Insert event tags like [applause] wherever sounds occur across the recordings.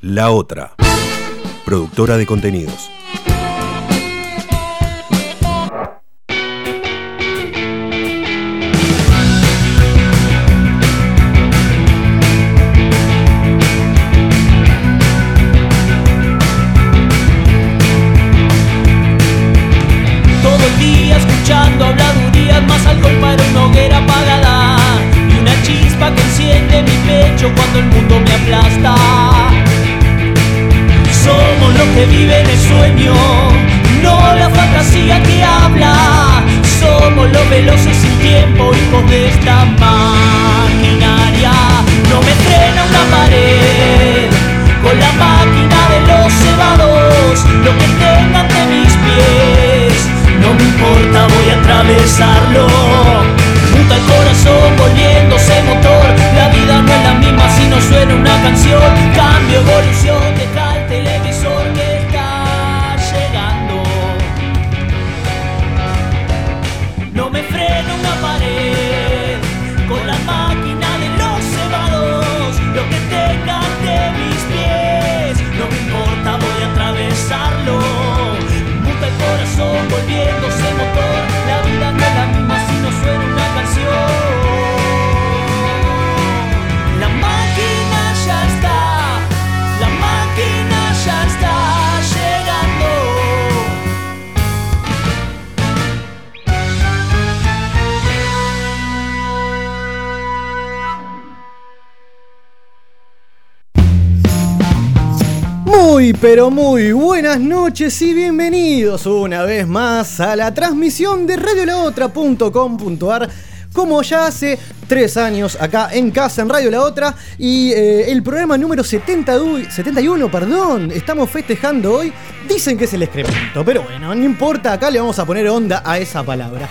La Otra, productora de contenidos. Todo el día Que viven el sueño, no la fantasía que habla. Somos los veloces sin tiempo, hijos de esta maquinaria. No me frena una pared con la máquina de los cebados, lo que tenga ante mis pies. No me importa, voy a atravesarlo. Muta el corazón volviéndose motor. La vida no es la misma si no suena una canción. Cambio, evolución, muy buenas noches y bienvenidos una vez más a la transmisión de radiolaotra.com.ar. Como ya hace tres años acá en casa en Radio La Otra y eh, el programa número 70 du- 71, perdón, estamos festejando hoy. Dicen que es el excremento, pero bueno, no importa, acá le vamos a poner onda a esa palabra.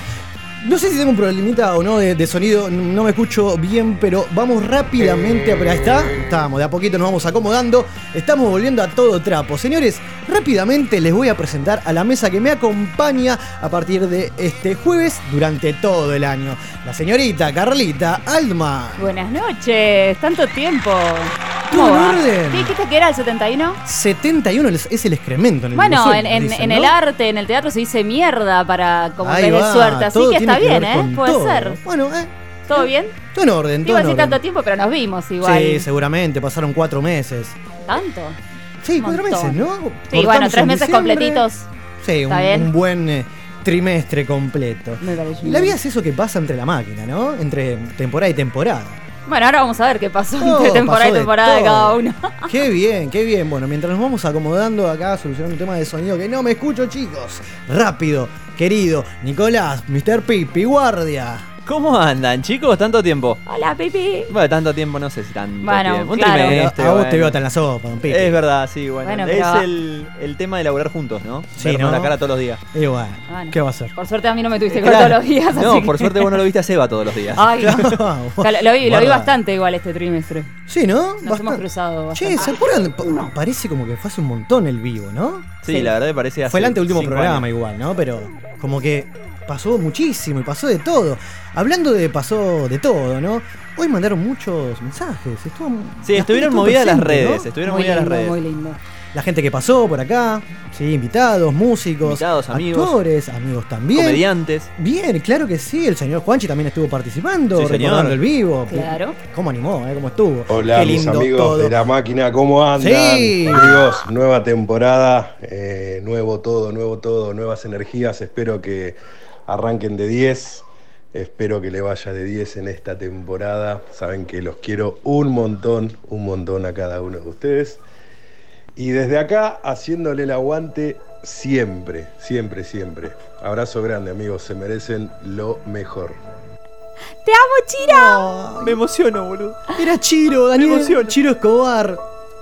No sé si tengo un problemita o no de, de sonido, no me escucho bien, pero vamos rápidamente a... Ahí está, estamos, de a poquito nos vamos acomodando, estamos volviendo a todo trapo. Señores, rápidamente les voy a presentar a la mesa que me acompaña a partir de este jueves durante todo el año. La señorita Carlita Alma. Buenas noches, tanto tiempo. ¿Todo en va? orden? ¿Qué dijiste que era el 71? 71 es el excremento en el Bueno, en, en- dicen, en ¿no? el arte, en el teatro se dice mierda para como Ahí va, suerte, así que tiene está bien, ¿eh? Puede todo. ser. Bueno, eh, ¿Todo bien? todo en orden, todo Iba a en decir orden. tanto tiempo, pero nos vimos igual. Sí, seguramente, pasaron cuatro meses. ¿Tanto? Sí, cuatro meses, ¿no? Sí, Cortamos bueno, tres meses diciembre. completitos. Sí, un, buen eh, trimestre completo. Me parece Y la vida es eso que pasa entre la máquina, ¿no? Entre temporada y temporada. Bueno, ahora vamos a ver qué pasó Oh, entre temporada pasó y temporada de, cada uno. [laughs] Qué bien, qué bien. Bueno, mientras nos vamos acomodando acá, solucionando un tema de sonido que no me escucho, chicos. Rápido, querido Nicolás, Mr. Pipi, guardia. ¿Cómo andan, chicos? ¿Tanto tiempo? Hola, Pipi. Bueno, tanto tiempo no sé si tanto Bueno, tiempo. Un claro. Trimestre, a vos bueno. te veo en la sopa, don Pipi. Es verdad, sí, bueno. Bueno, es pero- el, el tema de laburar juntos, ¿no? Sí, Vernos ¿no? la cara todos los días. Bueno, Bueno. ¿qué va a hacer? Por suerte a mí no me tuviste [laughs] con Claro. todos los días. No, así por que- suerte vos no lo viste a Seba todos los días. Ay, no. [laughs] Claro. Lo, lo vi, lo vi bastante igual este trimestre. Sí, ¿no? Nos hemos Bastante. cruzado Che, bastante. ¿se acuerdan? Pa- Parece como que fue hace un montón el vivo, ¿no? sí, sí. la verdad parece hace Fue el anteúltimo programa años. igual, ¿no? Pero como que pasó muchísimo y pasó de todo. Hablando de pasó de todo, ¿no? Hoy mandaron muchos mensajes. Estuvo, Sí, estuvieron movidas las redes, ¿no? estuvieron muy movidas lindo, las redes. muy lindo. La gente que pasó por acá, sí, invitados, músicos, Invitados, amigos. actores, amigos también. Comediantes. Bien, claro que sí, el señor Juanchi también estuvo participando, Sí, señor. recordando el vivo. Claro. ¿Cómo animó, eh? ¿Cómo estuvo? Hola Qué mis amigos todo. de la máquina, ¿cómo andan? Sí. Amigos, nueva temporada, eh, nuevo todo, nuevo todo, nuevas energías. Espero que arranquen de 10. Espero que le vaya de 10 en esta temporada. Saben que los quiero un montón, un montón a cada uno de ustedes. Y desde acá, haciéndole el aguante siempre, siempre, siempre. Abrazo grande, amigos. Se merecen lo mejor. ¡Te amo, Chira! Me emociono, boludo. Era Chiro, Daniel. emociono. Chiro Escobar.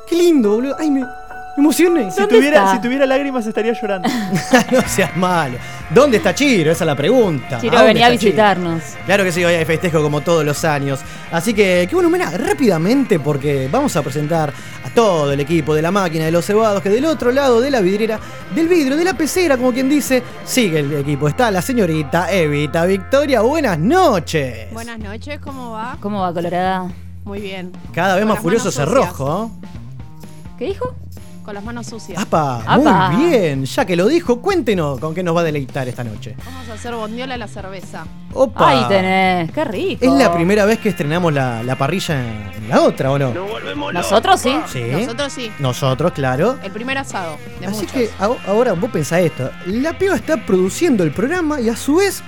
Qué lindo, boludo. Ay, me, me emocioné. Si ¿Dónde tuviera, está? si tuviera lágrimas estaría llorando. [laughs] no seas malo. ¿Dónde está Chiro? Esa es la pregunta. Chiro venía a Chiro? visitarnos. Claro que sí, hoy hay festejo como todos los años. Así que, qué bueno, mira, rápidamente, porque vamos a presentar a todo el equipo de la máquina de los cebados, que del otro lado de la vidriera, del vidrio, de la pecera, como quien dice, sigue el equipo. Está la señorita Evita Victoria. Buenas noches. Buenas noches, ¿cómo va? ¿Cómo va, Colorada? Muy bien. Cada vez Con más furioso ese rojo. ¿eh? ¿Qué dijo? Con las manos sucias. ¡Apa! Apa. Muy bien, ya que lo dijo, cuéntenos con qué nos va a deleitar esta noche. Vamos a hacer bondiola a la cerveza. ¡Opa! Ahí tenés, qué rico. ¿Es la primera vez que estrenamos la, la parrilla en la otra o no? Nosotros sí. Sí. Nosotros sí. Nosotros, claro. El primer asado. De Así muchos. que a- ahora vos pensás esto. La piba está produciendo el programa y a su vez.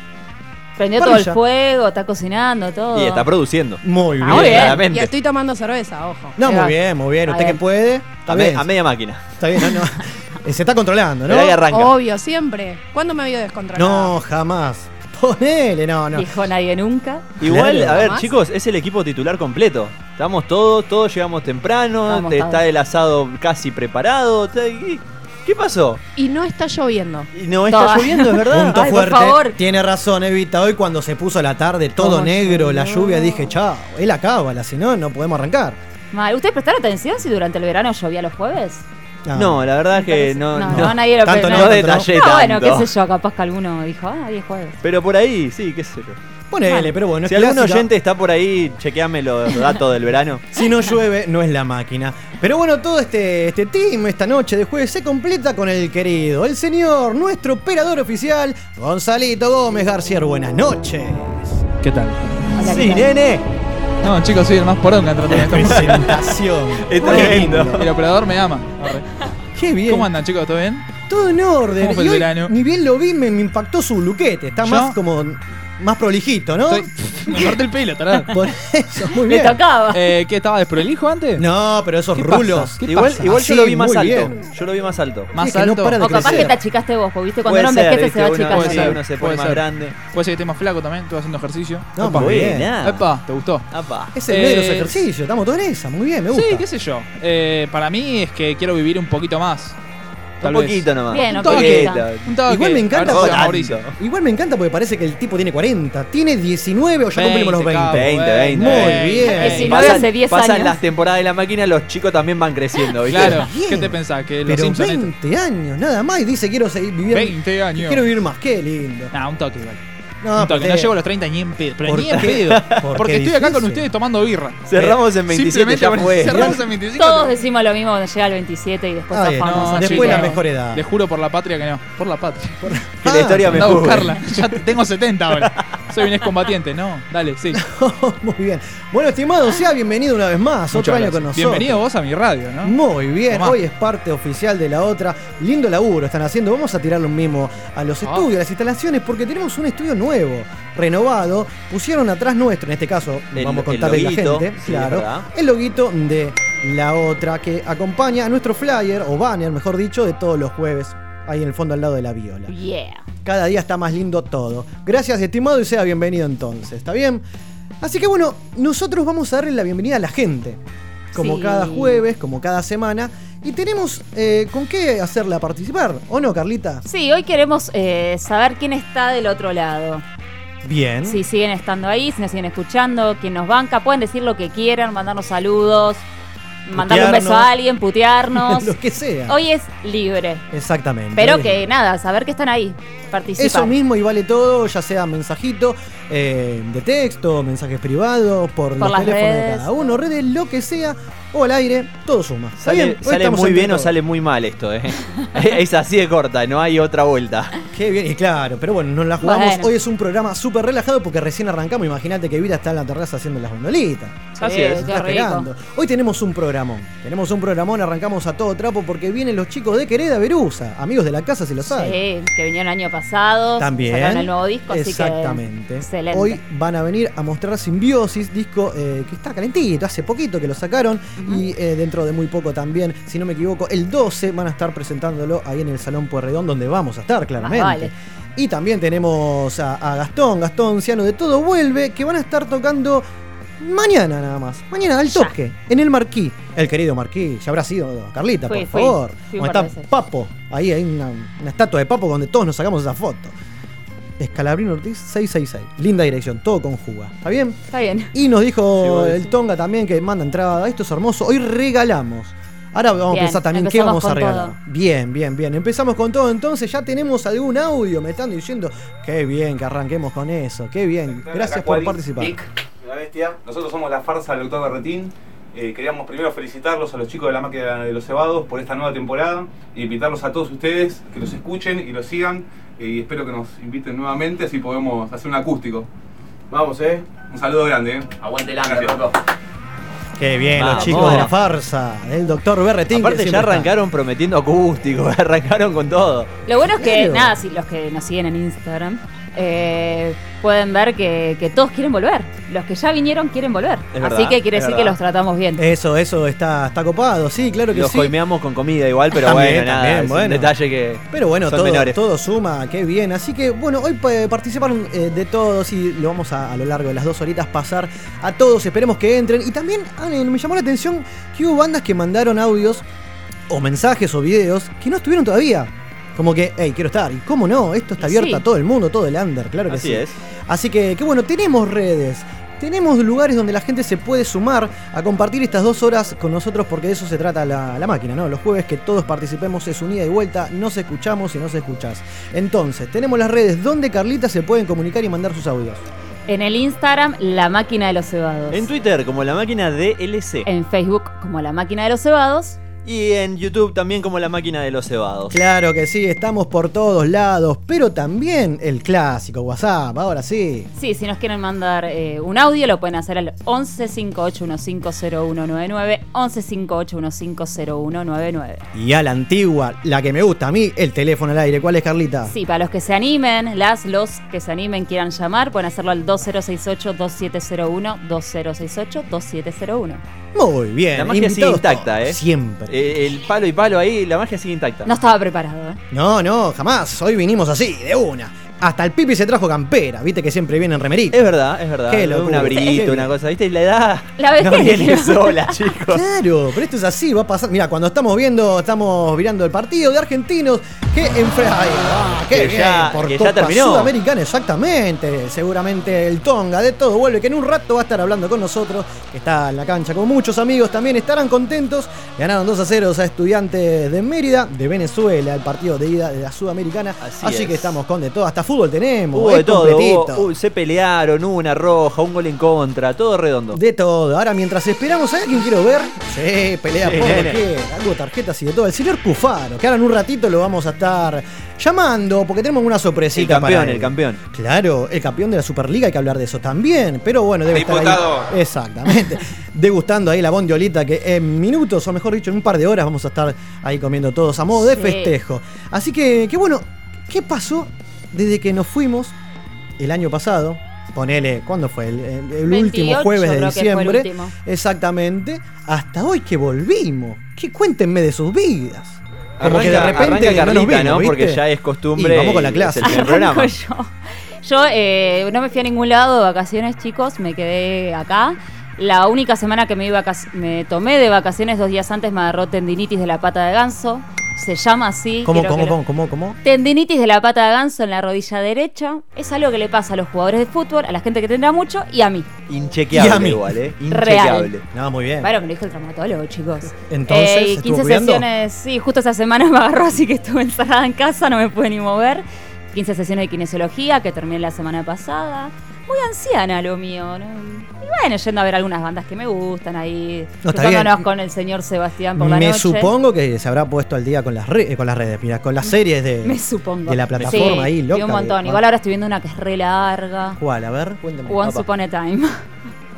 Prendió todo el fuego, está cocinando todo. Y está produciendo. Muy Ah, bien. muy bien. Y Claramente. estoy tomando cerveza, ojo. No, muy bien, muy bien. Usted que puede. Está A, me- bien. a media máquina. Está bien, no, no. [laughs] Se está controlando, Pero ahí ¿no? arranca. Obvio, siempre. ¿Cuándo me vio descontrolado? No, jamás. Ponele, no, no. Dijo nadie nunca. Igual, Claro. a ver, ¿Más? chicos, es el equipo titular completo. Estamos todos, todos llegamos temprano, Vamos, te- estamos. está el asado casi preparado. te- ¿Qué, qué pasó? Y no está lloviendo. Y no está Toda- lloviendo, es verdad. [laughs] Punto Ay, por fuerte. favor. Tiene razón, Evita. Hoy cuando se puso la tarde todo ¿Cómo negro, la llovió? lluvia, dije, chao, él acábala, si no, no podemos arrancar. Mal. ¿Ustedes prestaron atención si durante el verano llovía los jueves? No, la verdad es que no, no, no. no, nadie lo Tanto no, no tanto detallé No, bueno, qué sé yo, capaz que alguno dijo, ah, 10 jueves. Pero por ahí, sí, qué sé yo. Ponele, Vale. pero bueno, si es algún clásica. oyente está por ahí, chequeame los datos del verano. [laughs] Si no llueve, no es la máquina. Pero bueno, todo este, este team esta noche de jueves se completa con el querido, el señor, nuestro operador oficial, Gonzalito Gómez García. Buenas noches. ¿Qué tal? Hola, Sí, ¿qué tal? nene. No, chicos, soy el más poronga en tratar de esto. Presentación. [laughs] Es tremendo. lindo. El operador me ama. Arre. [laughs] Qué bien. ¿Cómo andan, chicos? ¿Todo bien? Todo en orden. ¿Cómo fue el hoy, verano? Ni bien lo vi, me, me impactó su luquete. Está ¿Yo? más como. Más prolijito, ¿no? Estoy- [laughs] Me corté el pelo, tarado. [laughs] Por eso, muy Le bien. tocaba. Eh, ¿Qué estaba desprolijo antes? No, pero esos ¿Qué rulos. Igual, pasa? igual Así, yo lo vi más muy alto. bien. Yo lo vi más alto. Más que no alto. para de O capaz crecer. que te achicaste vos, porque viste, cuando uno envejece se va Uno- achicando. puede ser. uno se pone puede más ser. grande. Puede ser que esté más flaco también, estoy haciendo ejercicio. No, Epa. muy bien. Buena. Epa, ¿te gustó? Apa. Es el medio de los Eh, ejercicios. Estamos todos en esa. Muy bien, me gusta. Sí, qué sé yo. Eh, para mí es que quiero vivir un poquito más. Tal Un vez. poquito nomás. Bien, Un toque. poquito. Un toque. Igual me encanta ver porque-. Igual me encanta porque parece que el tipo tiene 40. Tiene 19 o ya cumplimos los 20. capo, 20, 20. Muy bien. 19 hace 10 pasan años. las temporadas de la máquina, los chicos también van creciendo, ¿viste? Claro. Bien. ¿Qué te pensás? Que los Pero Simpsons esto- 20 años, nada más. Y dice quiero seguir viviendo. 20 años. Quiero vivir más. Qué lindo. Nah, un toque igual. No, un toque. porque- No llego a los 30 ni en pedo. [laughs] Pero ¿Por ni en pedo. Porque Porque estoy acá con ustedes tomando birra. Cerramos en 27, Simplemente ya por- fue. Cerramos en 25. Todos decimos lo mismo cuando llega el 27 y después Ay, zafamos. no, así después la mejor edad. Le juro por la patria que no. Por la patria. Que la [laughs] historia me buscarla. [laughs] Ya tengo 70 ahora. Soy un excombatiente. No, dale, sí. Muy bien. Bueno, estimado, sea bienvenido una vez más. Muchas otro año con nosotros. Bienvenido vos a mi radio, ¿no? Muy bien, Tomá. hoy es parte oficial de la otra. Lindo laburo están haciendo. Vamos a tirarle un mimo a los Ah. estudios, a las instalaciones, porque tenemos un estudio nuevo, renovado. Pusieron atrás nuestro, en este caso, El- vamos a contarle a la gente, sí, claro. El loguito de la otra que acompaña a nuestro flyer, o banner, mejor dicho, de todos los jueves. Ahí en el fondo al lado de la viola. Yeah. Cada día está más lindo todo. Gracias, estimado, y sea bienvenido entonces. ¿Está bien? Así que bueno, nosotros vamos a darle la bienvenida a la gente. Como Sí. cada jueves, como cada semana. Y tenemos eh, con qué hacerla participar. ¿O no, Carlita? Sí, hoy queremos eh, saber quién está del otro lado. Bien. Si siguen estando ahí, si nos siguen escuchando, quién nos banca, pueden decir lo que quieran, mandarnos saludos, mandarle un beso a alguien, putearnos. [laughs] Lo que sea. Hoy es libre. Exactamente. Pero que nada, saber que están ahí, participar. Eso mismo y vale todo, ya sea mensajito eh, de texto, mensajes privados, por, los las teléfonos de redes. cada uno, redes, lo que sea, o al aire, todo suma. ¿Está Sale, bien? Muy bien o sale muy mal esto, ¿eh? [laughs] [laughs] es así de corta, no hay otra vuelta. Qué bien, y claro, pero bueno, nos la jugamos. Bueno. Hoy es un programa súper relajado porque recién arrancamos. Imagínate que Vita está en la terraza haciendo las gondolitas. Así Sí, es. Está esperando. Hoy tenemos un programón. Tenemos un programón, arrancamos a todo trapo porque vienen los chicos de Quereda Verusa, amigos de la casa si lo saben. Sí, que vinieron el año pasado. También. Sacaron el nuevo disco, así que. Exactamente. Excelente. Hoy van a venir a mostrar Simbiosis, disco eh, que está calentito, hace poquito que lo sacaron. Y eh, dentro de muy poco también, si no me equivoco, el 12 van a estar presentándolo ahí en el Salón Puerredón, donde vamos a estar, claramente. vale. Y también tenemos a, a Gastón, Gastón Ciano de Todo Vuelve, que van a estar tocando mañana nada más. Mañana al Ya. toque, en el Marquí. El querido Marquí, ya habrá sido Carlita, Fui, por fui. favor. Fui está veces. Papo. Ahí hay una, una estatua de Papo donde todos nos sacamos esa foto. Escalabrino Ortiz 666. Linda dirección, todo con juga. ¿Está bien? Está bien. Y nos dijo el. Tonga también que manda entrada. Esto es hermoso. Hoy regalamos. Ahora vamos Bien, a pensar también qué vamos a regalar. todo. Bien, bien, bien. Empezamos con todo. Entonces ya tenemos algún audio. Me están diciendo. Qué bien que arranquemos con eso. Qué bien. Gracias por participar. La bestia. Nosotros somos la farsa del doctor Berretín. Eh, queríamos primero felicitarlos a los chicos de la máquina de los cebados por esta nueva temporada e invitarlos a todos ustedes que los escuchen y los sigan y espero que nos inviten nuevamente así podemos hacer un acústico. Vamos, eh. Un saludo grande, eh. Aguante el Gracias. Qué bien, los chicos de la farsa, del doctor Berretín. Aparte ya arrancaron prometiendo acústico, [laughs] arrancaron con todo. Lo bueno es que, Claro. nada, si los que nos siguen en Instagram eh, pueden ver que, que todos quieren volver. Los que ya vinieron quieren volver. Es verdad, Así que quiere decir que los tratamos bien. Eso, eso está, está copado, sí, claro que Los sí. coimeamos con comida igual, pero También, bueno, nada, también, es bueno. un detalle que Pero bueno, son todo, menores. todo suma, qué bien. Así que bueno, hoy eh, participaron eh, de todos y lo vamos a, a lo largo de las dos horitas pasar a todos. Esperemos que entren. Y también me llamó la atención que hubo bandas que mandaron audios o mensajes o videos que no estuvieron todavía. Como que, hey, quiero estar. Y cómo no, esto está abierto sí. a todo el mundo, todo el under, claro que Así sí. es. Así que, que bueno, tenemos redes. Tenemos lugares donde la gente se puede sumar a compartir estas dos horas con nosotros porque de eso se trata la, la máquina, ¿no? Los jueves que todos participemos es unida y vuelta, nos escuchamos y nos escuchás. Entonces, tenemos las redes donde Carlita se pueden comunicar y mandar sus audios. En el Instagram, La Máquina de los Cebados. En Twitter como la máquina DLC. En Facebook, como La Máquina de los Cebados. Y en YouTube también como la máquina de los cebados. Claro que sí, estamos por todos lados, pero también el clásico WhatsApp, ahora sí. Sí, si nos quieren mandar eh, un audio, lo pueden hacer al 11 58150199. 11 58150199. Y a la antigua, la que me gusta a mí, el teléfono al aire. ¿Cuál es, Carlita? Sí, para los que se animen, las, los que se animen, quieran llamar, pueden hacerlo al 2068-2701, 2068-2701. Muy bien. La magia sigue intacta, ¿eh? Siempre. Eh, el palo y palo ahí, la magia sigue intacta. No estaba preparado, ¿eh? No, no, jamás. Hoy vinimos así, de una. Hasta el Pipi se trajo campera, viste que siempre viene en remerita. Es verdad, es verdad. Qué un abriguito, una cosa, ¿viste? Y la edad La vejez no viene sola, [laughs] chicos. Claro, pero esto es así, va a pasar. Mira, cuando estamos viendo, estamos mirando el partido de argentinos que enfrenta. Ah, qué Que bien, ya- por que ya Copa terminó. Sudamericana, exactamente. Seguramente el Tonga de todo vuelve, que en un rato va a estar hablando con nosotros, que está en la cancha con muchos amigos también, estarán contentos. Ganaron 2 a 0 a estudiantes de Mérida, de Venezuela, el partido de ida de la Sudamericana. Así, Así que es. estamos con de todo, hasta fútbol tenemos. Hubo de todo, hubo- se pelearon, hubo una roja, un gol en contra, todo redondo. De todo. Ahora, mientras esperamos, ¿sabes a quién quiero ver? Sí, pelea Sí, por nene. qué. Algo tarjetas y de todo. El señor Cufaro, que ahora en un ratito lo vamos a estar llamando porque tenemos una El sorpresita campeón, para él. el campeón. Claro, el campeón de la Superliga, hay que hablar de eso también. Pero bueno, debe Diputado. estar ahí. Exactamente. [laughs] degustando ahí la bondiolita que en minutos, o mejor dicho, en un par de horas vamos a estar ahí comiendo todos a modo de festejo. Así que, que bueno, ¿qué pasó desde que nos fuimos el año pasado? Ponele, ¿cuándo fue? El, el- el último 28 jueves de diciembre. Exactamente. Hasta hoy que volvimos. Que cuéntenme de sus vidas. Como que de repente no nos Carlita, vimos, ¿no? ¿viste? Porque ya es costumbre Y vamos con la clase. es el [laughs] programa. Yo. Yo eh, no me fui a ningún lado de vacaciones, chicos. Me quedé acá. La única semana que me, iba me tomé de vacaciones, dos días antes, me agarró tendinitis de la pata de ganso. Se llama así. ¿Cómo, cómo, lo- cómo, cómo, cómo? Tendinitis de la pata de ganso en la rodilla derecha. Es algo que le pasa a los jugadores de fútbol, a la gente que tendrá mucho y a mí. Y a Inchequeable mí. igual, ¿eh? Real. Inchequeable. No, muy bien. Bueno, me lo dijo el traumatólogo, chicos. Entonces, Eh, y ¿estuvo 15 cuidando? sesiones, sí, justo esa semana [laughs] me agarró, así que estuve encerrada en casa, no me pude ni mover. 15 sesiones de kinesiología que terminé la semana pasada. Muy anciana lo mío, ¿no? Y bueno, yendo a ver algunas bandas que me gustan ahí. No, cruzándonos con el señor Sebastián por la Me noche. supongo que se habrá puesto al día con las, re- eh, con las redes, mira, con las series de, Me supongo. de la plataforma Sí, ahí, loca. un de- montón. Igual ahora estoy viendo una que es re larga. ¿Cuál? A ver, cuéntame. Once. Upon a Time.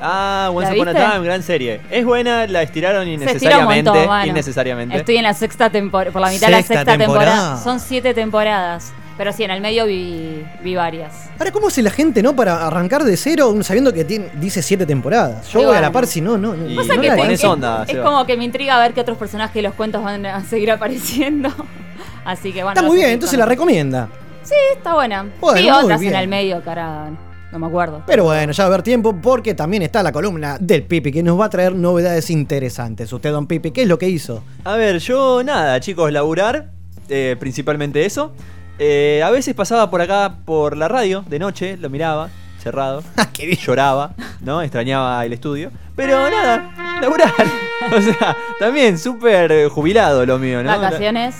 Ah, Once ¿La Upon a? Time, gran serie. Es buena, la estiraron un innecesariamente. montón, bueno. Innecesariamente. Estoy en la sexta temporada, por la mitad de la Sexta sexta temporada. temporada. Son siete temporadas. Pero sí, en el medio vi, vi varias. Ahora, ¿cómo hace la gente, no? Para arrancar de cero sabiendo que tiene, dice siete temporadas. Yo Y voy a la par si no, no. no, Y no Pasa la que es, onda, es Seba. como que me intriga ver qué otros personajes de los cuentos van a seguir [laughs] apareciendo. Así que bueno. Está muy bien, entonces la recomienda. Sí, está buena. Bueno, sí, otras bien. en el medio, cara. No me acuerdo. Pero bueno, ya va a haber tiempo porque también está la columna del Pipi que nos va a traer novedades interesantes. Usted, don Pipi, ¿qué es lo que hizo? A ver, yo nada, chicos, laburar, eh, principalmente eso. Eh, a veces pasaba por acá por la radio de noche, lo miraba, cerrado. [laughs] Qué bien. Lloraba, ¿no? Extrañaba el estudio. Pero nada, laburar. [laughs] O sea, también súper jubilado lo mío, ¿no? Vacaciones.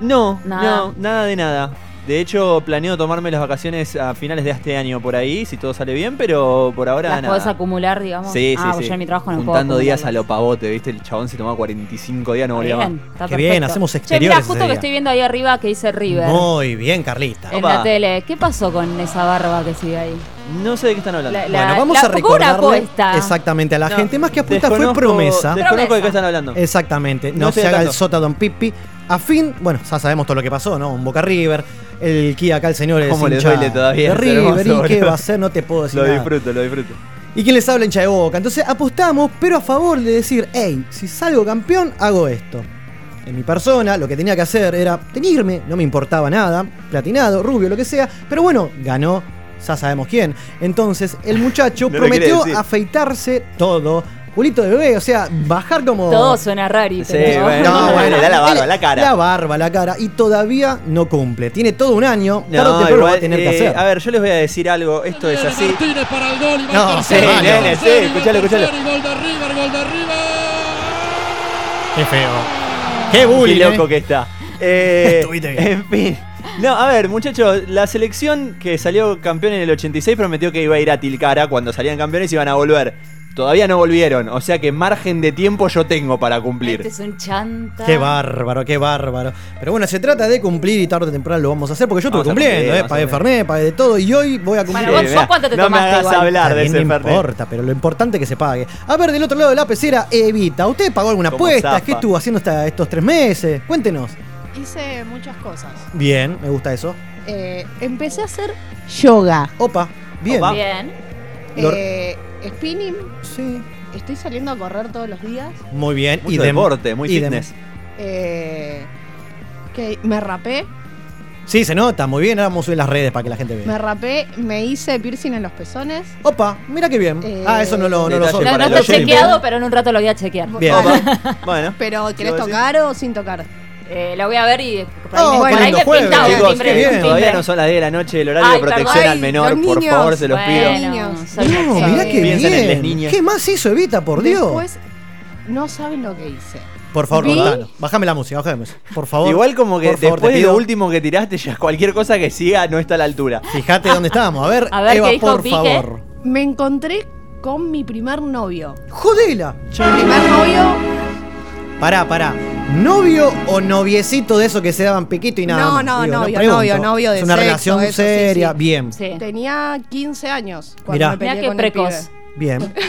No, Nada. no, nada de nada. De hecho, planeo tomarme las vacaciones a finales de este año por ahí, si todo sale bien, pero por ahora Las nada. podés acumular, digamos. Sí, sí, ah, sí. yo en mi trabajo no puedo Juntando días a lo pavote, ¿viste? El chabón se tomaba 45 días, no volvía Bien, más. está Qué bien, hacemos Che, exteriores mira, ese justo que día. estoy viendo ahí arriba que dice River. Muy bien, Carlita. en Opa. la tele. ¿Qué pasó con esa barba que sigue ahí? No sé de qué están hablando. La- la- Bueno, vamos la- a recordarle apuesta. exactamente a la No, gente. Más que apuesta fue promesa. Desconozco de qué están hablando. Exactamente. No No, se haga el sota Don Pipi. A fin, bueno, ya sabemos todo lo que pasó, ¿no? Un Boca River. El Kia acá, el señor es ¿Cómo le duele todavía? River. ¿Y qué boludo. va a hacer? No te puedo decir Lo nada. disfruto, lo disfruto. Y quien les habla hincha de Boca. Entonces apostamos, pero a favor de decir, hey, si salgo campeón, hago esto. En mi persona, lo que tenía que hacer era teñirme, no me importaba nada, platinado, rubio, lo que sea, pero bueno, ganó, ya sabemos quién. Entonces, el muchacho No prometió afeitarse todo, culito de bebé, o sea, bajar como... Todo suena rarito. Sí, bueno. [laughs] No, bueno, da la barba, la cara. La barba, la cara, y todavía no cumple. Tiene todo un año, No, lo va a igual, tener que eh, hacer. a ver, yo les voy a decir algo. Esto es así. Martínez para el gol y va No, Sí, sí, nene, sí, escuchalo, escuchalo. Gol de River, gol de River. Qué feo. Qué Qué bullying. loco eh. que está. [laughs] Eh, Estuviste bien. en fin. No, a ver, muchachos, la selección que salió campeón en el 86 prometió que iba a ir a Tilcara cuando salían campeones y iban a volver. Todavía no volvieron, o sea que margen de tiempo yo tengo para cumplir. Este es un chanta. Qué bárbaro, qué bárbaro. Pero bueno, se trata de cumplir y tarde o temprano lo vamos a hacer porque yo a cumpliendo, cumplir, eh. Pagué. Fernet, pagué de todo y hoy voy a cumplir. Bueno, vos- cuánto te no me tomaste hagas igual. hablar de ese no Fernet. importa, pero lo importante es que se pague. A ver, del otro lado de la pecera, Evita. ¿Usted pagó alguna ¿Cómo apuesta? ¿Qué estuvo haciendo hasta estos tres meses? Cuéntenos. Hice muchas cosas. Bien, me gusta eso. Eh, empecé a hacer yoga, Opa, bien. Opa. Bien. Lo- eh, spinning. Sí. Estoy saliendo a correr todos los días. Muy bien. Mucho idem. deporte, muy Idem. fitness. Eh, que me rapé, Sí, se nota, muy bien. Ahora vamos a subir las redes para que la gente me vea. rapé, me hice piercing en los pezones. Opa, mira qué bien. Eh, ah, eso no lo, no lo. No, no está chequeado, pero en un rato lo voy a chequear. Bien. Opa. [laughs] bueno. Pero, ¿querés tocar o sin tocar? Eh, la voy a ver y por Oh, me- por ahí me jueves. Chicos, timbre. qué bien. timbre. todavía no son las 10 de la noche, el horario Ay, de protección perdón. al menor, Ay, por favor, se los pido. Bueno, Niños. No, mirá qué Piensen en las bien. niñas. ¿Qué más hizo Evita, por Dios? Después, no saben lo que hice. por favor, contanos. Bájame la música, bájame la música. Por favor. Igual como que favor, después de lo último que tiraste, ya cualquier cosa que siga no está a la altura. Fíjate dónde estábamos. A ver, A ver, Eva, ¿qué dijo por Pique? favor. Me encontré con mi primer novio. Jodela. Mi primer novio, Pará, pará. ¿Novio o noviecito de eso que se daban piquito y nada No, más? no, Digo, novio, pregunto. novio, novio de Es una sexo, relación eso, seria. sí. Bien, Sí. tenía 15 años cuando Mirá. me peleé Mirá qué con precoz. el pibe. Bien. [laughs]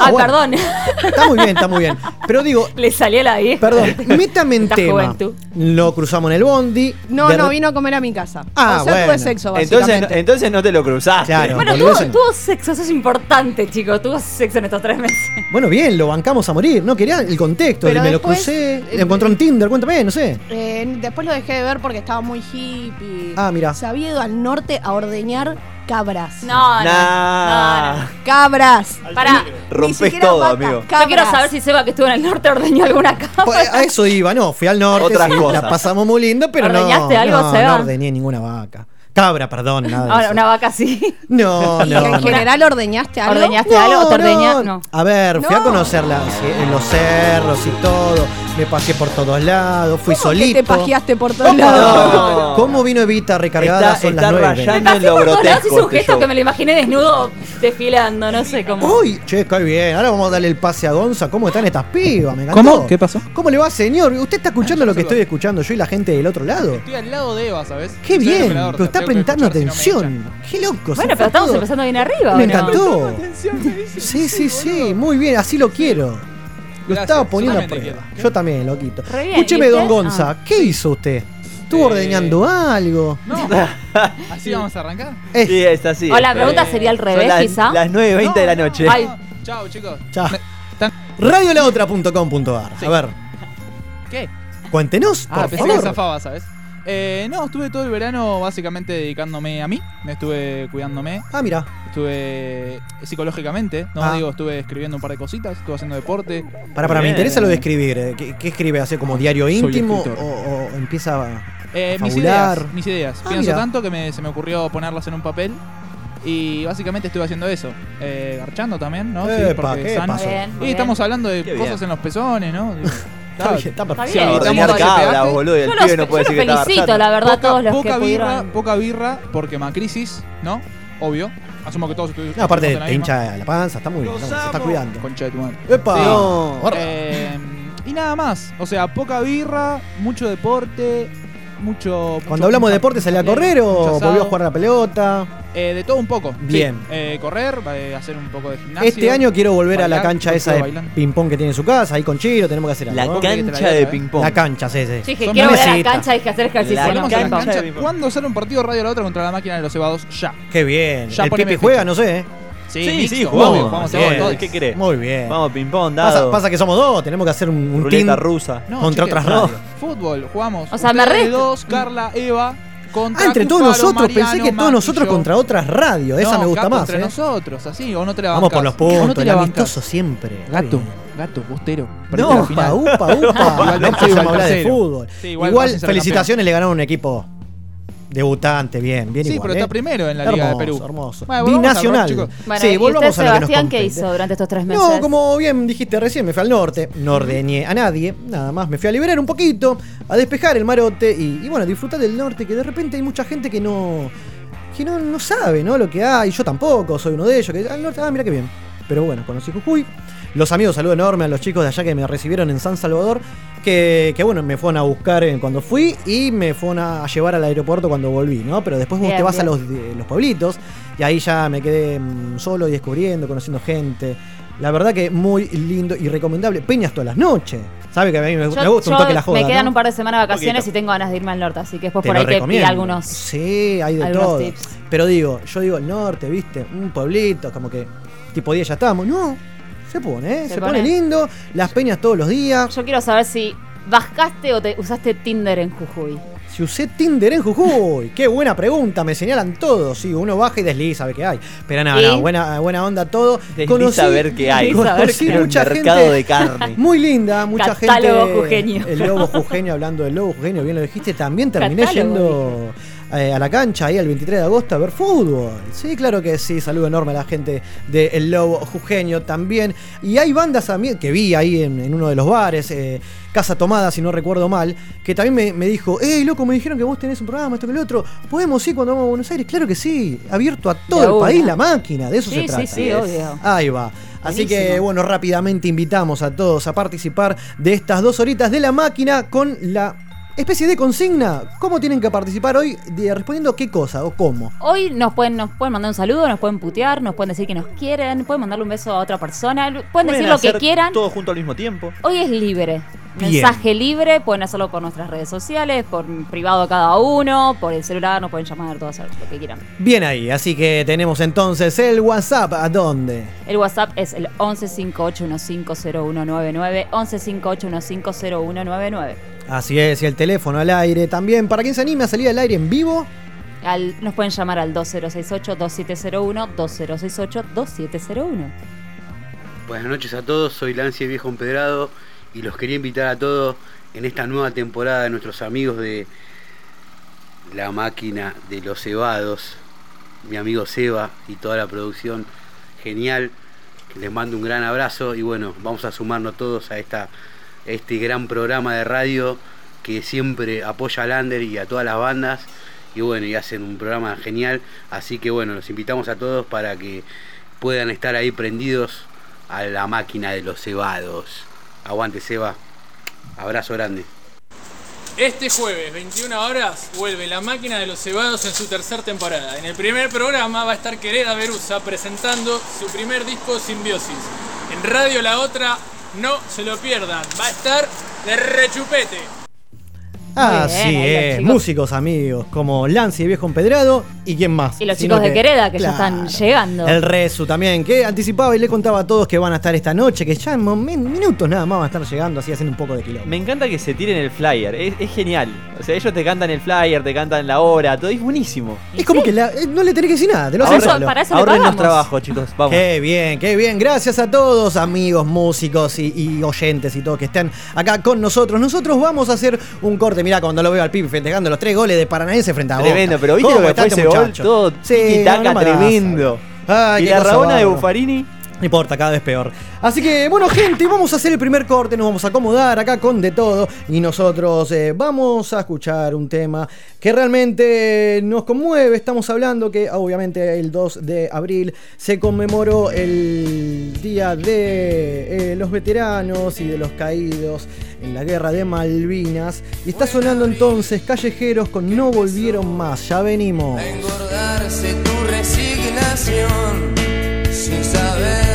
Ah, bueno. perdón. Está muy bien, está muy bien. Pero digo, [laughs] Le salió la I. perdón, [laughs] métame en tema. juventud. Lo cruzamos en el bondi. No, no, re- vino a comer a mi casa. Ah, o sea, bueno. tuve sexo, Entonces, básicamente. entonces no te lo cruzaste. Claro. Bueno, tuvo, tuvo sexo, eso es importante, chicos. Tuvo sexo en estos tres meses. Bueno, bien, lo bancamos a morir. No quería el contexto. Pero me lo crucé. eh, Lo encontró en Tinder, cuéntame, no sé. Eh, después lo dejé de ver porque estaba muy hippie. Ah, mirá. Se había ido al norte a ordeñar cabras. No, no. Nah. no, no. Cabras. Pará. Ni Rompes todo, amigo. cabras. Yo quiero saber si Seba que estuvo en el norte ordeñó alguna cama. Pues, a eso iba, no. Fui al norte, Otras sí, cosas. la pasamos muy lindo, pero no. ¿Ordeñaste algo, no, Seba? no ordeñé ninguna vaca. Cabra, perdón, nada de Ahora, eso. una vaca sí. No, ¿Y [laughs] no. en no. general ordeñaste algo? ¿Ordeñaste algo o te ordeña? No. A ver, fui a No. conocer la- en los cerros y todo. Me pasé por todos lados, fui ¿Cómo que solito. te pajeaste por todos ¿Cómo, lados? No. ¿Cómo vino Evita recargada? Está- Son está las nueve. rayando. Me en lo por todos lados, un este gesto que me lo imaginé desnudo desfilando, no sé cómo. Uy, che, cae bien. Ahora vamos a darle el pase a Gonza. ¿Cómo están estas pibas? Me encantó. ¿Cómo? ¿Qué pasó? ¿Cómo le va, señor? ¿Usted está escuchando lo que estoy escuchando yo y la gente del otro lado? Estoy al lado de Eva, ¿sabes? Qué bien, pero está prestando no me atención. Qué loco. Bueno, pero estamos todo. empezando bien arriba. Me ¿o no? encantó. echan. Sí, sí, sí, muy bien, así lo quiero. Lo Gracias, estaba poniendo a prueba. Yo también, loquito. Bien, Escúcheme, ¿y don? Gonza, Ah. ¿qué hizo usted? ¿Estuvo Eh, ordeñando algo? No. ¿Así vamos a arrancar? Eh, Sí, es así. O la Eh, pregunta sería al son revés, las, quizá. Las 9.20 de la noche. Ay. Chao, chicos. Chao. Me- tan- Radiolaotra.com.ar. Sí. A ver, ¿Qué? cuéntenos, por Ah, pensé que favor. zafaba, ¿sabes? Eh, no, estuve todo el verano básicamente dedicándome a mí. Me estuve cuidándome. Ah, mira. Estuve psicológicamente, no Ah. digo, estuve escribiendo un par de cositas, estuve haciendo deporte. Para, para, me Bien. interesa lo de escribir. eh. ¿Qué, qué escribe? ¿Hace como diario íntimo o, escritor. o empieza a Eh, mis fabular? ideas, mis ideas. Ah, Pienso mira. tanto que me- se me ocurrió ponerlas en un papel. Y básicamente estuve haciendo eso. Eh, garchando también, ¿no? Epa, porque ¿qué sano. pasó? Bien, muy Y bien. estamos hablando de Qué cosas bien. en los pezones, ¿no? Digo, [laughs] Está bien, está perfecto. bien. Ordeñar Estamos cabras, dale, boludo. Y el Yo pibe los, no puede yo decir los que está felicito, la verdad, todos los poca que birra, pudieron. poca birra, porque Macrisis, ¿no? Obvio. Asumo que todos estuvimos. No, aparte te hincha la panza, está muy bien, está- se está cuidando. Concha de tu madre. ¡Epa! Sí. No. Eh, y nada más. O sea, poca birra, mucho deporte, mucho. mucho- Cuando hablamos de deporte, ¿salía a correr o volvió a jugar a la pelota? Eh, de todo un poco. sí. Bien. Eh, correr, eh, hacer un poco de gimnasio. Este año quiero volver a la cancha esa de ping-pong que tiene en su casa, ahí con Chiro, tenemos que hacer La algo. ¿no? can- cancha de ping-pong. La cancha, sí, sí. Dije, Son quiero volver a la cancha y que hacer ejercicio. La no la cancha. ¿Cuándo sale un partido radio a la otra contra la máquina de los cebados? Ya. Qué bien. Ya ¿El Pipi juega? fecha. No sé, ¿eh? Sí, Sí, mixto, sí, obvio, jugamos. jugamos Bien. ¿Qué querés? Muy bien. Vamos, ping-pong, Pasa, dado. pasa que somos dos, tenemos que hacer un, un Ruleta team rusa. No, contra otras no. radios. Fútbol, jugamos. O sea, me re- dos, Carla, Eva, contra Ah, entre todos nosotros, pensé que todos nosotros contra otras radios. Esa No, me gusta más, entre ¿eh? nosotros, así, o no te la Vamos por los ¿O no puntos, te el la amistoso siempre. Gato, gato, bustero. No, upa, upa, upa. [laughs] Igual no tercero, empecemos a igual hablar de tercero. fútbol. Sí, debutante, bien, bien Sí, igual. pero ¿eh? está primero en la Liga de Hermoso, Perú. Hermoso, Bueno, rock, Binacional. chicos. Bueno, sí, ¿y volvamos usted, a lo que nos Sebastián, qué hizo durante estos tres meses? No, como bien dijiste recién, me fui al norte, no ordeñé a nadie, nada más, me fui a liberar un poquito, a despejar el marote y, y bueno, disfrutar del norte, que de repente hay mucha gente que no que no, no sabe ¿no? lo que hay, yo tampoco, soy uno de ellos, que al norte, ah, mira qué bien. Pero bueno, conocí Jujuy. Los amigos, saludo enorme a los chicos de allá que me recibieron en San Salvador, que, que, bueno, me fueron a buscar en- cuando fui y me fueron a llevar al aeropuerto cuando volví, ¿no? Pero después vos Bien, te vas bien. a los, de- los pueblitos y ahí ya me quedé mm, solo y descubriendo, conociendo gente. La verdad que muy lindo y recomendable. Peñas todas las noches. Sabe que a mí me, Yo- me gusta un toque la joda, Me quedan ¿no? un par de semanas de vacaciones Poquito. y tengo ganas de irme al norte, así que después Te por ahí te recomiendo. tira algunos. Sí, hay de todo. tips. Pero digo, yo digo el norte, ¿viste? Un pueblito, como que tipo 10 ya estamos. No, se pone, ¿eh? Se, Se pone. pone. lindo. Las peñas todos los días. Yo quiero saber si bajaste o te usaste Tinder en Jujuy. Si usé Tinder en Jujuy. Qué buena pregunta, me señalan todos. Sí, uno baja y desliza, ve qué hay. Pero nada, ¿Y? no, buena, buena onda todo. Desliza a ver qué hay. Desliza a ver conocí qué hay. Un mucha mercado gente de carne. [laughs] Muy linda, mucha Catálogo gente. jujeño. El lobo jujeño, [laughs] hablando del lobo jujeño, bien lo dijiste. También terminé Catálogo, yendo eh, a la cancha ahí el 23 de agosto a ver fútbol. Sí, claro que sí. Saludo enorme a la gente de El Lobo Jujeño también. Y hay bandas también que vi ahí en, en uno de los bares, eh, Casa Tomada, si no recuerdo mal, que también me, me dijo: ¡Ey, loco! Me dijeron que vos tenés un programa, esto que el otro. ¿Podemos ir cuando vamos a Buenos Aires? Claro que sí. Abierto a todo el país la máquina. De eso se trata. sí, sí, obvio. Ahí va. Así que, bueno, rápidamente invitamos a todos a participar de estas dos horitas de la máquina con la especie de consigna. ¿Cómo tienen que participar hoy? De- respondiendo qué cosa o cómo. Hoy nos pueden, nos pueden mandar un saludo, nos pueden putear, nos pueden decir que nos quieren, pueden mandarle un beso a otra persona, pueden decir lo que quieran. Todo junto al mismo tiempo. Hoy es libre. Bien. Mensaje libre, pueden hacerlo por nuestras redes sociales, por privado cada uno, por el celular, nos pueden llamar, todo hacer lo que quieran. Bien ahí, así que tenemos entonces el WhatsApp. ¿A dónde? El WhatsApp es el 1158150199, 1158150199. Así es, y el teléfono al aire también. Para quien se anime a salir al aire en vivo, Al- nos pueden llamar al 2068-2701, 2068-2701. Buenas noches a todos, soy Lance Viejo Empedrado y los quería invitar a todos en esta nueva temporada de nuestros amigos de La Máquina de los Cebados, mi amigo Seba y toda la producción genial, les mando un gran abrazo y bueno, vamos a sumarnos todos a esta, este gran programa de radio que siempre apoya a Lander y a todas las bandas y bueno, y hacen un programa genial, así que bueno, los invitamos a todos para que puedan estar ahí prendidos a la máquina de los cebados. Aguante Seba, abrazo grande. Este jueves, 21 horas, vuelve La Máquina de los Cebados en su tercera temporada. En el primer programa va a estar Quereda Berusa presentando su primer disco Simbiosis. En Radio La Otra, no se lo pierdan, va a estar de rechupete. Así bien, los es. chicos. Músicos amigos como Lance y Viejo Empedrado y quién más. Y los Sino chicos de Quereda que ya están llegando. El Resu también, que anticipaba y le contaba a todos que van a estar esta noche, que ya en minutos nada más van a estar llegando, así haciendo un poco de quilombo. Me encanta que se tiren el flyer, es, es genial. O sea, ellos te cantan el flyer, te cantan la hora, todo es buenísimo. Es como que la- eh, no le tenés que decir nada, te lo Ahorren- solo. para eso le Ahorren los pagamos. trabajos, chicos, vamos. Qué bien, qué bien. Gracias a todos, amigos, músicos y, y oyentes y todos que estén acá con nosotros. Nosotros vamos a hacer un corte. Mirá, cuando lo veo al Pipi festejando los tres goles de Paranaense frente a Boca. Tremendo, pero ¿viste ¿Cómo lo que está fue este ese gol? muchacho? Todo Sí, tiki-taka no, no tremendo. Ay, y la rabona de bárbara. No importa, cada vez peor. Así que, bueno, gente, vamos a hacer el primer corte, nos vamos a acomodar acá con de todo. Y nosotros eh, vamos a escuchar un tema que realmente nos conmueve. Estamos hablando que, obviamente, el 2 de abril se conmemoró el Día de eh, los Veteranos y de los Caídos en la Guerra de Malvinas. Y está sonando entonces Callejeros con No Volvieron Más. Ya venimos. engordarse tu resignación sin saber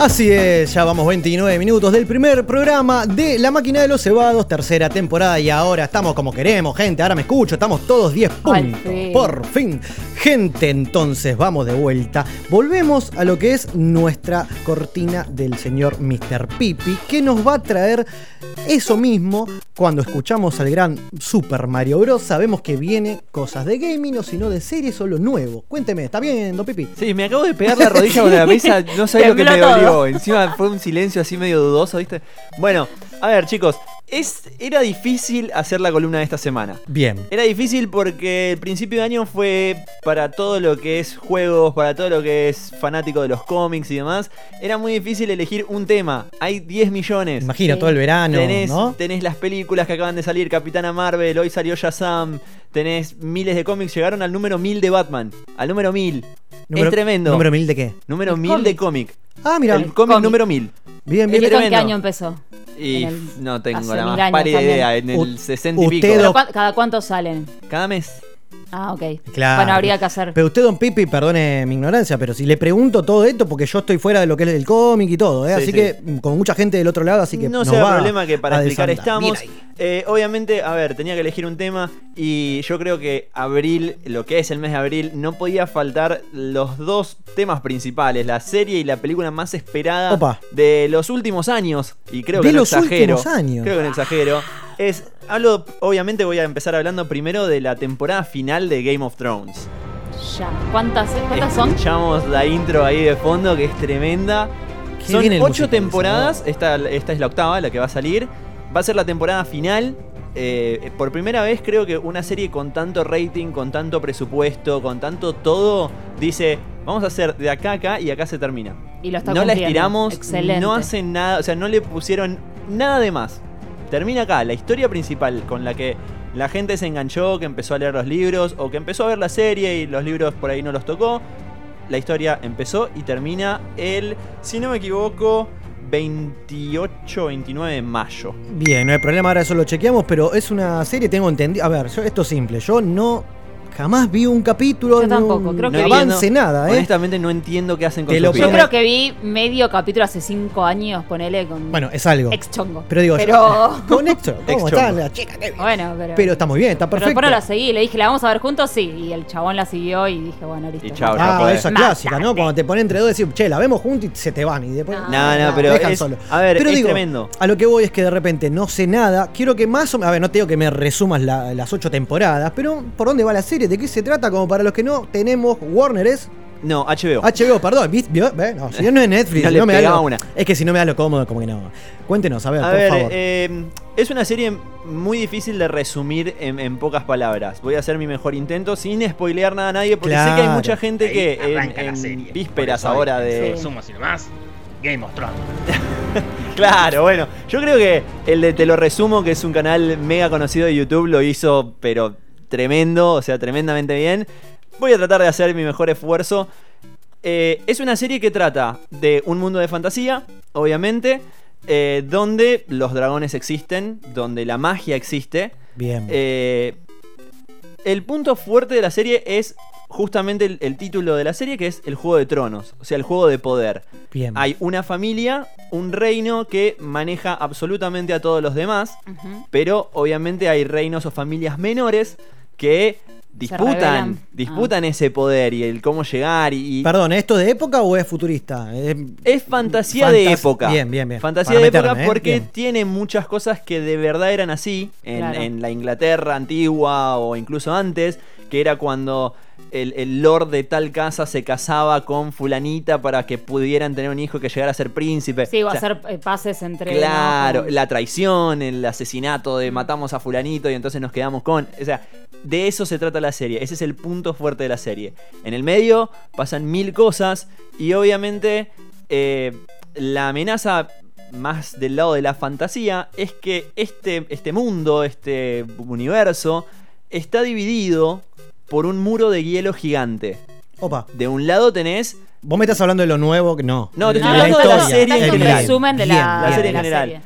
Así es, ya vamos 29 minutos del primer programa de La Máquina de los Cebados, tercera temporada y ahora estamos como queremos, gente, ahora me escucho, estamos todos 10 Al puntos, por fin. Gente, entonces vamos de vuelta. Volvemos a lo que es nuestra cortina del señor Mr. Pipi, que nos va a traer eso mismo cuando escuchamos al gran Super Mario Bros. Sabemos que viene cosas de gaming o sino de series o lo nuevo. Cuénteme, ¿está bien, don Pipi? Sí, me acabo de pegar la [laughs] rodilla con la mesa, no sabía lo que me todo. dolió. Encima fue un silencio así medio dudoso, ¿viste? Bueno, a ver, chicos, es, era difícil hacer la columna de esta semana. Bien. Era difícil porque el principio de año fue para todo lo que es juegos, para todo lo que es fanático de los cómics y demás. Era muy difícil elegir un tema. Hay 10 millones. Imagino, todo el verano, Tenés, ¿no? tenés las películas que acaban de salir, Capitana Marvel, hoy salió Shazam. Tenés miles de cómics, llegaron al número 1000 de Batman. Al número 1000. Número- es tremendo. ¿Número 1000 de qué? Número 1000 de cómic. Ah, mira. El cómic número 1000. Bien, ¿Y bien. esto en qué año empezó? Y el- no tengo la más pálida idea. En el U- 60 y pico. usted, ¿Pero don- cuán- ¿Cada cuánto salen? Cada mes. Ah, ok. Claro. Bueno, habría que hacer. Pero usted, don Pipi, perdone mi ignorancia, pero si le pregunto todo esto, porque yo estoy fuera de lo que es el cómic y todo, ¿eh? Sí, así sí. que mm, con mucha gente del otro lado, así que no nos sea va problema que para explicar desandar. estamos. Eh, obviamente, a ver, tenía que elegir un tema y yo creo que abril, lo que es el mes de abril, no podía faltar los dos temas principales, la serie y la película más esperada Opa. de los últimos años. Y creo De que no los exagero. últimos años. Creo que no exagero. Es, hablo, obviamente voy a empezar hablando primero de la temporada final de Game of Thrones. Ya. ¿Cuántas, cuántas son? Escuchamos la intro ahí de fondo que es tremenda. Qué Son ocho temporadas, esta, esta es la octava, la que va a salir. Va a ser la temporada final. Eh, por primera vez creo que una serie con tanto rating, con tanto presupuesto, con tanto todo, dice, vamos a hacer de acá a acá y acá se termina. Y lo está no la estiramos, Excelente. no hacen nada, o sea, no le pusieron nada de más. Termina acá, la historia principal con la que la gente se enganchó, que empezó a leer los libros o que empezó a ver la serie y los libros por ahí no los tocó. La historia empezó y termina el, si no me equivoco, 28 29 de mayo. Bien, no hay problema, ahora eso lo chequeamos, pero es una serie, tengo entendido. A ver, esto es simple, yo no jamás vi un capítulo, Yo no- tampoco, creo no que- avance nada, ¿eh? Honestamente no entiendo qué hacen con Te lo. Yo creo que vi medio capítulo hace cinco años, ponele con. Bueno, es algo. Ex chongo. Pero digo, Pero. [laughs] con esto, ¿cómo Ex está chongo. la chica? Bueno, pero. Pero está muy bien, está Pero perfecto. después no la seguí, le dije, ¿la vamos a ver juntos? Sí. Y el chabón la siguió y dije, bueno, listo. Y chao, Ah, fue. esa clásica, ¿no? Cuando te ponen entre dos, decir, che, la vemos juntos y se te van. Y después. No, no, pero dejan es- solo. a ver, Pero es digo, tremendo. A lo que voy es que de repente no sé nada. Quiero que más o menos. A ver, no te digo que me resumas la- las ocho temporadas, pero ¿por dónde va la serie? ¿De qué se trata? Como para los que no tenemos, Warner es. No, HBO. HBO, perdón. ¿viste? No, si no es Netflix, [laughs] No si le no me da lo- una. Es que si no me da lo cómodo, como que no. Cuéntenos, a ver, A por ver, favor. eh, es una serie muy difícil de resumir en, en pocas palabras. Voy a hacer mi mejor intento sin spoilear nada a nadie, porque sé que hay mucha gente Ahí que en, arranca la en serie. vísperas ahora de... Resumo así nomás. Game of Thrones. [laughs] Claro, bueno, yo creo que el de Te lo resumo, que es un canal mega conocido de YouTube, lo hizo, pero tremendo, o sea, tremendamente bien. Voy a tratar de hacer mi mejor esfuerzo. Eh, es una serie que trata de un mundo de fantasía, obviamente, eh, donde los dragones existen, donde la magia existe. Bien. Eh, el punto fuerte de la serie es justamente el, el título de la serie, que es el Juego de Tronos, o sea, el juego de poder. Bien. Hay una familia, un reino que maneja absolutamente a todos los demás, pero obviamente hay reinos o familias menores que disputan, rebelan. disputan ese poder y el cómo llegar y, y- Perdón, ¿esto de época o es futurista? Es, es fantasía de época. Bien, bien, bien. Fantasía Para de época meterme, ¿eh? porque tiene muchas cosas que de verdad eran así en, Claro. en la Inglaterra antigua o incluso antes, que era cuando el, el lord de tal casa se casaba con fulanita para que pudieran tener un hijo que llegara a ser príncipe. Sí, va O a sea, hacer eh, pases entre. Claro, la traición, el asesinato de matamos a fulanito y entonces nos quedamos con... O sea, de eso se trata la serie, ese es el punto fuerte de la serie. En el medio pasan mil cosas y obviamente eh, la amenaza más del lado de la fantasía es que este, este mundo, este universo, está dividido por un muro de hielo gigante. Opa. De un lado tenés Vos me estás hablando de lo nuevo, que no. no, te estoy no, hablando no, de la serie en general. resumen de la- serie la general. serie.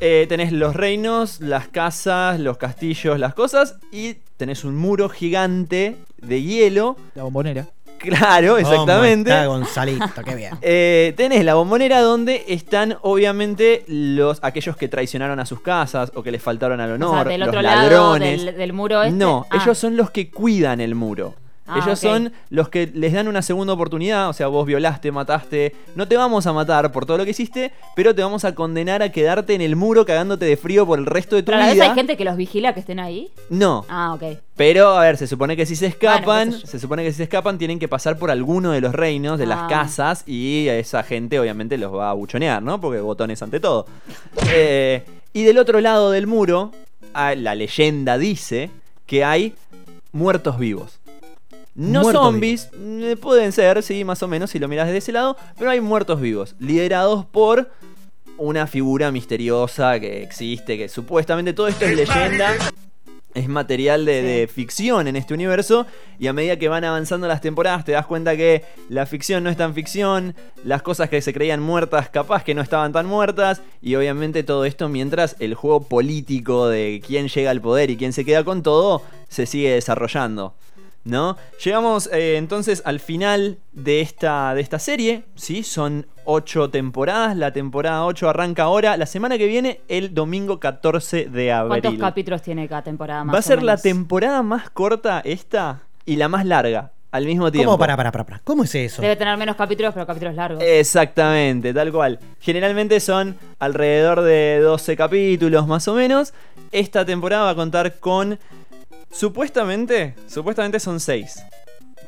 Eh, tenés los reinos, las casas, los castillos, las cosas y tenés un muro gigante de hielo. La bombonera. Claro, exactamente. ¿Cómo está Gonzalito, qué bien. [laughs] Eh, tenés la bombonera donde están obviamente los aquellos que traicionaron a sus casas o que les faltaron al honor, o sea, del los otro lado ladrones. del, del muro este. No, Ah. ellos son los que cuidan el muro. Ah, Ellos son los que les dan una segunda oportunidad, o sea, vos violaste, mataste, no te vamos a matar por todo lo que hiciste, pero te vamos a condenar a quedarte en el muro cagándote de frío por el resto de tu Pero a vida. hay gente que los vigila que estén ahí. No, Ah, ok. pero, a ver, se supone que si se escapan, Bueno, se supone que si se escapan tienen que pasar por alguno de los reinos, de Ah. las casas, y esa gente obviamente los va a buchonear, ¿no? Porque botones ante todo. Eh, y del otro lado del muro, ah, la leyenda dice que hay muertos vivos. No Muertos zombies, eh, pueden ser, sí, más o menos, si lo miras desde ese lado, pero hay muertos vivos, liderados por una figura misteriosa que existe, que supuestamente todo esto es leyenda, es material de, de ficción en este universo y a medida que van avanzando las temporadas te das cuenta que la ficción no es tan ficción, las cosas que se creían muertas capaz que no estaban tan muertas y obviamente todo esto mientras el juego político de quién llega al poder y quién se queda con todo se sigue desarrollando. ¿No? Llegamos eh, entonces al final de esta, de esta serie, ¿sí? Son ocho temporadas, la temporada 8 arranca ahora, la semana que viene, el domingo 14 de ¿Cuántos abril. capítulos tiene cada temporada más Va a ser la temporada más corta esta y la más larga al mismo tiempo. ¿Cómo? Para, para, para, para. ¿Cómo es eso? Debe tener menos capítulos, pero capítulos largos. Exactamente, tal cual. Generalmente son alrededor de 12 capítulos más o menos. Esta temporada va a contar con... Supuestamente, supuestamente son 6.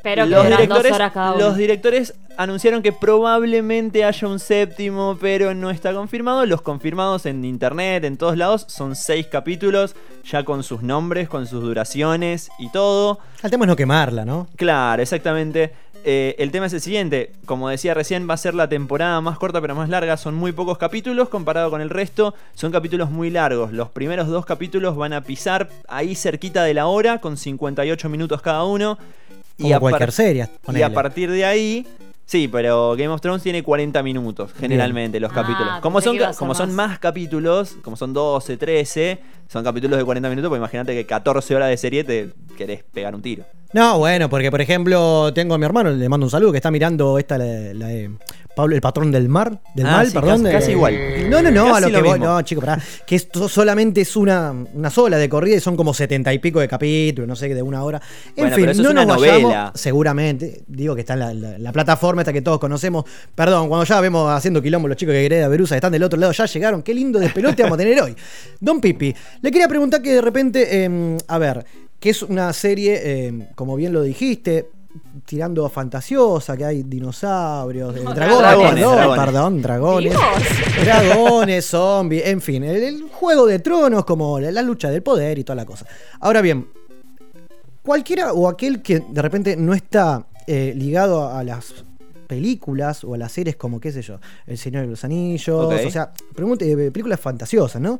pero que duran dos horas cada uno. los directores anunciaron que probablemente haya un séptimo, pero no está confirmado. Los confirmados en internet, en todos lados, son seis capítulos, ya con sus nombres, con sus duraciones y todo. El tema es no quemarla, ¿no? Claro, exactamente. Eh, el tema es el siguiente, como decía recién, va a ser la temporada más corta pero más larga, son muy pocos capítulos comparado con el resto, son capítulos muy largos, los primeros dos capítulos van a pisar ahí cerquita de la hora, con 58 minutos cada uno. Como a cualquier serie, Y a partir de ahí... Sí, pero Game of Thrones tiene 40 minutos, generalmente, los Ah, capítulos. Como, pensé son, que iba a ca- ser como son más. capítulos, como son 12, 13, son capítulos de 40 minutos, pues imagínate que 14 horas de serie te querés pegar un tiro. No, bueno, porque por ejemplo, tengo a mi hermano, le mando un saludo, que está mirando esta, la, la de Pablo, el patrón del mar, del Ah, mal, sí, perdón. casi- igual. No, no, no, Casi a lo que mismo. no, chico, pará. Que esto solamente es una, una sola de corrida y son como setenta y pico de capítulos, no sé, de una hora. En Bueno, fin, pero eso no es una nos vayamos, novela. seguramente, digo que está en la, la- la plataforma esta que todos conocemos. Perdón, cuando ya vemos haciendo quilombo los chicos que Greda Berusa están del otro lado, ya llegaron, qué lindo despelote vamos a tener hoy. Don Pipi, le quería preguntar que de repente, eh, a ver, que es una serie, eh, como bien lo dijiste, tirando a fantasiosa, que hay dinosaurios, eh, dragones, dragones, perdón, dragones. perdón, dragones, Dios. dragones, zombies, en fin, el, el juego de tronos, como la, la lucha del poder y toda la cosa. Ahora bien, cualquiera o aquel que de repente no está eh, ligado a las películas o a las series como, qué sé yo, El Señor de los Anillos, o sea, pregunte, eh, películas fantasiosas, ¿no?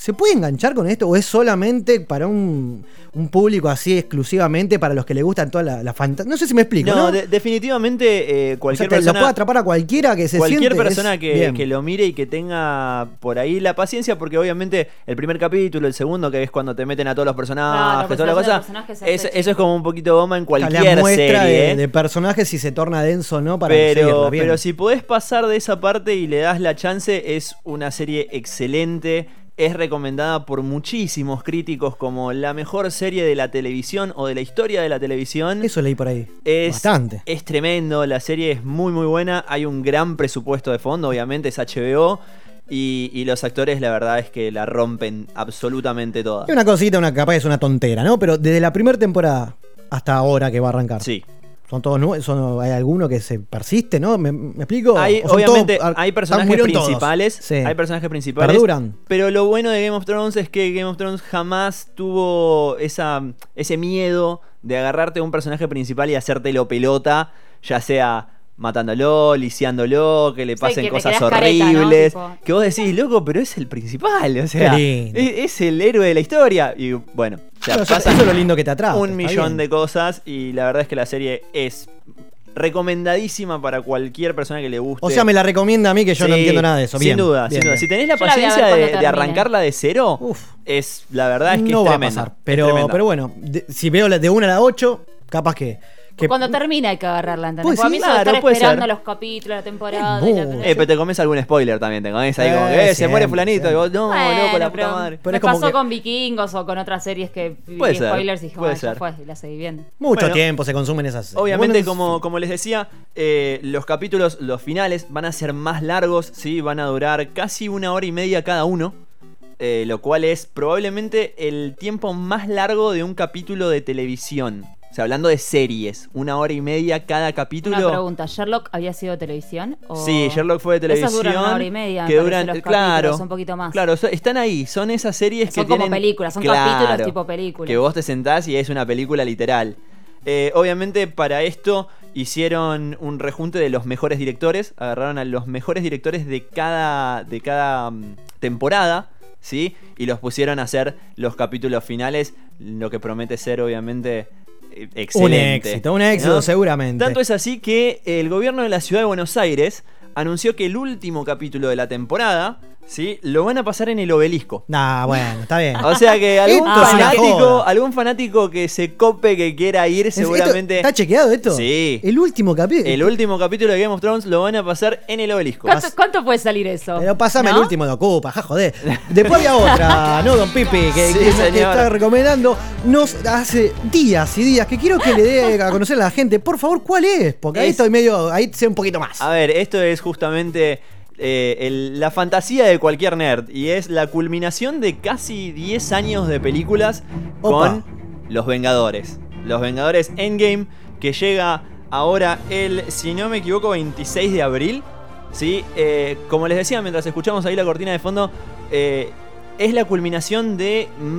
¿Se puede enganchar con esto o es solamente para un, un público así exclusivamente para los que le gustan toda la, la fantasía? No sé si me explico, ¿no? No, de- definitivamente eh, o sea, cualquier te- lo persona... puede atrapar a cualquiera que se Cualquier siente, persona es- que, lo mire y que tenga por ahí la paciencia, porque obviamente el primer capítulo, el segundo, que es cuando te meten a todos los personajes, Claro, toda la cosa, es- eso es como un poquito goma en la cualquier muestra serie. de, ¿eh? de personajes si se torna denso o no para pero, bien. pero si podés pasar de esa parte y le das la chance, es una serie excelente. Es recomendada por muchísimos críticos como la mejor serie de la televisión o de la historia de la televisión. Eso leí por ahí. Es, Bastante. es tremendo, la serie es muy muy buena, hay un gran presupuesto de fondo, obviamente es HBO y, y los actores la verdad es que la rompen absolutamente toda. Hay una cosita, una capaz es una tontera, ¿no? Pero desde la primera temporada hasta ahora que va a arrancar. Sí. Son todos nuevos, son- hay alguno que se persiste, ¿no? ¿Me, me explico? Hay, ¿O son obviamente todos- hay personajes principales, Sí. hay personajes principales, Perduran. pero lo bueno de Game of Thrones es que Game of Thrones jamás tuvo esa, ese miedo de agarrarte a un personaje principal y hacértelo pelota, ya sea matándolo, lisiándolo, que le Sí, pasen que cosas careta, horribles, Tipo- que vos decís, loco, pero es el principal, o sea, Qué lindo. es, es el héroe de la historia y bueno, o sea, Bueno, eso, es lo lindo que te atrapa. un millón bien. de cosas y la verdad es que la serie es recomendadísima para cualquier persona que le guste. O sea, me la recomienda a mí que yo no entiendo nada de eso. Sin duda, bien, sin duda. bien. Si tenés la Yo paciencia de, arrancarla de cero, Uf. es la verdad es que no es va a pasar. Pero, pero bueno, de- si veo la de 1 a la 8, capaz que, Que- Cuando termina hay que agarrarla, ¿entendés? Pues Porque a sí, mí claro, estar puede esperando ser. los capítulos, la temporada. y la- Eh, pero te comes algún spoiler también, te comes ahí como Eh, que eh, se muere fulanito y vos, no, Bueno, loco, la pero puta madre. Pero me es como pasó que- con vikingos o con otras series que vi Puede ser, spoilers y dije, puede bueno, ya ser. fue, y la seguí viendo. Mucho Bueno, tiempo se consumen esas. Obviamente, Bueno, como, como les decía, eh, los capítulos, los finales, van a ser más largos, ¿sí? Van a durar casi una hora y media cada uno. eh, lo cual es probablemente el tiempo más largo de un capítulo de televisión. O sea, hablando de series, una hora y media cada capítulo. Una pregunta, ¿Sherlock había sido televisión? O... Sí, Sherlock fue de televisión. Esas duran una hora y media, me que duran, los claro, un poquito más. Claro, so- están ahí, son esas series Son que como tienen- películas, son Claro, capítulos tipo películas. Que vos te sentás y es una película literal. Eh, obviamente para esto hicieron un rejunte de los mejores directores, agarraron a los mejores directores de cada, de cada mm, temporada, ¿sí? Y los pusieron a hacer los capítulos finales, lo que promete ser obviamente Un éxito, un éxito ¿no? seguramente. Tanto es así que el gobierno de la ciudad de Buenos Aires anunció que el último capítulo de la temporada, ¿sí? Lo van a pasar en el obelisco. Nah, bueno, está bien. [laughs] O sea que algún Esto es una fanático, joda. algún fanático que se cope, que quiera ir, ¿Es- esto- seguramente. ¿Está chequeado esto? Sí. El último capítulo. El último capítulo de Game of Thrones lo van a pasar en el obelisco. ¿Cuánto, cuánto puede salir eso? Pero pasame ¿No? el último de Ocupa, ja, joder. Después había otra, [laughs] ¿no, don Pipi? Que, Sí, que- que señor. está recomendando. Nos hace días y días que quiero que le dé a conocer a la gente. Por favor, ¿cuál es? Porque ahí Es- estoy medio. Ahí sé un poquito más. A ver, esto es justamente eh, el- la fantasía de cualquier nerd. Y es la culminación de casi 10 años de películas Opa. con Los Vengadores. Los Vengadores Endgame, que llega ahora el, si no me equivoco, 26 de abril. ¿sí? Eh, como les decía mientras escuchamos ahí la cortina de fondo, eh, es la culminación de mm,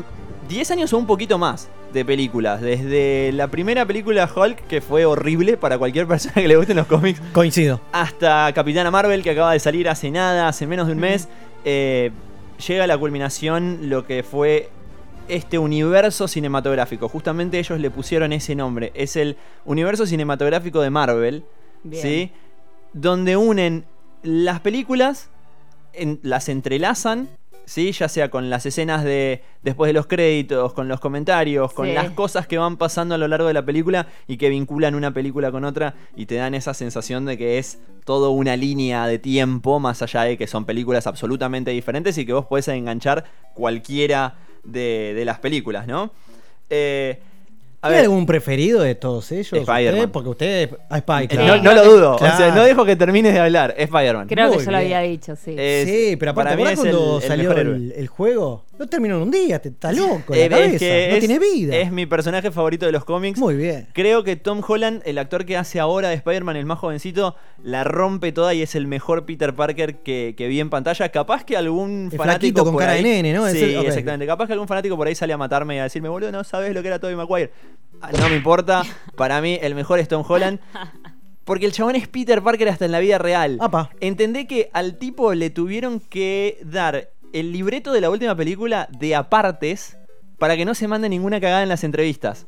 10 años o un poquito más de películas. Desde la primera película Hulk, que fue horrible para cualquier [laughs] persona que le gusten los cómics, Coincido. hasta Capitana Marvel, que acaba de salir hace nada, hace menos de un mes, eh, llega a la culminación lo que fue este universo cinematográfico. Justamente ellos le pusieron ese nombre. Es el universo cinematográfico de Marvel, Bien. ¿sí? Donde unen las películas, en- las entrelazan. ¿Sí? Ya sea con las escenas de después de los créditos, con los comentarios, con Sí. las cosas que van pasando a lo largo de la película y que vinculan una película con otra y te dan esa sensación de que es todo una línea de tiempo, más allá de que son películas absolutamente diferentes y que vos podés enganchar cualquiera de, de las películas, ¿no? Eh, a ¿Tiene ver, algún preferido de todos ellos? Spider-Man. usted? Porque usted. Ah, Spy, eh, claro. no, no lo dudo, Claro. o sea, no dejo que termines de hablar, es Spider-Man. Creo Muy que yo lo había dicho, sí. Es- sí, pero aparte, para mí ¿te acordás es cuando el salió el juego? No terminó en un día, te está loco Eh, es cabeza. que no es- tiene vida. Es mi personaje favorito de los cómics. Muy bien. Creo que Tom Holland, el actor que hace ahora de Spider-Man, el más jovencito, la rompe toda y es el mejor Peter Parker que, que vi en pantalla. Capaz que algún El fanático. con por cara de nene, ¿no? Sí, exactamente. Capaz que algún fanático por ahí sale a matarme y a decirme, boludo, no sabes lo que era Tobey Maguire. Ah, No me importa. [laughs] Para mí, el mejor es Tom Holland. Porque el chabón es Peter Parker hasta en la vida real. Apa. Entendé que al tipo le tuvieron que dar el libreto de la última película de apartes para que no se mande ninguna cagada en las entrevistas.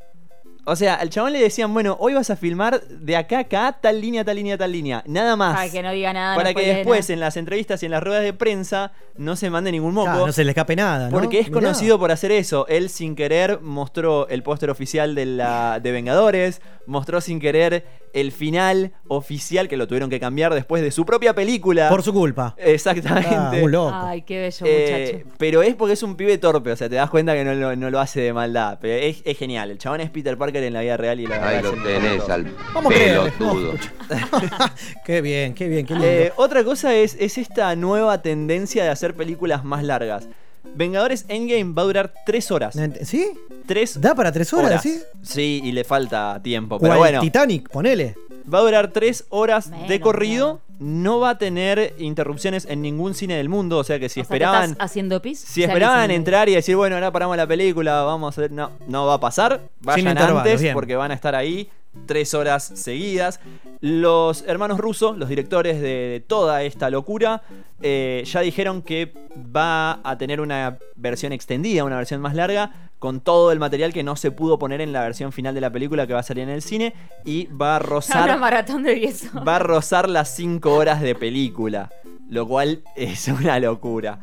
O sea, al chabón le decían, bueno, hoy vas a filmar de acá a acá, tal línea, tal línea, tal línea. Nada más. Para que no diga nada. para no que después nada. en las entrevistas y en las ruedas de prensa no se mande ningún moco. Claro, no se le escape nada, ¿no? Porque es Mirá. conocido por hacer eso. Él sin querer mostró el póster oficial de, la, de Vengadores, mostró sin querer el final oficial que lo tuvieron que cambiar después de su propia película. Por su culpa. Exactamente. Ah, un loco. Ay, qué bello Eh, muchacho. pero es porque es un pibe torpe, o sea, te das cuenta que no lo, no lo hace de maldad. Pero es, es genial. El chabón es Peter Parker en la vida real y la Ahí lo tenés al Vamos pelotudo. [laughs] Qué bien, qué bien, qué lindo. Eh, otra cosa es, es esta nueva tendencia de hacer películas más largas. Vengadores Endgame va a durar 3 horas. ¿Sí? Tres ¿Da para tres horas, sí? Sí, y le falta tiempo. Pero bueno, Titanic, ponele. va a durar 3 horas de corrido. No va a tener interrupciones en ningún cine del mundo. O sea que si O sea, ¿te esperaban. estás haciendo pis? Si esperaban entrar y decir, bueno, ahora paramos la película, vamos a hacer. No, no va a pasar. Vayan antes bien. porque van a estar ahí tres horas seguidas. Los hermanos rusos, los directores de toda esta locura, eh, ya dijeron que va a tener una versión extendida, una versión más larga, con todo el material que no se pudo poner en la versión final de la película que va a salir en el cine y va a Una rozar, maratón de 10 horas. va a rozar las 5 horas de película, lo cual es una locura.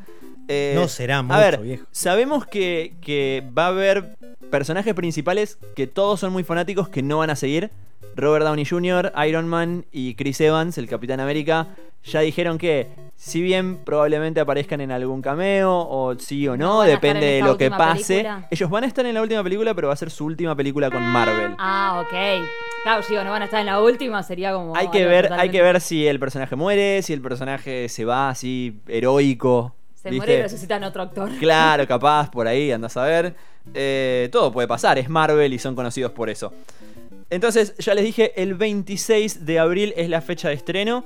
Eh, No será a mucho, ver, viejo. Sabemos que, que va a haber personajes principales que todos son muy fanáticos que no van a seguir. Robert Downey Jr., Iron Man y Chris Evans, el Capitán América, ya dijeron que si bien probablemente aparezcan en algún cameo o sí o no, a depende en de lo que pase. película. Ellos van a estar en la última película, pero va a ser su última película con Marvel. Ah, ok. Claro, digo, no van a estar en la última, sería como. Hay que ver, hay que ver si el personaje muere, si el personaje se va así heroico. Se ¿viste? muere y resucitan otro actor. Claro, [laughs] capaz, por ahí, andás a ver. Eh, todo puede pasar, es Marvel y son conocidos por eso. Entonces, ya les dije, el 26 de abril es la fecha de estreno.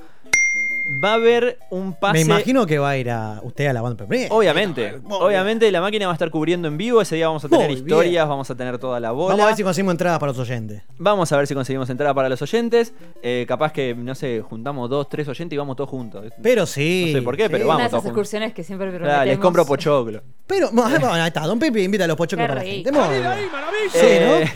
Va a haber un pase. Me imagino que va a ir a usted a la banda premier. Obviamente, obviamente la máquina va a estar cubriendo en vivo. Ese día vamos a tener Muy bien. historias, vamos a tener toda la bola. Vamos a ver si conseguimos entradas para los oyentes. Vamos a ver si conseguimos entrada para los oyentes. Eh, capaz que, no sé, juntamos dos, tres oyentes y vamos todos juntos. Pero sí. No sé por qué, sí. pero Una vamos de todos esas juntos. excursiones que siempre Claro, prometemos. les compro pochoclo. Pero, bueno, ahí está, Don Pepe invita a los pochoclos para la gente. Bien. Sí, Eh,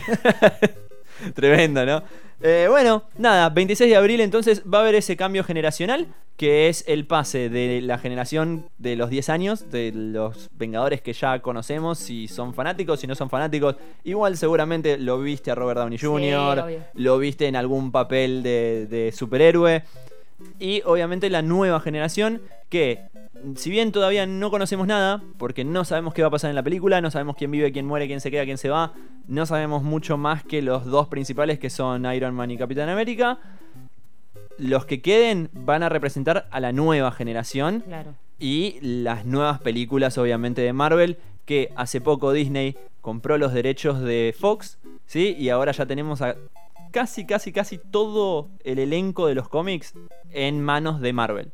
[laughs] Tremendo, ¿no? Eh, bueno, nada, 26 de abril entonces va a haber ese cambio generacional, que es el pase de la generación de los 10 años, de los Vengadores que ya conocemos, si son fanáticos, si no son fanáticos. Igual seguramente lo viste a Robert Downey Jr., lo viste en algún papel de, de superhéroe. Y obviamente la nueva generación que, si bien todavía no conocemos nada, porque no sabemos qué va a pasar en la película, no sabemos quién vive, quién muere, quién se queda, quién se va, no sabemos mucho más que los dos principales que son Iron Man y Capitán América. Los que queden van a representar a la nueva generación Claro. y las nuevas películas obviamente de Marvel que hace poco Disney compró los derechos de Fox, ¿sí? Y ahora ya tenemos a casi, casi, casi todo el elenco de los cómics en manos de Marvel.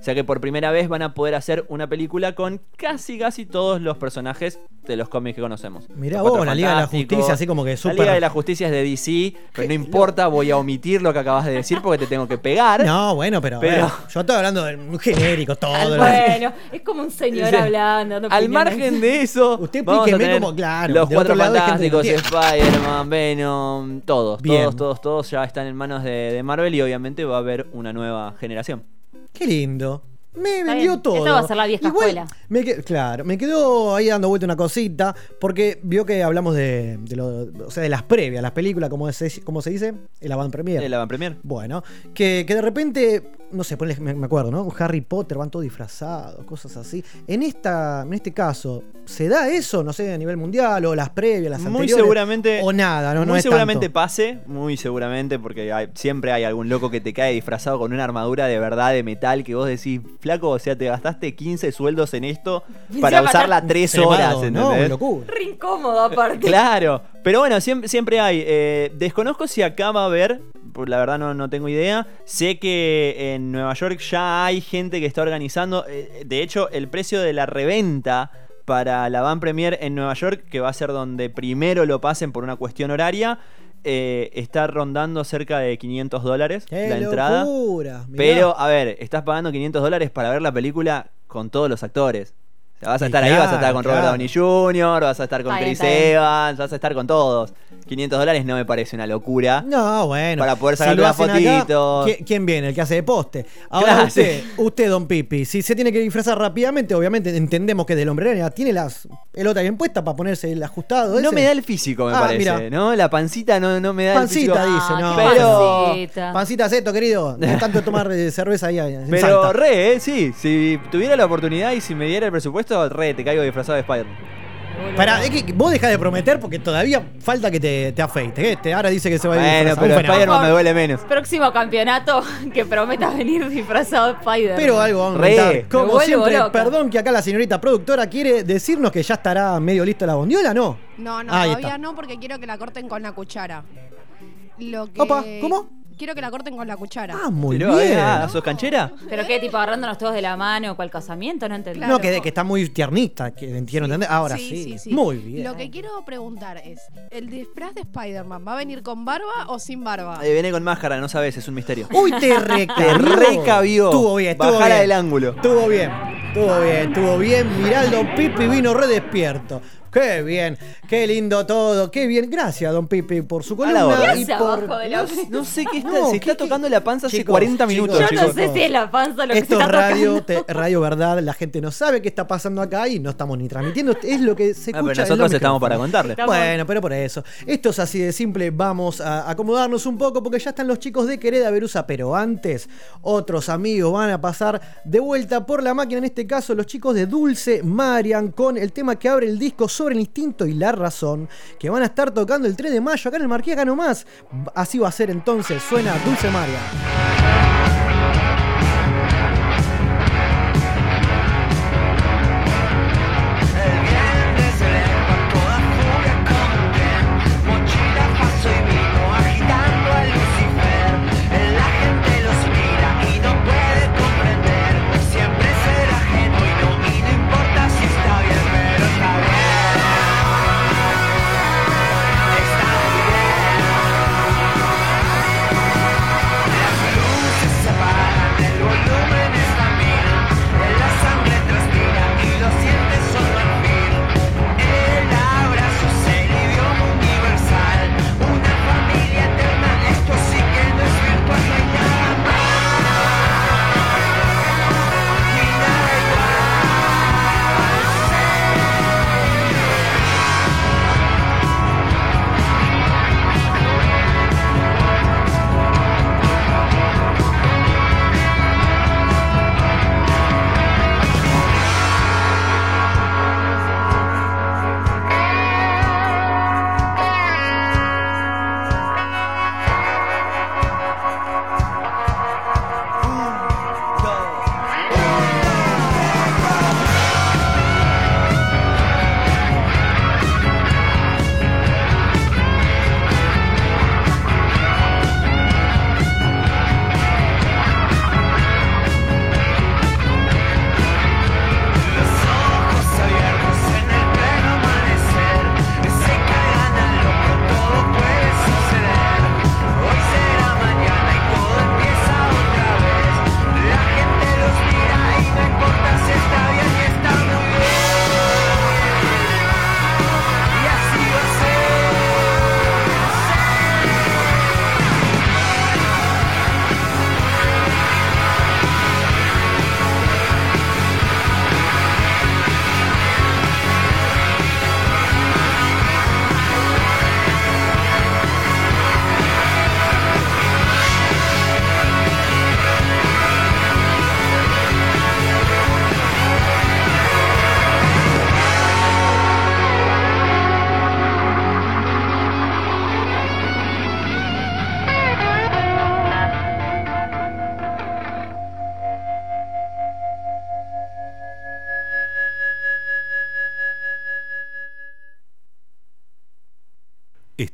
O sea que por primera vez van a poder hacer una película con casi, casi todos los personajes de los cómics que conocemos. Mirá vos, la Liga de la. Justicia, así como que La súper- Liga de la Justicia es de DC, pero no importa, voy a omitir lo que acabas de decir porque te tengo que pegar. No, bueno, pero, Pero- eh, yo estoy hablando de un genérico todo. Al- bueno, es como un señor hablando. Al margen de eso, [laughs] Usted vamos a tener como, claro, los cuatro fantásticos, Spider-Man, Venom, todos, Bien. todos, todos, todos ya están en manos de, de Marvel y obviamente va a haber una nueva generación. Qué lindo. Me Está vendió bien. todo. Esta va a ser la vieja Igual, escuela. me claro, me quedó ahí dando vuelta una cosita, porque vio que hablamos de, de lo- o sea, de las previas, las películas, como se, como se dice, el avant premier. El avant premier. Bueno, que, que de repente, no sé, me, me acuerdo, ¿no? Harry Potter, van todos disfrazados, cosas así. En esta, en este caso, ¿se da eso, no sé, a nivel mundial, o las previas, las Muy anteriores? seguramente. O nada, no, no muy es seguramente tanto. pase, muy seguramente, porque hay- siempre hay algún loco que te cae disfrazado con una armadura de verdad de metal que vos decís, flaco, o sea, te gastaste 15 sueldos en esto [laughs] para usarla matar- 3 Cebado, horas, ¿no? ¿entendés? Locura. Re incómodo, aparte. Claro, pero bueno, siempre, siempre hay. eh, desconozco si acá va a haber, por la verdad no, no tengo idea. Sé que en Nueva York ya hay gente que está organizando. eh, de hecho, el precio de la reventa para la Van Premier en Nueva York, que va a ser donde primero lo pasen por una cuestión horaria, eh, está rondando cerca de 500 dólares ¡Qué la entrada. locura! Mirá. Pero, a ver, estás pagando 500 dólares para ver la película con todos los actores. O sea, vas a estar ahí, vas a estar claro, con Robert claro. Downey Jr., vas a estar con Chris. Evans, vas a estar con todos. 500 dólares no me parece una locura. No, bueno. Para poder Si sacar lo una acá, fotito. ¿qui- ¿Quién viene? El que hace de poste. Ahora Claro, usted, sí. usted, don Pipi, si se tiene que disfrazar rápidamente, obviamente entendemos que del hombre araña tiene las pelota bien puesta para ponerse el ajustado. No me da el físico, me Ah, parece, mirá. ¿no? La pancita no, no me da el físico. Pancita, dice, no. Pero, Pancita. Pancita seto, querido. De tanto tomar eh, cerveza ahí en pero Salta. re, ¿eh? Sí. Si tuviera la oportunidad y si me diera el presupuesto, re, te caigo disfrazado de Spider-Man. Pará, es que vos dejás de prometer porque todavía falta que te, te afeite. ¿eh? Te- ahora dice que se va a ir Bueno, disfrazado. pero Un fenómeno. Spider-Man me duele menos. Próximo campeonato que prometas venir disfrazado de Spider. Pero algo vamos a Re. inventar. Me Como vuelvo siempre, loca. perdón que acá la señorita productora quiere decirnos que ya estará medio listo la bondiola, ¿no? No, no, Ahí todavía está. no, porque quiero que la corten con la cuchara. Lo que... Opa, ¿cómo? Quiero que la corten con la cuchara. Ah, muy Pero, bien. ah, ¿Sos canchera? ¿Pero qué? ¿Tipo agarrándonos todos de la mano o cual casamiento? No entendí. Claro. No, que, que está muy tiernita, que entiendo entender. Ahora sí, Muy bien. Lo que quiero preguntar es, ¿el disfraz de Spider-Man va a venir con barba o sin barba? Eh, viene con máscara, no sabes, es un misterio. [laughs] Uy, te recabió. Te recabió. Estuvo bien, estuvo Bajala bien. del ángulo. Estuvo bien, estuvo bien, estuvo bien. Mirá, el don Pipi vino re despierto. Qué bien, qué lindo todo, qué bien. Gracias, don Pipe, por su A columna. y por... No, no sé qué está, No, se está ¿qué- tocando la panza hace Chicos, 40 minutos, chicos, Yo no chicos. sé si es la panza lo que Esto se es está radio, te- radio verdad, la gente no sabe qué está pasando acá y no estamos ni transmitiendo, es lo que se Ah, pero escucha. nosotros estamos para micrófonos. contarle. Estamos- Bueno, pero por eso. Esto es así de simple. Vamos a acomodarnos un poco porque ya están los chicos de Quereda Verusa. Pero antes, otros amigos van a pasar de vuelta por la máquina. En este caso, los chicos de Dulce Marian con el tema que abre el disco sobre el instinto y la razón. Que van a estar tocando el 3 de mayo acá en el Marqués, acá nomás. Así va a ser entonces. Suena Dulce Marian.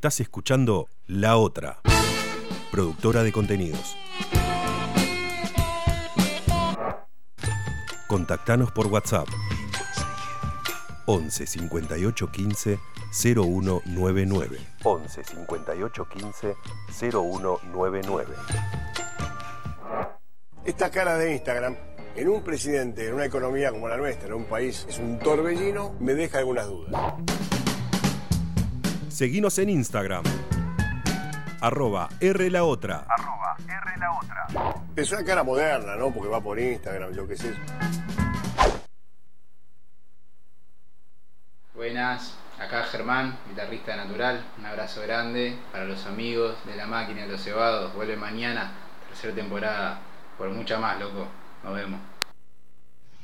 Estás escuchando La Otra, productora de contenidos. Contactanos por WhatsApp 11 58 15 0199. 11 58 15 0199. Esta cara de Instagram, en un presidente, en una economía como la nuestra, en un país, es un torbellino, me deja algunas dudas. Seguinos en Instagram. Arroba R la otra. Es una cara moderna, ¿no? Porque va por Instagram, lo que sé. Buenas, acá Germán, guitarrista natural. Un abrazo grande para los amigos de la máquina de los cebados. Vuelve mañana, tercera temporada, por mucha más, loco. Nos vemos.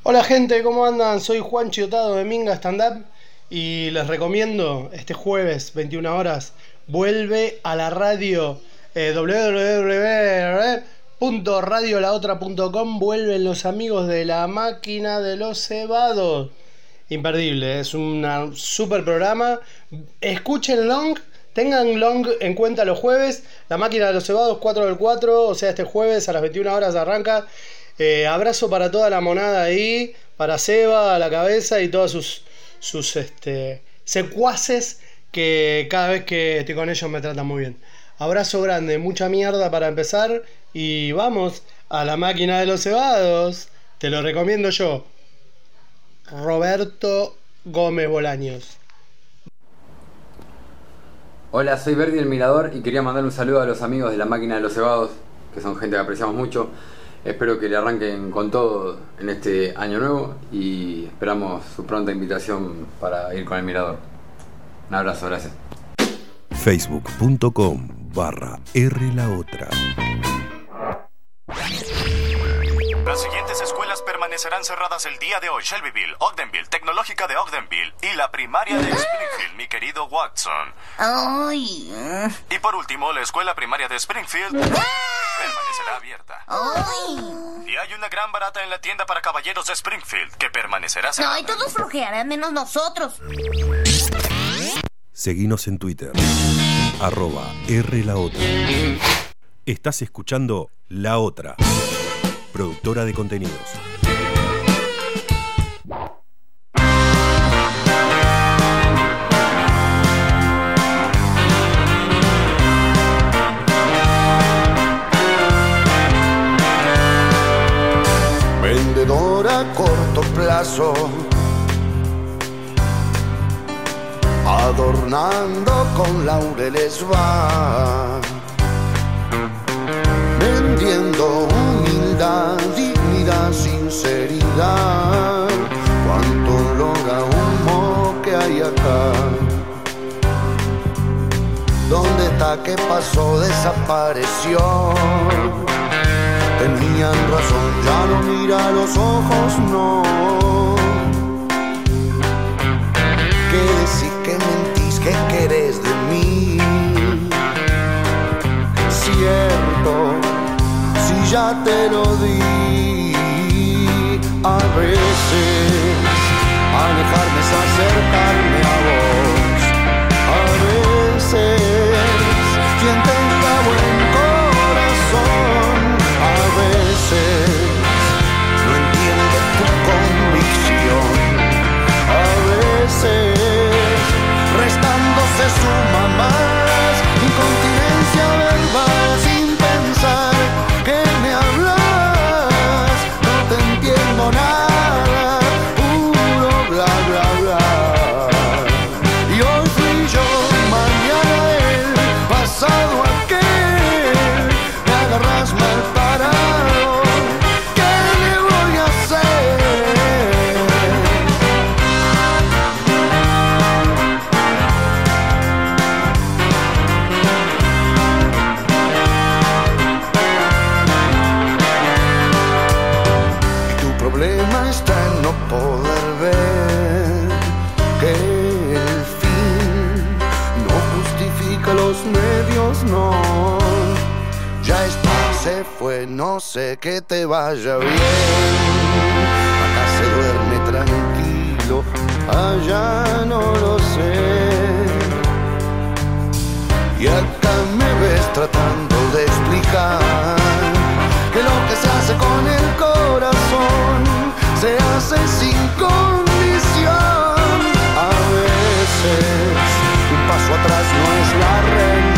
Hola gente, ¿cómo andan? Soy Juan Chiotado de Minga Stand Up y les recomiendo este jueves 21 horas vuelve a la radio eh, www.radiolaotra.com vuelven los amigos de la máquina de los cebados. Imperdible es un super programa. Escuchen long tengan long en cuenta los jueves la máquina de los cebados 4 del 4 o sea este jueves a las 21 horas arranca. Eh, abrazo para toda la monada ahí, para Seba, la cabeza y todos sus, sus este, secuaces que cada vez que estoy con ellos me tratan muy bien. Abrazo grande, mucha mierda para empezar y vamos a la máquina de los cebados. Te lo recomiendo yo. Roberto Gómez Bolaños. Hola, soy Verdi el Mirador y quería mandar un saludo a los amigos de la máquina de los cebados, que son gente que apreciamos mucho. Espero que le arranquen con todo en este año nuevo y esperamos su pronta invitación para ir con el Mirador. Un abrazo, gracias. Facebook.com barra. Permanecerán cerradas el día de hoy. Shelbyville, Ogdenville, Tecnológica de Ogdenville y la primaria de Springfield, mi querido Watson. Ay. Y por último, la escuela primaria de Springfield permanecerá abierta. Y hay una gran barata en la tienda para caballeros de Springfield que permanecerá No, cerrada. y todos flojearán menos nosotros. Seguinos en Twitter. Arroba R la otra. Estás escuchando La Otra. Productora de contenidos. Adornando con laureles va, vendiendo humildad, dignidad, sinceridad. Cuánto logra humo que hay acá. ¿Dónde está? ¿Qué pasó? Desapareció. Tenían razón, ya no mira los ojos, no. ¿Qué decís, qué mentís, qué querés de mí? Cierto, si ya te lo di, a veces alejarme es acercarme a vos. A veces, quien tenga restando se suma más que te vaya bien. Acá se duerme tranquilo, allá no lo sé. Y acá me ves tratando de explicar que lo que se hace con el corazón se hace sin condición. A veces un paso atrás no es la rendición.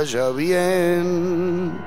Vaya bien.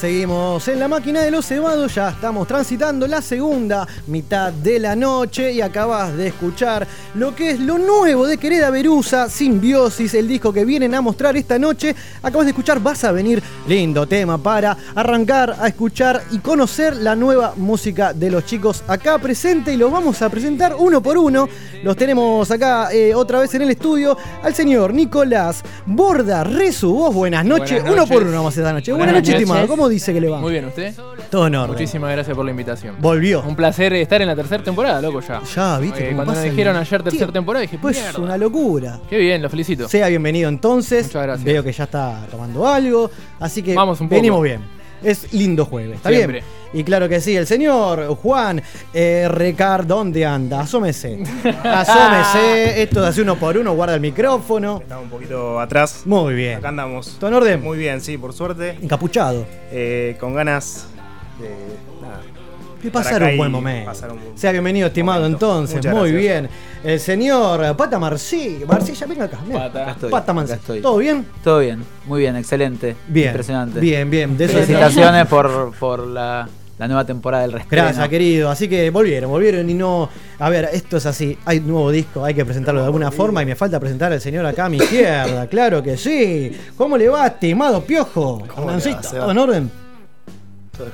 Seguimos en la máquina de los cebados, ya estamos transitando la segunda mitad de la noche y acabas de escuchar lo que es lo nuevo de Quereda Verusa, Simbiosis, el disco que vienen a mostrar esta noche. Acabas de escuchar Vas a venir, lindo tema para arrancar a escuchar y conocer la nueva música de los chicos acá presente y los vamos a presentar uno por uno. Los tenemos acá eh, otra vez en el estudio al señor Nicolás Borda Resu. Vos buenas noches, Buenas uno por uno vamos a esta noche. Buenas Buenas, noches, estimado. ¿Cómo dice que le va? Muy bien, ¿usted? Todo en orden. Muchísimas gracias por la invitación. Volvió. Un placer estar en la tercera temporada, loco, ya. Ya, viste. Eh, cuando nos dijeron ayer tercera temporada, dije, Pues mierda. una locura. Qué bien, lo felicito. Sea bienvenido entonces. Muchas gracias. Veo que ya está tomando algo. Así que Vamos un poco. venimos bien. Es lindo jueves, ¿está Siempre. bien? Y claro que sí, el señor Juan eh, Recard, ¿dónde anda? Asómese. [laughs] Asómese. Esto de hace uno por uno, guarda el micrófono. Estamos un poquito atrás. Muy bien. Acá andamos. ¿Todo en orden? Muy bien, sí, por suerte. Encapuchado. Eh, con ganas de nada. De estar pasar acá un buen y momento. pasar un buen- Sea bienvenido, estimado, entonces. Muchas Muy gracias. bien. El señor Pata Marcí. Marcilla, venga acá. ven. Acá estoy, Pata acá Marcí. estoy. ¿Todo bien? Todo bien, muy bien, excelente. Bien, Impresionante. bien, bien. De eso se Felicitaciones por, por la, la nueva temporada del restreno. Gracias, querido. Así que volvieron, volvieron y no. A ver, esto es así. Hay nuevo disco, hay que presentarlo de alguna forma y me falta presentar al señor acá a mi izquierda. Claro que sí. ¿Cómo le va, estimado Piojo? ¿todo en orden?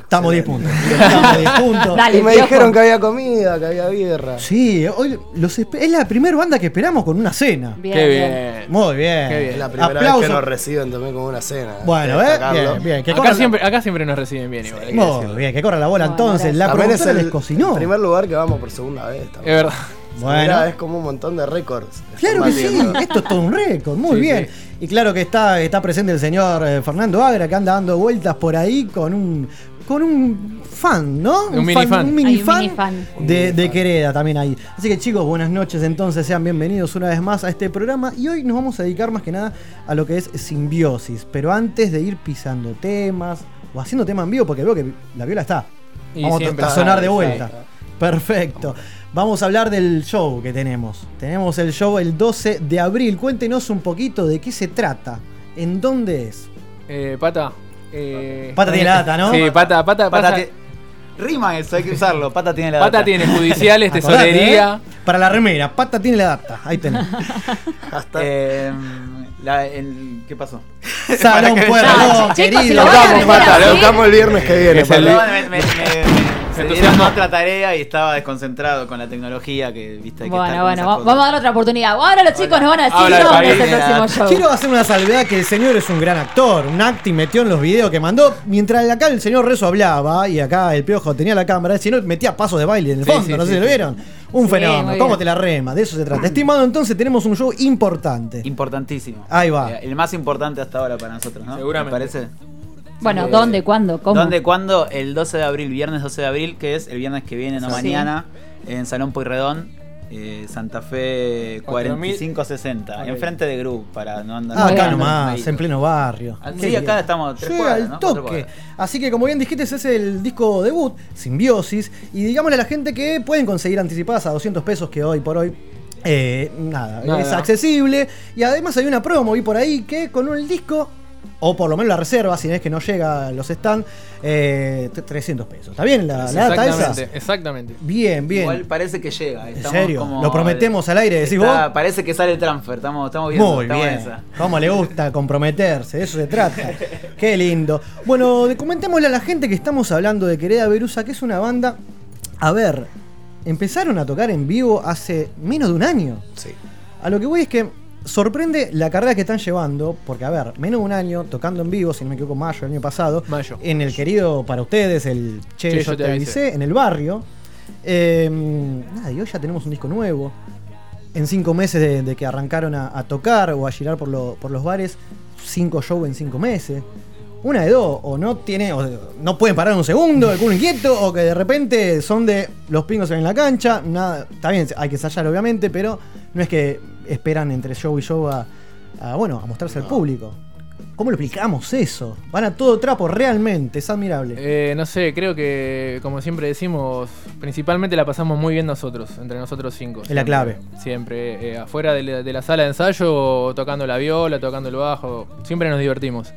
Estamos 10 puntos. Estamos 10 [laughs] puntos. y me dijeron que había comida, que había birra. Sí, hoy los es la primera banda que esperamos con una cena. Bien, Qué bien. Muy bien. Qué bien. Es la primera Aplauso. vez que nos reciben también como una cena. Bueno, Hay que ¿eh? Bien, bien. Que Acá siempre, acá siempre nos reciben bien igual. que Muy bien, que corra la bola entonces. La También es el les cocinó. primer lugar que vamos por segunda vez. también. Es verdad. Bueno. Mirá, es como un montón de récords. Claro que sí, esto es todo un récord, muy Sí, bien. Y claro que está, está presente el señor eh, Fernando Agra, que anda dando vueltas por ahí con un con un fan, ¿no? Un mini fan. Un mini Hay un fan, mini fan. de, de Quereda también ahí. Así que chicos, buenas noches entonces, sean bienvenidos una vez más a este programa. Y hoy nos vamos a dedicar más que nada a lo que es simbiosis. Pero antes de ir pisando temas o haciendo tema en vivo, porque veo que la viola está. Y Vamos a sonar de vuelta. Perfecto. Vamos a hablar del show que tenemos. Tenemos el show el 12 de abril. Cuéntenos un poquito de qué se trata. ¿En dónde es? Eh, pata. eh, Pata tiene la data, ¿no? Sí, pata, pata, Pata Rima eso, hay que usarlo. [laughs] Pata tiene la Pata data. tiene [laughs] judiciales, Acordate, tesorería. ¿eh? Para la remera, Pata tiene la data. Ahí tenés. [laughs] Eh, la- el- ¿Qué pasó? Salón Para que- Puerto, querido. a vamos, Pata, buscamos el viernes que viene. Es el- Pata. Perdón, me- me- me- Se entusiasmo. dieron otra tarea y estaba desconcentrado con la tecnología que viste que Bueno, bueno, va- vamos a dar otra oportunidad. Ahora los chicos nos van a decir Habla de dónde es el próximo show. Quiero hacer una salvedad que el señor es un gran actor. Un acting metió en los videos que mandó. Mientras acá el señor Rezo hablaba y acá el piojo tenía la cámara, el señor metía pasos de baile en el Sí, fondo. sí, no sé sí, si lo sí. vieron. Un Sí, fenómeno. ¿Cómo te la rema? De eso se trata. Estimado, entonces tenemos un show importante. Importantísimo. Ahí va. Eh, El más importante hasta ahora para nosotros, ¿no? Seguramente. ¿Me parece? Bueno, Eh, ¿dónde, cuándo, cómo? ¿Dónde, cuándo? El 12 de abril, viernes 12 de abril, que es el viernes que viene, no Sí. mañana, en Salón Pueyrredón, eh, Santa Fe 4560, Ok. enfrente de Group, para no andar Ah, acá nomás, en pleno barrio. Sí, acá estamos tres cuadras, al toque. Así que como bien dijiste, ese es el disco debut, Simbiosis. Y digámosle a la gente que pueden conseguir anticipadas a 200 pesos que hoy por hoy... eh, nada, Nada. es accesible. Y además hay una promo, vi por ahí, que con el disco, o por lo menos la reserva, si no es que no llega a los stands, eh, t- 300 pesos. ¿Está bien la, la data esa? Exactamente, exactamente. Bien, bien. Igual parece que llega. ¿En serio? como- ¿Lo prometemos al aire, decís Está- vos? Parece que sale el transfer, estamos, estamos viendo. Muy estamos bien. esa. Cómo le gusta comprometerse, de eso se trata. [laughs] Qué lindo. Bueno, de- comentémosle a la gente que estamos hablando de Quereda Verusa, que es una banda. A ver, empezaron a tocar en vivo hace menos de un año. Sí. A lo que voy es que sorprende la carrera que están llevando, porque a ver, menos de un año tocando en vivo, si no me equivoco, mayo del año pasado, Mayo. en el querido para ustedes, el Che, yo, te avisé, en el barrio. Eh, nada, y hoy ya tenemos un disco nuevo. En cinco meses de, de que arrancaron a, a tocar o a girar por, lo- por los bares, cinco shows en cinco meses. Una de dos, o no tiene, o no pueden parar un segundo, el culo inquieto, o que de repente son de los pingos en la cancha, nada, está bien, hay que ensayar obviamente, pero no es que esperan entre show y show a, a, bueno, a mostrarse al público. ¿Cómo lo explicamos eso? Van a todo trapo realmente, es admirable. Eh, no sé, creo que, como siempre decimos, principalmente la pasamos muy bien nosotros, entre nosotros cinco. Es la clave. Siempre, eh, afuera de la, de la sala de ensayo, tocando la viola, tocando el bajo, siempre nos divertimos.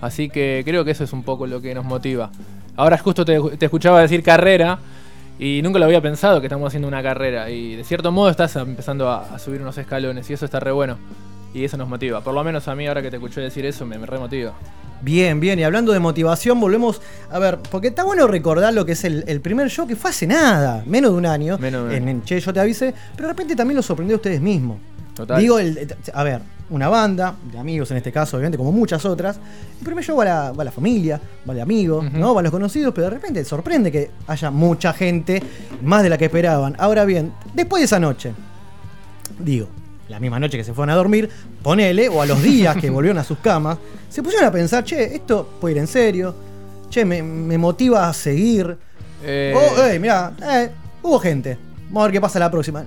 Así que creo que eso es un poco lo que nos motiva. Ahora justo te, te escuchaba decir carrera y nunca lo había pensado que estamos haciendo una carrera. Y de cierto modo estás empezando a, a subir unos escalones y eso está re bueno. Y eso nos motiva. Por lo menos a mí ahora que te escuché decir eso me, me remotiva. Bien, bien, y hablando de motivación, volvemos a ver, porque está bueno recordar lo que es el, el primer show que fue hace nada, menos de un año, Menos de un en, en Che, yo te avisé, pero de repente también lo sorprendió a ustedes mismos. Total. Digo, el- a ver, una banda, de amigos en este caso, obviamente, como muchas otras, el primer show va la, va la familia, va el amigo, ¿no? Van los conocidos, pero de repente sorprende que haya mucha gente, más de la que esperaban. Ahora bien, después de esa noche, digo, la misma noche que se fueron a dormir, ponele, o a los días que [laughs] volvieron a sus camas, se pusieron a pensar, che, esto puede ir en serio, che, me, me motiva a seguir. Eh, Oh, ey, mirá, eh, hubo gente. Vamos a ver qué pasa la próxima.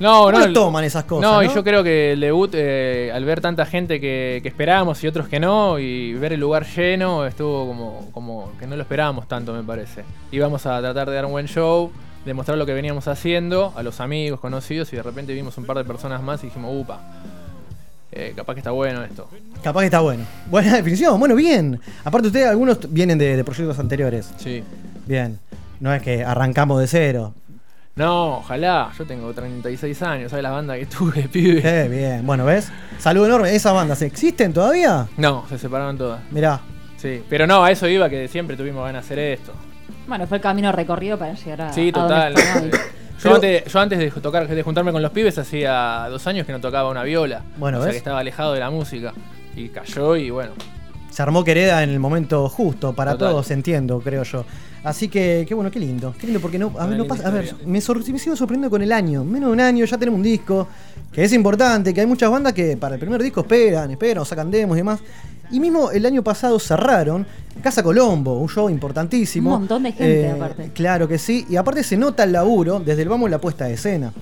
No, ¿Cómo no. toman esas cosas? No, No, y yo creo que el debut, eh, al ver tanta gente que, que esperábamos y otros que no, y ver el lugar lleno, estuvo como, como que no lo esperábamos tanto, me parece. Íbamos a tratar de dar un buen show, demostrar lo que veníamos haciendo a los amigos, conocidos, y de repente vimos un par de personas más y dijimos, upa, eh, capaz que está bueno esto. Capaz que está bueno. Buena definición, bueno, bien. Aparte ustedes, algunos vienen de, de proyectos anteriores. Sí. Bien. No es que arrancamos de cero. No, ojalá, yo tengo 36 años, ¿sabes la banda que tuve, [laughs] pibe? Eh, bien. Bueno, ¿ves? Salud enorme. ¿Esas bandas existen todavía? No, se separaron todas. Mirá. Sí, pero no, a eso iba que siempre tuvimos ganas de hacer esto. Bueno, fue el camino recorrido para llegar a. Sí, a donde total. estamos hoy. [laughs] Yo, Pero- antes, yo antes de tocar, de juntarme con los pibes hacía dos años que no tocaba una viola. Bueno, o sea ¿ves? que estaba alejado de la música. Y cayó y bueno. Se armó Quereda en el momento justo para Total. todos, entiendo, creo yo. Así que, qué bueno, qué lindo. Qué lindo porque no, a, ver, no linda pasa, a ver, me, sor- me sigo sorprendiendo con el año. Menos de un año, ya tenemos un disco, que es importante, que hay muchas bandas que para el primer disco esperan, esperan, o sacan demos y demás. Y mismo el año pasado cerraron Casa Colombo, un show importantísimo. Un montón de gente, aparte. Claro que sí. Y aparte se nota el laburo desde el vamos la puesta de escena.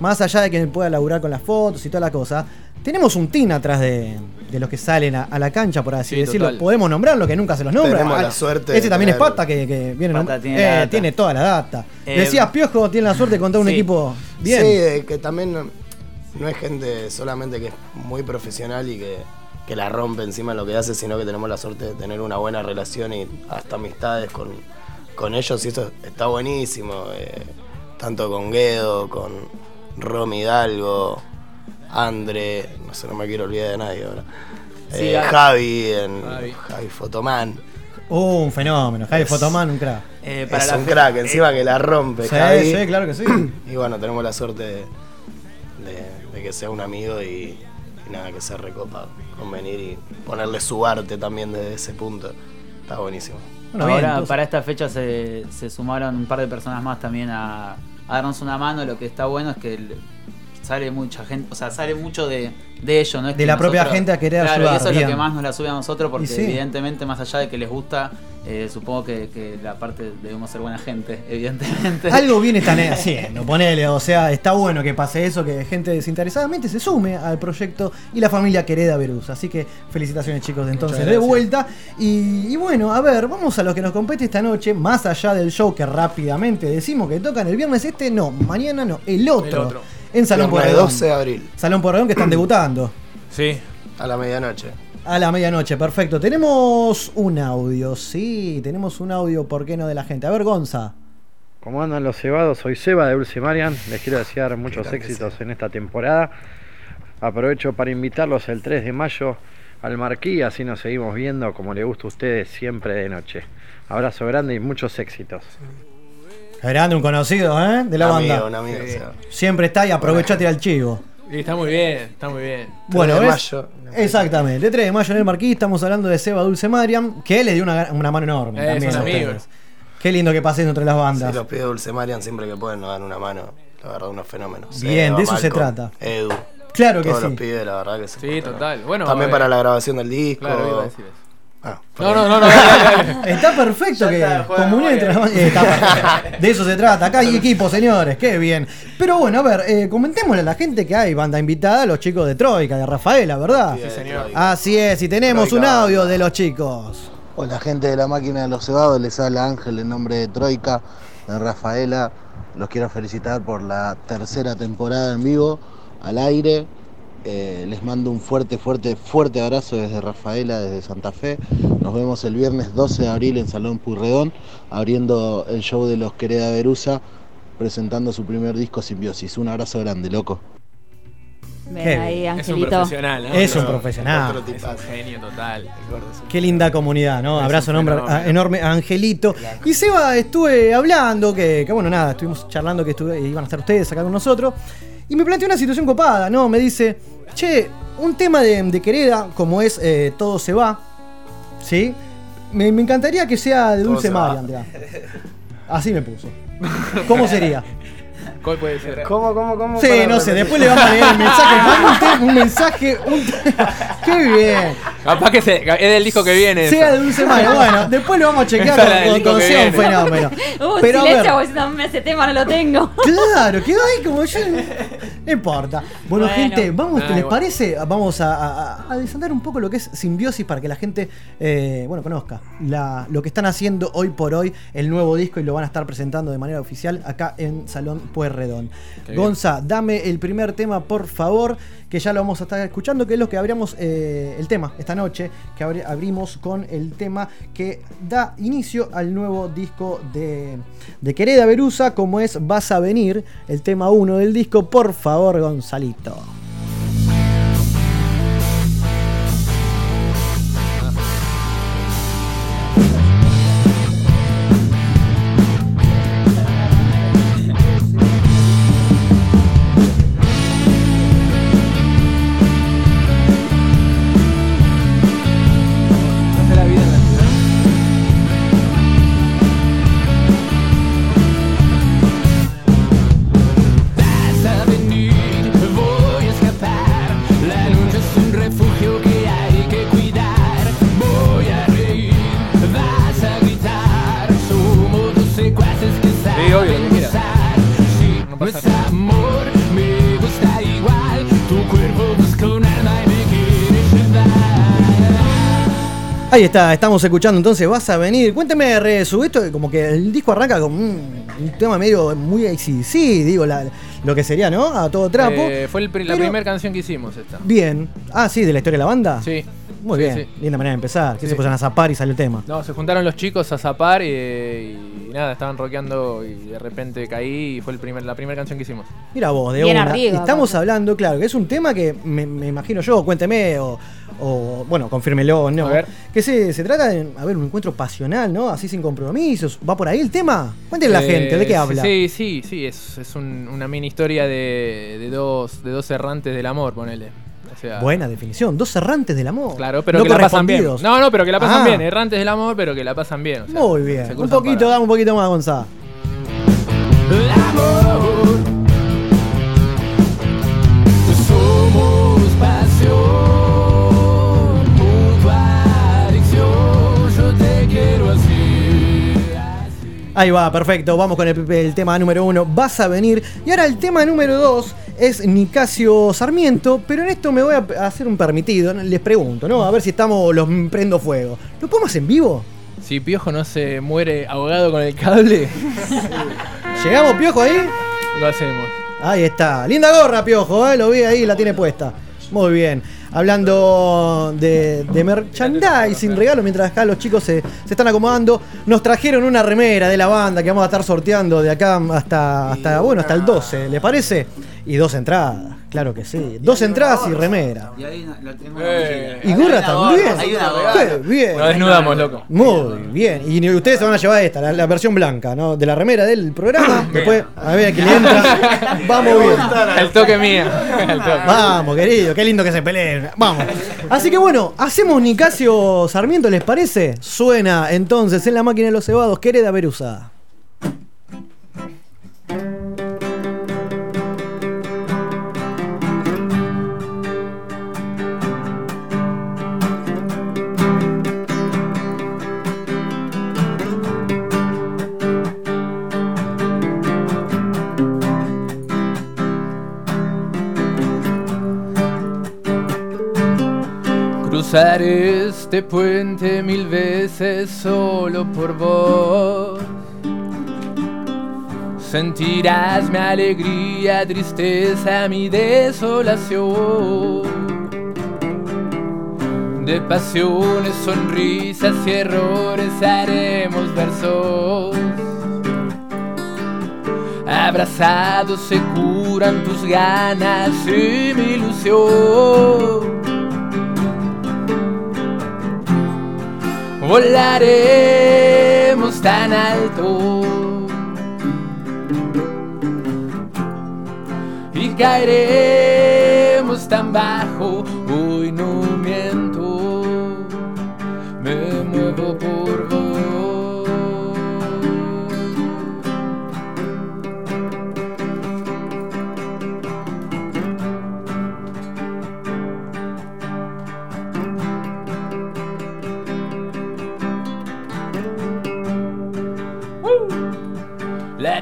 Más allá de que pueda laburar con las fotos y toda la cosa, tenemos un team atrás de, de los que salen a, a la cancha, por así Sí, decirlo. total. Podemos nombrarlo, que nunca se los nombra. Tenemos Ah, la suerte de Ese también es Pata, que, que viene Pata tiene eh, la tiene toda la data. Eh, Decías, Piojo tiene la suerte de contar un sí. equipo bien. Sí, que también no, no es gente solamente que es muy profesional y que, que la rompe encima en lo que hace, sino que tenemos la suerte de tener una buena relación y hasta amistades con, con ellos y eso está buenísimo. eh, tanto con Guedo, con Romy Hidalgo, Andre, no sé, no me quiero olvidar de nadie ahora. Sí, Eh. Javi, en Javi. Javi Fotomán. Uh, un fenómeno. Javi Es- Fotomán, un crack. Eh, para es la un crack, encima que la rompe. Sí, Javi. sí, claro que sí. [clears throat] Y bueno, tenemos la suerte de, de- de que sea un amigo y, y nada, que se recopa con venir y ponerle su arte también desde ese punto. Está buenísimo. Ahora, para esta fecha se, se sumaron un par de personas más también a, a darnos una mano. Lo que está bueno es que el- sale mucha gente, o sea, sale mucho de, de ellos, ¿no? Es De que la propia gente a querer claro, ayudar, Y eso es bien. lo que más nos la sube a nosotros, porque sí. evidentemente, más allá de que les gusta, eh, supongo que, que la parte debemos ser buena gente, [laughs] evidentemente. Algo bien están haciendo, ponele, o sea, está bueno que pase eso, que gente desinteresadamente se sume al proyecto y la familia Quereda Verus. Así que felicitaciones chicos de entonces de vuelta. Y, y bueno, a ver, vamos a lo que nos compete esta noche, más allá del show que rápidamente decimos que tocan el viernes este, no, mañana no, el otro. El otro. En Salón Porredón. 12 de abril. Salón Porredón que están debutando. Sí. A la medianoche. A la medianoche, perfecto. Tenemos un audio, sí, tenemos un audio, ¿por qué no de la gente? A ver, Gonza. ¿Cómo andan los cebados? Soy Seba de Dulce Marian. Les quiero desear muchos éxitos en esta temporada. Aprovecho para invitarlos el 3 de mayo al Marquí, así nos seguimos viendo como le gusta a ustedes siempre de noche. Abrazo grande y muchos éxitos. Grande, un conocido, ¿eh? De la Un banda. amigo, un amigo, Sí. Seba. Siempre está y aprovecha a tirar el chivo. Y está muy bien, está muy bien. Bueno, 3 de ¿ves? mayo. Exactamente, 3 de mayo en el Marquí estamos hablando de Seba Dulce Mariam, que le dio una, una mano enorme Eh, también son amigos. Qué lindo que pasen entre las bandas. Sí, los pide Dulce Marian siempre que pueden nos dan una mano. La verdad, unos fenómenos. Bien, de eso se trata. Edu. Claro que Todos sí. los pibes, la verdad que se Sí, portaron. total. Bueno, También eh, para la grabación del disco. Claro, iba a decir eso. Ah, No, no, no, no. [laughs] Está perfecto Ya que está, juega comunión entre las bandas. eh, está. [laughs] De eso se trata. Acá hay equipo, señores. Qué bien. Pero bueno, a ver, eh, comentémosle a la gente que hay banda invitada, los chicos de Troika, de Rafaela, ¿verdad? Sí, señor. Así es, y tenemos un audio de los chicos. Hola gente de la máquina de los cebados, les habla Ángel en nombre de Troika, de Rafaela. Los quiero felicitar por la tercera temporada en vivo, al aire. Eh, les mando un fuerte, fuerte, fuerte abrazo desde Rafaela, desde Santa Fe. Nos vemos el viernes 12 de abril en Salón Puyredón, abriendo el show de los Quereda Verusa, presentando su primer disco Simbiosis. Un abrazo grande, loco. Ven ahí. Es un profesional, ¿no? Es un profesional. otro Es un tipazo. genio total. Qué linda comunidad, ¿no? Es Abrazo a- enorme a Angelito. Y Seba, estuve hablando, que, que bueno, nada, estuvimos charlando que estuve- iban a estar ustedes acá con nosotros. Y me planteó una situación copada, ¿no? Me dice, che, un tema de, de Quereda, como es eh, Todo se va, ¿sí? Me, me encantaría que sea de Todo Dulce se va. Marian, mirá. Así me puso. ¿Cómo sería? ¿Cuál puede ser? ¿Cómo, cómo, cómo? Sí, no sé, después le vamos a leer el mensaje. [laughs] Manda un, un mensaje, un [laughs] ¡Qué bien! Capaz que se- es del disco que viene. Sea eso. de Dulce María. [laughs] Bueno, después lo vamos a chequear con, sea un fenómeno. Un [laughs] Pero a silencio ver, ese tema no lo tengo. [laughs] claro, quedó ahí como yo. No importa. Bueno, Bueno. gente, vamos, Ah, ¿les parece? Vamos a, a- a desandar un poco lo que es simbiosis para que la gente, eh, bueno, conozca la- lo que están haciendo hoy por hoy, el nuevo disco y lo van a estar presentando de manera oficial acá en Salón Pueyrredón. Qué bien. Gonza, dame el primer tema, por favor, que ya lo vamos a estar escuchando, que es lo que abrimos eh, el tema esta noche, que abri- abrimos con el tema que da inicio al nuevo disco de, de Quereda Verusa, como es Vas a venir, el tema 1 del disco. Por favor, Gonzalito. Ahí está, estamos escuchando entonces Vas a venir. Cuéntame, Resu, esto como que el disco arranca con un, un tema medio muy ACDC, digo, la- lo que sería, ¿no? A todo trapo. Eh, fue el la primera canción que hicimos esta. Bien. Ah, sí, de la historia de la banda. Sí. Muy Sí, bien. sí. Linda manera de empezar. Que Sí. se pusieron a zapar y sale el tema. No, se juntaron los chicos a zapar y, y nada, estaban rockeando y de repente caí y fue el primer, la primera canción que hicimos. Mira vos, de Bien una. arriba, Estamos hablando, claro, que es un tema que me, me imagino yo, cuénteme, o, o bueno, confírmelo, ¿no? A ver. Que se, se trata de, a ver, un encuentro pasional, ¿no? Así sin compromisos. ¿Va por ahí el tema? Cuéntenle a la Eh, gente, ¿de qué habla? Sí, sí, sí, es, es un- una mini historia de, de dos, de dos errantes del amor, ponele. O sea, Buena definición, dos errantes del amor. Claro, pero no que la pasan bien. correspondidos. No, no, pero que la pasan Ah. bien. Errantes del amor, pero que la pasan bien. o sea, Muy bien. Un poquito, para- dame un poquito más, Gonzalo. Somos Ahí va, perfecto. Vamos con el, el tema número uno. Vas a venir. Y ahora el tema número dos es Nicasio Sarmiento. Pero en esto me voy a hacer un permitido. Les pregunto, ¿no? A ver si estamos los prendo fuego. ¿Lo podemos en vivo? Si Piojo no se muere ahogado con el cable, [laughs] ¿Llegamos, Piojo, ahí? lo hacemos. Ahí está. Linda gorra, Piojo, ¿eh? Lo vi ahí, la tiene puesta. Muy bien. Hablando de, de merchandising, regalo, mientras acá los chicos se, se están acomodando, nos trajeron una remera de la banda que vamos a estar sorteando de acá hasta, hasta bueno, hasta el 12, ¿le parece? Y dos entradas, claro que sí. Dos entradas y remera. Y ahí la tengo Eh. Y gorra también. Hay una bien. Nos desnudamos, loco. Muy bien. Y ustedes se van a llevar esta, la, la versión blanca, ¿no? De la remera del programa. [coughs] Después, a ver a quién le entra. [laughs] Vamos bien. El toque mío. El toque. Vamos, querido, qué lindo que se peleen. Vamos. Así que bueno, hacemos Nicasio Sarmiento, ¿les parece? Suena entonces en la máquina de los cebados, Quereda Verusa. Este puente mil veces solo por vos. Sentirás mi alegría, tristeza, mi desolación. De pasiones, sonrisas y errores haremos versos. Abrazados se curan tus ganas y mi ilusión. Volaremos tan alto y caeremos tan bajo.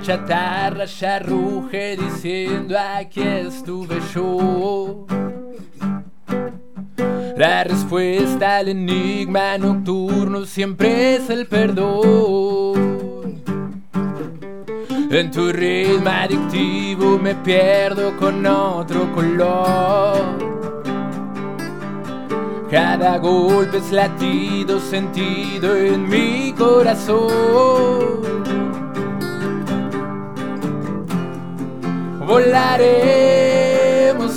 Chatarra ya ruge diciendo aquí estuve yo. La respuesta al enigma nocturno siempre es el perdón. En tu ritmo adictivo me pierdo con otro color. Cada golpe es latido sentido en mi corazón. Volaremos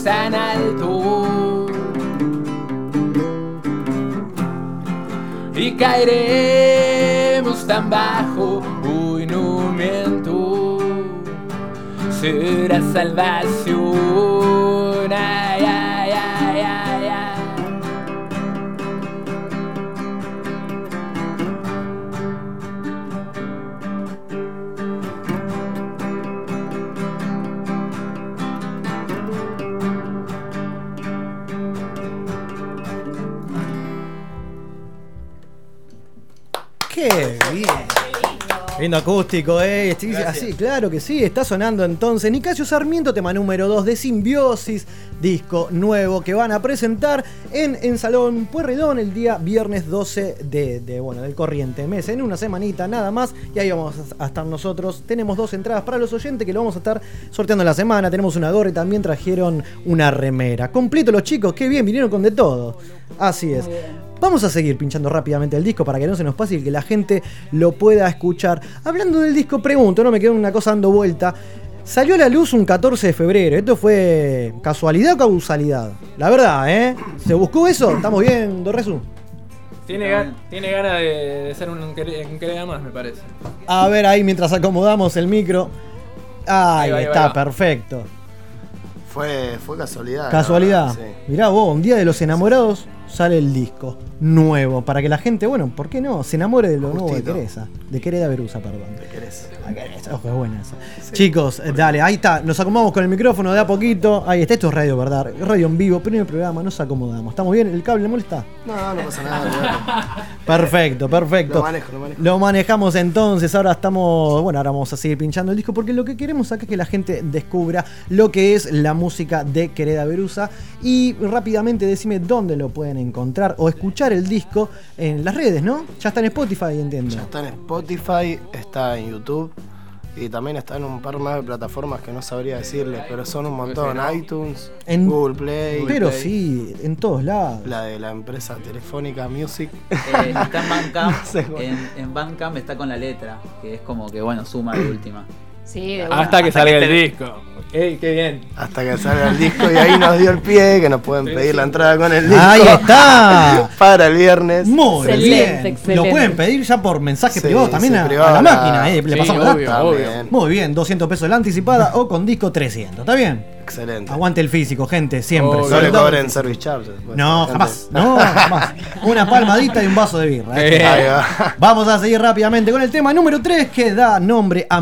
tan alto y caeremos tan bajo. Hoy no miento, será salvación. Qué bien. Lindo acústico, ¿eh? Sí, así, claro que sí, está sonando entonces. Nicasio Sarmiento, tema número 2 de Simbiosis, disco nuevo que van a presentar en, en Salón Puerredón el día viernes 12 de, de, bueno, del corriente mes, en una semanita nada más. Y ahí vamos a estar nosotros. Tenemos dos entradas para los oyentes que lo vamos a estar sorteando en la semana. Tenemos una gorra y también trajeron una remera. Completo los chicos, qué bien, vinieron con de todo. Así es. Vamos a seguir pinchando rápidamente el disco para que no se nos pase y que la gente lo pueda escuchar. Hablando del disco, pregunto, no me quedo una cosa dando vuelta. salió a la luz un 14 de febrero. ¿Esto fue casualidad o causalidad? La verdad, ¿eh? ¿Se buscó eso? ¿Estamos bien, Dorresu? Tiene, ga- tiene ganas de, de ser un, cre- un crea más, me parece. A ver ahí mientras acomodamos el micro. Ahí, Ahí va, ahí va, está, va. perfecto. Fue, fue casualidad. Casualidad. la verdad, sí. Mirá vos, un día de los enamorados sale el disco nuevo. Para que la gente, bueno, ¿por qué no? Se enamore de lo nuevo de. Queresa. De Quereda Verusa, perdón. ¿Qué querés? Ah, Queresa, Ojo, es buena esa. Chicos, dale, ahí está. Nos acomodamos con el micrófono de a poquito. Ahí está, esto es radio, ¿verdad? Radio en vivo, primer programa, nos acomodamos. ¿Estamos bien? ¿El cable le molesta? No, no pasa nada. Roberto. Perfecto, perfecto. Lo manejo, lo manejo. Lo manejamos entonces, ahora estamos, bueno, ahora vamos a seguir pinchando el disco porque lo que queremos acá es que la gente descubra lo que es la música de Quereda Verusa y rápidamente decime dónde lo pueden encontrar o escuchar el disco en las redes, ¿no? Ya está en Spotify, entiendo. Ya está en Spotify, está en YouTube y también está en un par más de plataformas que no sabría decirles, pero son un montón. iTunes, En- Google Play. Pero Play, sí, en todos lados. La de la empresa Telefónica Music. Eh, está en Bandcamp. [laughs] No sé en, en Bandcamp está con la letra, que es como que, bueno, suma de última. Sí, de Hasta que Hasta salga que el te- disco. Ey, qué bien. Hasta que salga el disco y ahí nos dio el pie que nos pueden pedir la entrada con el disco. Ahí está. [laughs] Para el viernes. Muy Excelente, bien. excelente. Lo pueden pedir ya por mensaje Sí, privado también a, privado a la máquina. eh, Le Sí, pasamos la obvio, data. obvio. Muy bien, 200 pesos la anticipada o con disco 300. ¿Está bien? Excelente. Aguante el físico, gente, siempre. Obvio. No le cobren service charges. pues, No, gente. jamás. No, jamás. Una palmadita y un vaso de birra. eh. Vamos a seguir rápidamente con el tema número 3 que da nombre a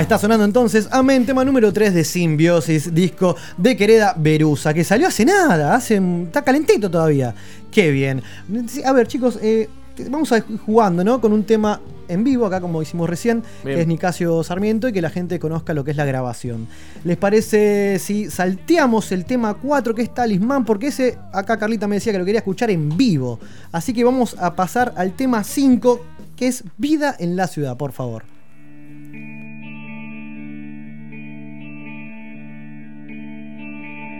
Está sonando entonces Amén, tema número 3 de Simbiosis, disco de Quereda Verusa, que salió hace nada, hace, está calentito todavía. Qué bien. A ver, chicos, eh, vamos a ir jugando, ¿no? Con un tema en vivo, acá como hicimos recién, Bien. que es Nicasio Sarmiento, y que la gente conozca lo que es la grabación. ¿Les parece si salteamos el tema 4, que es Talismán? Porque ese, acá Carlita me decía que lo quería escuchar en vivo. Así que vamos a pasar al tema 5, que es Vida en la ciudad, por favor.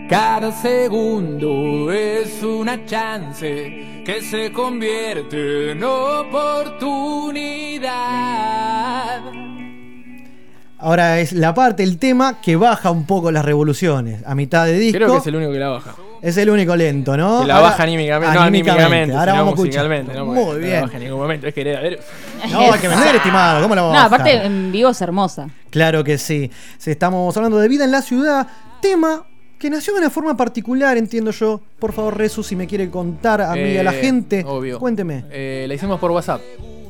Cada segundo es una chance que se convierte en oportunidad. Ahora es la parte, el tema que baja un poco las revoluciones. A mitad de disco. Creo que es el único que la baja. es el único lento, ¿no? Que la Ahora- baja anímicamente. No, anímicamente. Ahora sino vamos a escuchar. musicalmente. No, Muy no la bien. baja en ningún momento. Es que a ver. [laughs] No, hay que vender, [laughs] estimado. ¿Cómo la vamos No, a aparte en vivo es hermosa. Claro que sí. Si estamos hablando de vida en la ciudad, tema que nació de una forma particular, entiendo yo. Por favor, Resu, si me quiere contar a mí y a la Eh, gente, Obvio. cuénteme. Eh, la hicimos por WhatsApp.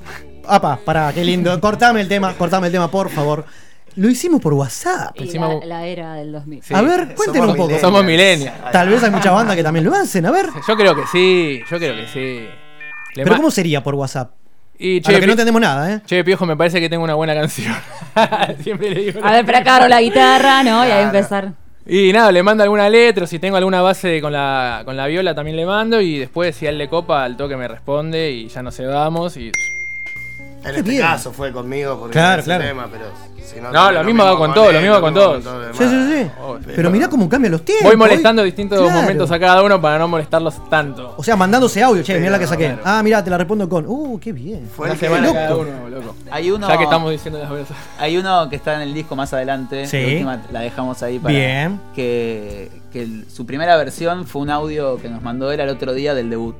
[laughs] Apa, pará, qué lindo. cortame el tema, cortame el tema, por favor. Lo hicimos por WhatsApp. Y la, la era del 2000. A ver, cuéntenos un poco. Somos millennials. Tal vez hay muchas bandas que también lo hacen, a ver. Yo creo que sí. Yo creo que sí. Le Pero ¿cómo sería por WhatsApp? Y, a lo que no entendemos nada, ¿eh? Che, Piojo, me parece que tengo una buena canción. [laughs] Siempre le digo. A ver, para acá la guitarra, ¿no? Y ahí empezar. Y nada, le mando alguna letra, si tengo alguna base con la, con la viola también le mando y después si él le copa, al toque me responde y ya nos cebamos y... En este bien. caso fue conmigo porque Claro, ese claro. tema, pero si no, lo mismo hago con todo, lo mismo con todos. Sí, sí, sí. Oh, Pero mirá cómo cambian los tiempos. Voy molestando hoy- distintos Claro. momentos a cada uno para no molestarlos tanto. O sea, mandándose audio, che, mirá la que saqué. Ah, mirá, te la respondo con. Uh, qué bien. Fue Una el que- semana loco. cada uno, loco. Hay uno, Ya que estamos diciendo las cosas. hay uno que está en el disco más adelante. Sí. La última la dejamos ahí para. Bien. Que, que el- su primera versión fue un audio que nos mandó él al otro día del debut.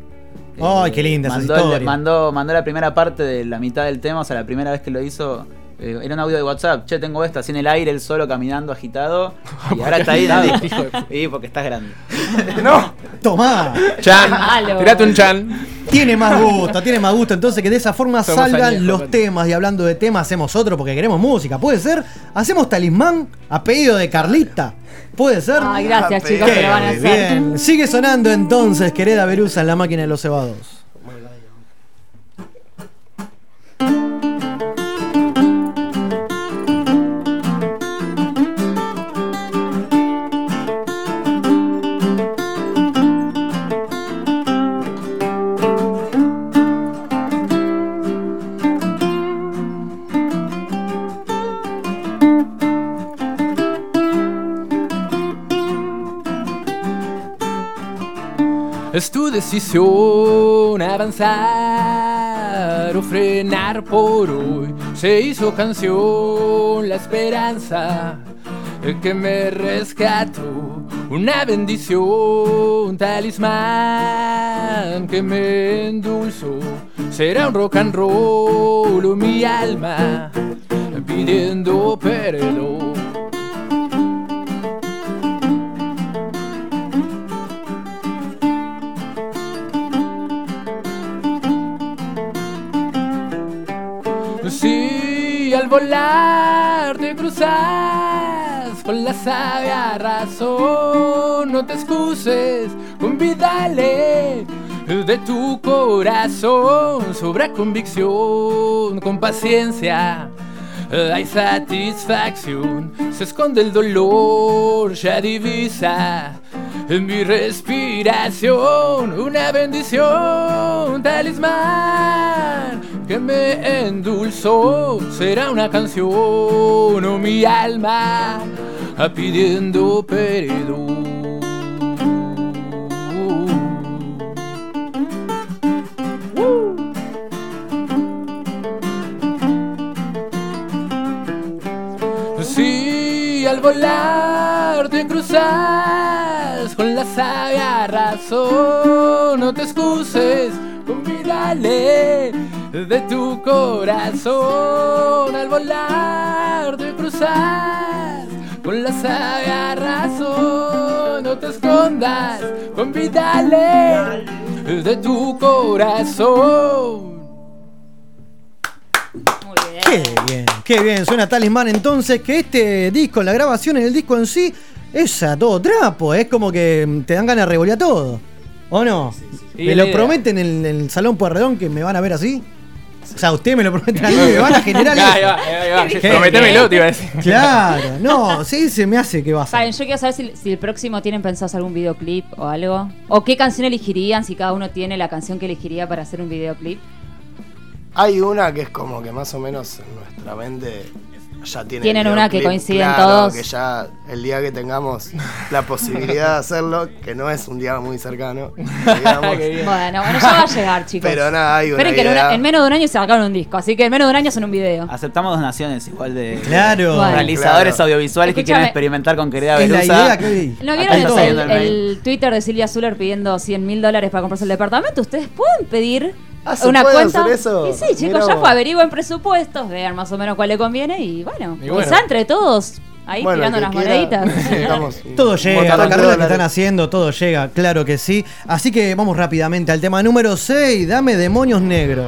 Ay, qué linda mandó, historia. mandó, mandó la primera parte de la mitad del tema, o sea, la primera vez que lo hizo, Eh, era un audio de WhatsApp, che, tengo esta, así en el aire, él solo caminando, agitado. [laughs] Y ahora está ahí de Sí, porque estás grande. [laughs] ¡No! Tomá. Chan, Malo. tirate un chan. Tiene más gusto, tiene más gusto. Entonces que de esa forma Somos salgan los temas. Y hablando de temas, hacemos otro porque queremos música. ¿Puede ser? ¿Hacemos talismán a pedido de Carlita? ¿Puede ser? Ay, gracias, chicos, que lo van a hacer. Bien. Sigue sonando entonces, querida Verusa en la máquina de los cebados. Es tu decisión avanzar o frenar por hoy. Se hizo canción la esperanza que me rescató. Una bendición, talismán que me endulzó. Será un rock and roll mi alma pidiendo perdón. Volar te cruzas con la sabia razón, no te excuses, convídale de tu corazón, sobra convicción, con paciencia. Hay satisfacción, se esconde el dolor, ya divisa en mi respiración. Una bendición, talismán que me endulzó. Será una canción o mi alma pidiendo perdón. Si al volar te cruzas con la sabia razón, no te excuses, convídale de tu corazón. Al volar te cruzas con la sabia razón, no te escondas, convídale de tu corazón. Qué bien, qué bien. Suena Talismán entonces que este disco, la grabación en el disco en sí, es a todo trapo. Es como que te dan ganas de revolear todo. ¿O no? ¿Me lo prometen en el Salón Pueyrredón que me van a ver así? O sea, ustedes me lo prometen a mí, me van a generar [laughs] Ahí va, ahí va. Qué Prométemelo, te iba a decir. Claro, no, sí se me hace que va a ser. Saben, yo quiero saber si, si el próximo tienen pensados algún videoclip o algo. O qué canción elegirían, si cada uno tiene la canción que elegiría para hacer un videoclip. Hay una que es como que más o menos en nuestra mente ya tiene. Tienen una que coinciden claro, todos. Que ya el día que tengamos [laughs] la posibilidad de hacerlo, que no es un día muy cercano. [laughs] digamos. Bueno, bueno, ya va a llegar, chicos. Pero nada, hay una Esperen que en, en menos de un año se sacaron un disco, así que en menos de un año son un video. Aceptamos donaciones igual de Claro. de realizadores Claro. audiovisuales que quieran experimentar con querida Belusa. idea que ¿No vieron el, el el Twitter de Silvia Zuller pidiendo 100 mil dólares para comprarse el departamento? ¿Ustedes pueden pedir Ah, ¿se una puede cuenta? hacer eso? Y sí, chicos, Mirá ya fue, averigüen presupuestos, vean más o menos cuál le conviene y bueno, Y bueno. quizá entre todos ahí Bueno, tirando unas quiera, moneditas. [laughs] Todo llega, la carrera que están haciendo, todo llega, claro que sí. Así que vamos rápidamente al tema número 6, dame demonios negros.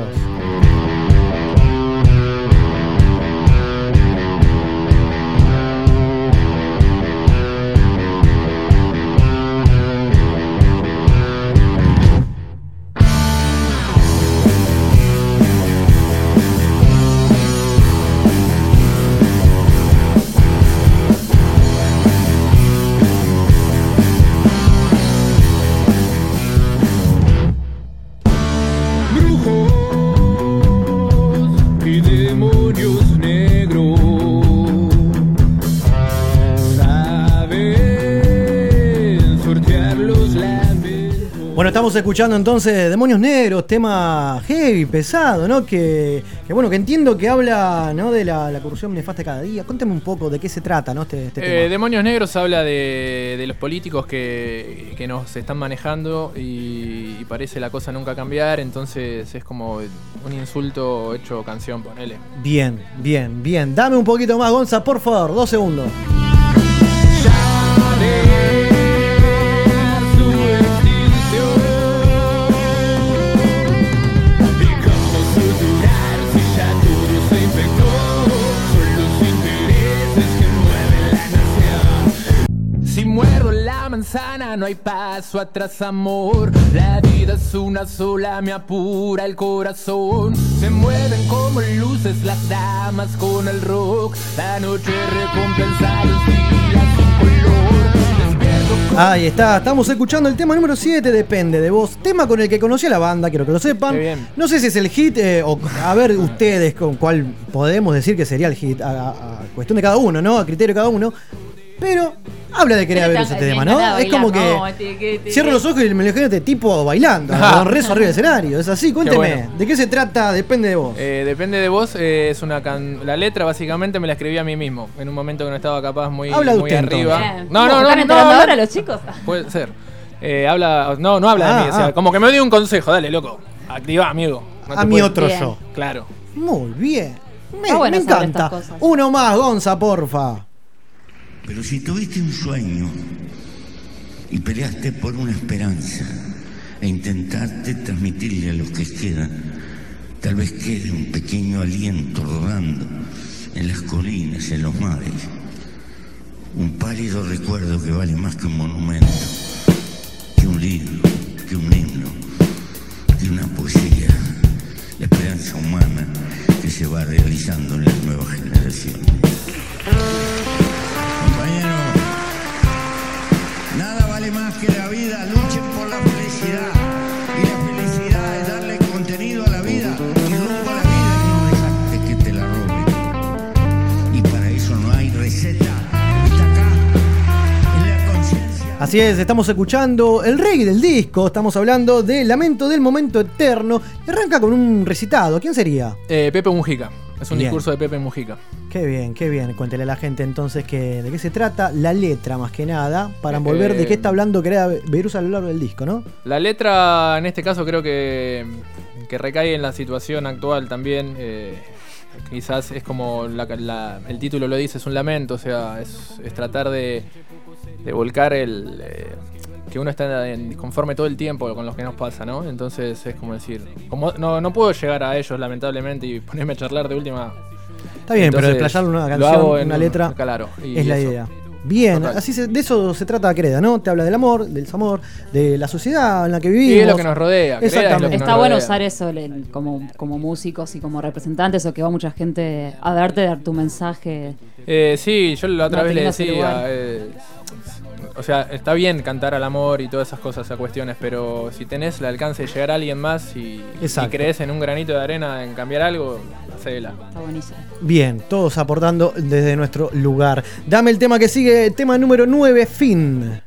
Estamos escuchando entonces Demonios Negros, tema heavy, pesado, ¿no? Que, que bueno, que entiendo que habla ¿no? de la, la corrupción nefasta cada día. Cuéntame un poco de qué se trata, ¿no? Este, este Eh, tema. Demonios Negros habla de, de los políticos que, que nos están manejando y, y parece la cosa nunca cambiar, entonces es como un insulto hecho canción, ponele. Bien, bien, bien. Dame un poquito más, Gonza, por favor, dos segundos. Muerdo la manzana no hay paso atrás amor La vida es una sola, me apura el corazón Se mueven como luces las damas con el rock La noche recompensa los días sin color Despierto Ahí está, estamos escuchando el tema número 7, Depende de vos. Tema con el que conocí a la banda, quiero que lo sepan. No sé si es el hit, eh, o a ver ustedes con cuál podemos decir que sería el hit, a, a- a cuestión de cada uno, ¿no? A criterio de cada uno. Pero habla de querer ver ese tema, ¿no? Es como que cierro los ojos y me lo imagino este tipo bailando, [laughs] con rezo arriba del escenario. Es así, cuénteme, bueno. ¿de qué se trata? Depende de vos. Eh, depende de vos, eh, es una can- la letra básicamente me la escribí a mí mismo, en un momento que no estaba capaz muy, Habla de muy usted, arriba. No, no, no, ¿Están no, entrando no, ahora los chicos? Puede ser. Eh, habla, no, no habla de Ah, mí, o sea, ah. como que me dio un consejo, dale, loco. Activa, amigo. No A mi puedes- otro Bien. yo. Claro. Muy bien. Me, Está bueno me encanta. Uno más, Gonza, porfa. Pero si tuviste un sueño y peleaste por una esperanza e intentaste transmitirle a los que quedan, tal vez quede un pequeño aliento rodando en las colinas, en los mares. Un pálido recuerdo que vale más que un monumento, que un libro, que un himno, que una poesía. La esperanza humana que se va realizando en las nuevas generaciones. Compañero, nada vale más que la vida. Luchen por la felicidad. Y la felicidad es darle contenido a la vida y rumbo a la vida y no dejarte que te la roben. Y para eso no hay receta. Está acá, en la conciencia. Así es, estamos escuchando el rey del disco, estamos hablando de Lamento del Momento Eterno. Y arranca con un recitado. ¿Quién sería? Eh, Pepe Mujica, es un Bien. discurso de Pepe Mujica. Qué bien, qué bien. Cuéntele a la gente entonces que, de qué se trata la letra más que nada, para envolver de Eh, qué está hablando Quereda Berus a lo largo del disco, ¿no? La letra en este caso creo que, que recae en la situación actual también. eh, quizás es como la- la- el título lo dice, es un lamento, o sea, es, es tratar de, de volcar el... eh, que uno está en- conforme todo el tiempo con lo que nos pasa, ¿no? Entonces es como decir, como no, no puedo llegar a ellos lamentablemente y ponerme a charlar de última. Está bien, pero Entonces, en una lo canción, hago en una un- letra, claro, y es la eso. idea. Bien, Total. así se- de eso se trata Creda, ¿no? Te habla del amor, del desamor, de la sociedad en la que Y vivimos. es lo que nos rodea, Creda es lo que Exactamente. nos Está bueno rodea. usar eso como, como músicos y como representantes o que va mucha gente a darte, dar tu mensaje. Eh, sí, yo la otra No vez le decía, eh, o sea, está bien cantar al amor y todas esas cosas, esas cuestiones, pero si tenés el alcance de llegar a alguien más y, crees en un granito de arena en cambiar algo, hacela. Está buenísimo. Bien, todos aportando desde nuestro lugar. Dame el tema que sigue, tema número 9, fin.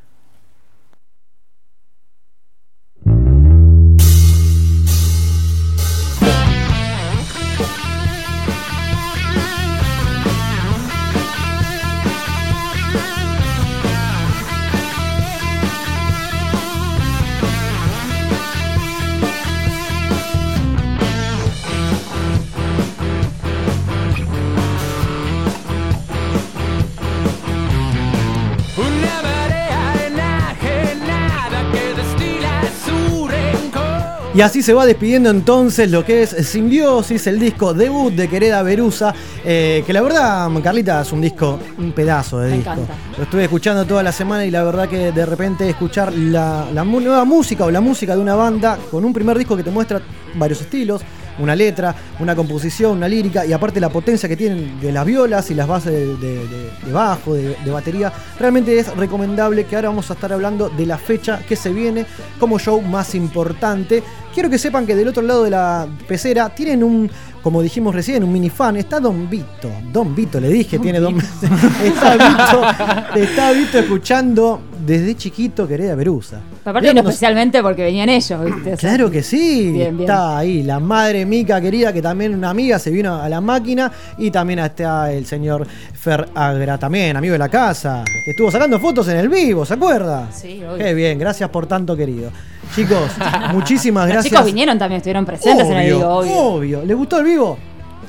Y así se va despidiendo entonces lo que es Simbiosis, el disco debut de Quereda Berusa, eh, que la verdad, Carlita, es un disco, un pedazo de Me disco. encanta. Lo estuve escuchando toda la semana y la verdad que de repente escuchar la, nueva música o la música de una banda con un primer disco que te muestra varios estilos, una letra, una composición, una lírica y aparte la potencia que tienen de las violas y las bases de, de- de- de bajo, de batería, realmente es recomendable que ahora vamos a estar hablando de la fecha que se viene como show más importante quiero que sepan que del otro lado de la pecera tienen un, como dijimos recién, un minifan. Está Don Vito. Don Vito, le dije, tiene Don [laughs] Está Vito, está Vito escuchando desde chiquito Querida Berusa. Aparte vino especialmente porque venían ellos, ¿viste? Claro que sí, Bien, bien. está ahí la madre Mica querida, que también una amiga se vino a la máquina, y también está el señor Fer Agra, también amigo de la casa, que estuvo sacando fotos en el vivo, ¿se acuerda? Sí, obvio. Qué bien, gracias por tanto, querido. Chicos, muchísimas Los gracias. chicos vinieron también, estuvieron presentes en el Obvio, vivo, obvio. obvio. ¿Le gustó el vivo?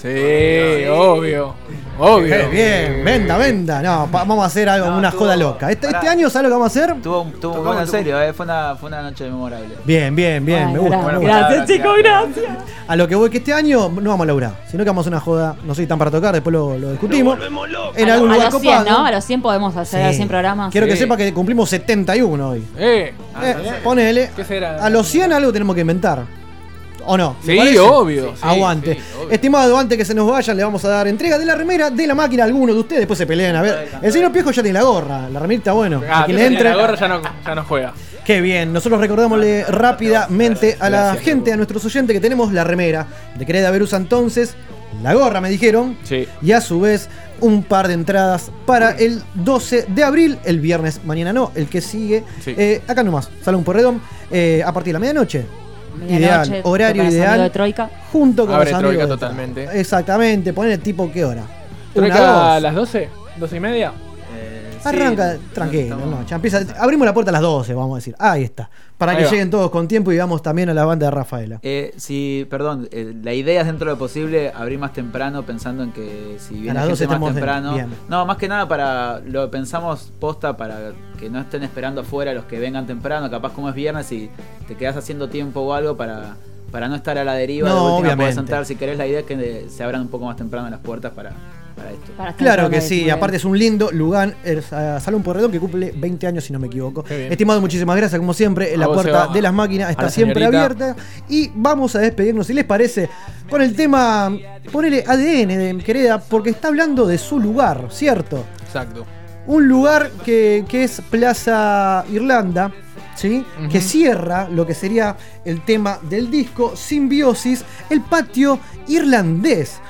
Sí, obvio. Obvio. Qué bien, venda, venda. No, pa- vamos a hacer algo, una joda loca. Este, este año, ¿sabes lo que vamos a hacer? Tuvo, tuvo bueno, en serio, eh, fue, una, fue una noche memorable. Bien, bien, bien, Ay, me gusta. gracias. chicos, gracias. A lo que voy que este año no vamos a laburar, sino que vamos a hacer una joda, no soy tan para tocar, después lo, lo discutimos. En a, algún a lugar los 100, copado. ¿no? A los 100 podemos hacer Sí. los 100 programas. Quiero que sepa que cumplimos 71 hoy. Eh. Eh, ponele. ¿Qué será? A los 100 algo tenemos que inventar. ¿O no? ¿Le Sí, obvio, sí, Aguante. sí, Estimado, antes que se nos vayan, le vamos a dar entrega de la remera de la máquina a alguno de ustedes. Después se pelean. A ver, el señor Piejo ya tiene la gorra. La remerita, bueno. Ah, a quien que le entre. la gorra ya no, ya no juega. Qué bien, nosotros recordámosle rápidamente a la gente, a nuestros oyentes, que tenemos la remera de Quereda Verusa entonces, la gorra me dijeron, y a su vez un par de entradas para el 12 de abril, el viernes, mañana no, el que sigue, Sí. eh, acá nomás, Salón Porredón, eh, a partir de la medianoche. Ideal, horario los amigos ideal. de Troika. Junto con Abre los amigos totalmente. Exactamente, poner tipo qué hora. ¿Troika a dos. las 12? ¿12 y media? Arranca tranquilo, no, ya empieza. Abrimos la puerta a las 12, vamos a decir. Ahí está. Para Ahí que va. lleguen todos con tiempo y vamos también a la banda de Rafaela. Eh, sí, perdón, eh, la idea es dentro de lo posible abrir más temprano pensando en que si viene las 12 gente más temprano. No, más que nada para lo pensamos posta para que no estén esperando afuera los que vengan temprano, capaz como es viernes y te quedas haciendo tiempo o algo para para no estar a la deriva, No, de última obviamente. podés sentar si querés, la idea es que se abran un poco más temprano las puertas para, para esto. Claro que sí, aparte es un lindo lugar, es, eh, Salón Porredón que cumple 20 años si no me equivoco. Estimado, muchísimas gracias, como siempre, A la puerta de las máquinas está la siempre abierta y vamos a despedirnos, si les parece, con el tema, ponele ADN de Quereda, porque está hablando de su lugar, ¿cierto? Exacto. Un lugar que, que es Plaza Irlanda, ¿sí? Que cierra lo que sería el tema del disco Simbiosis, el patio irlandés.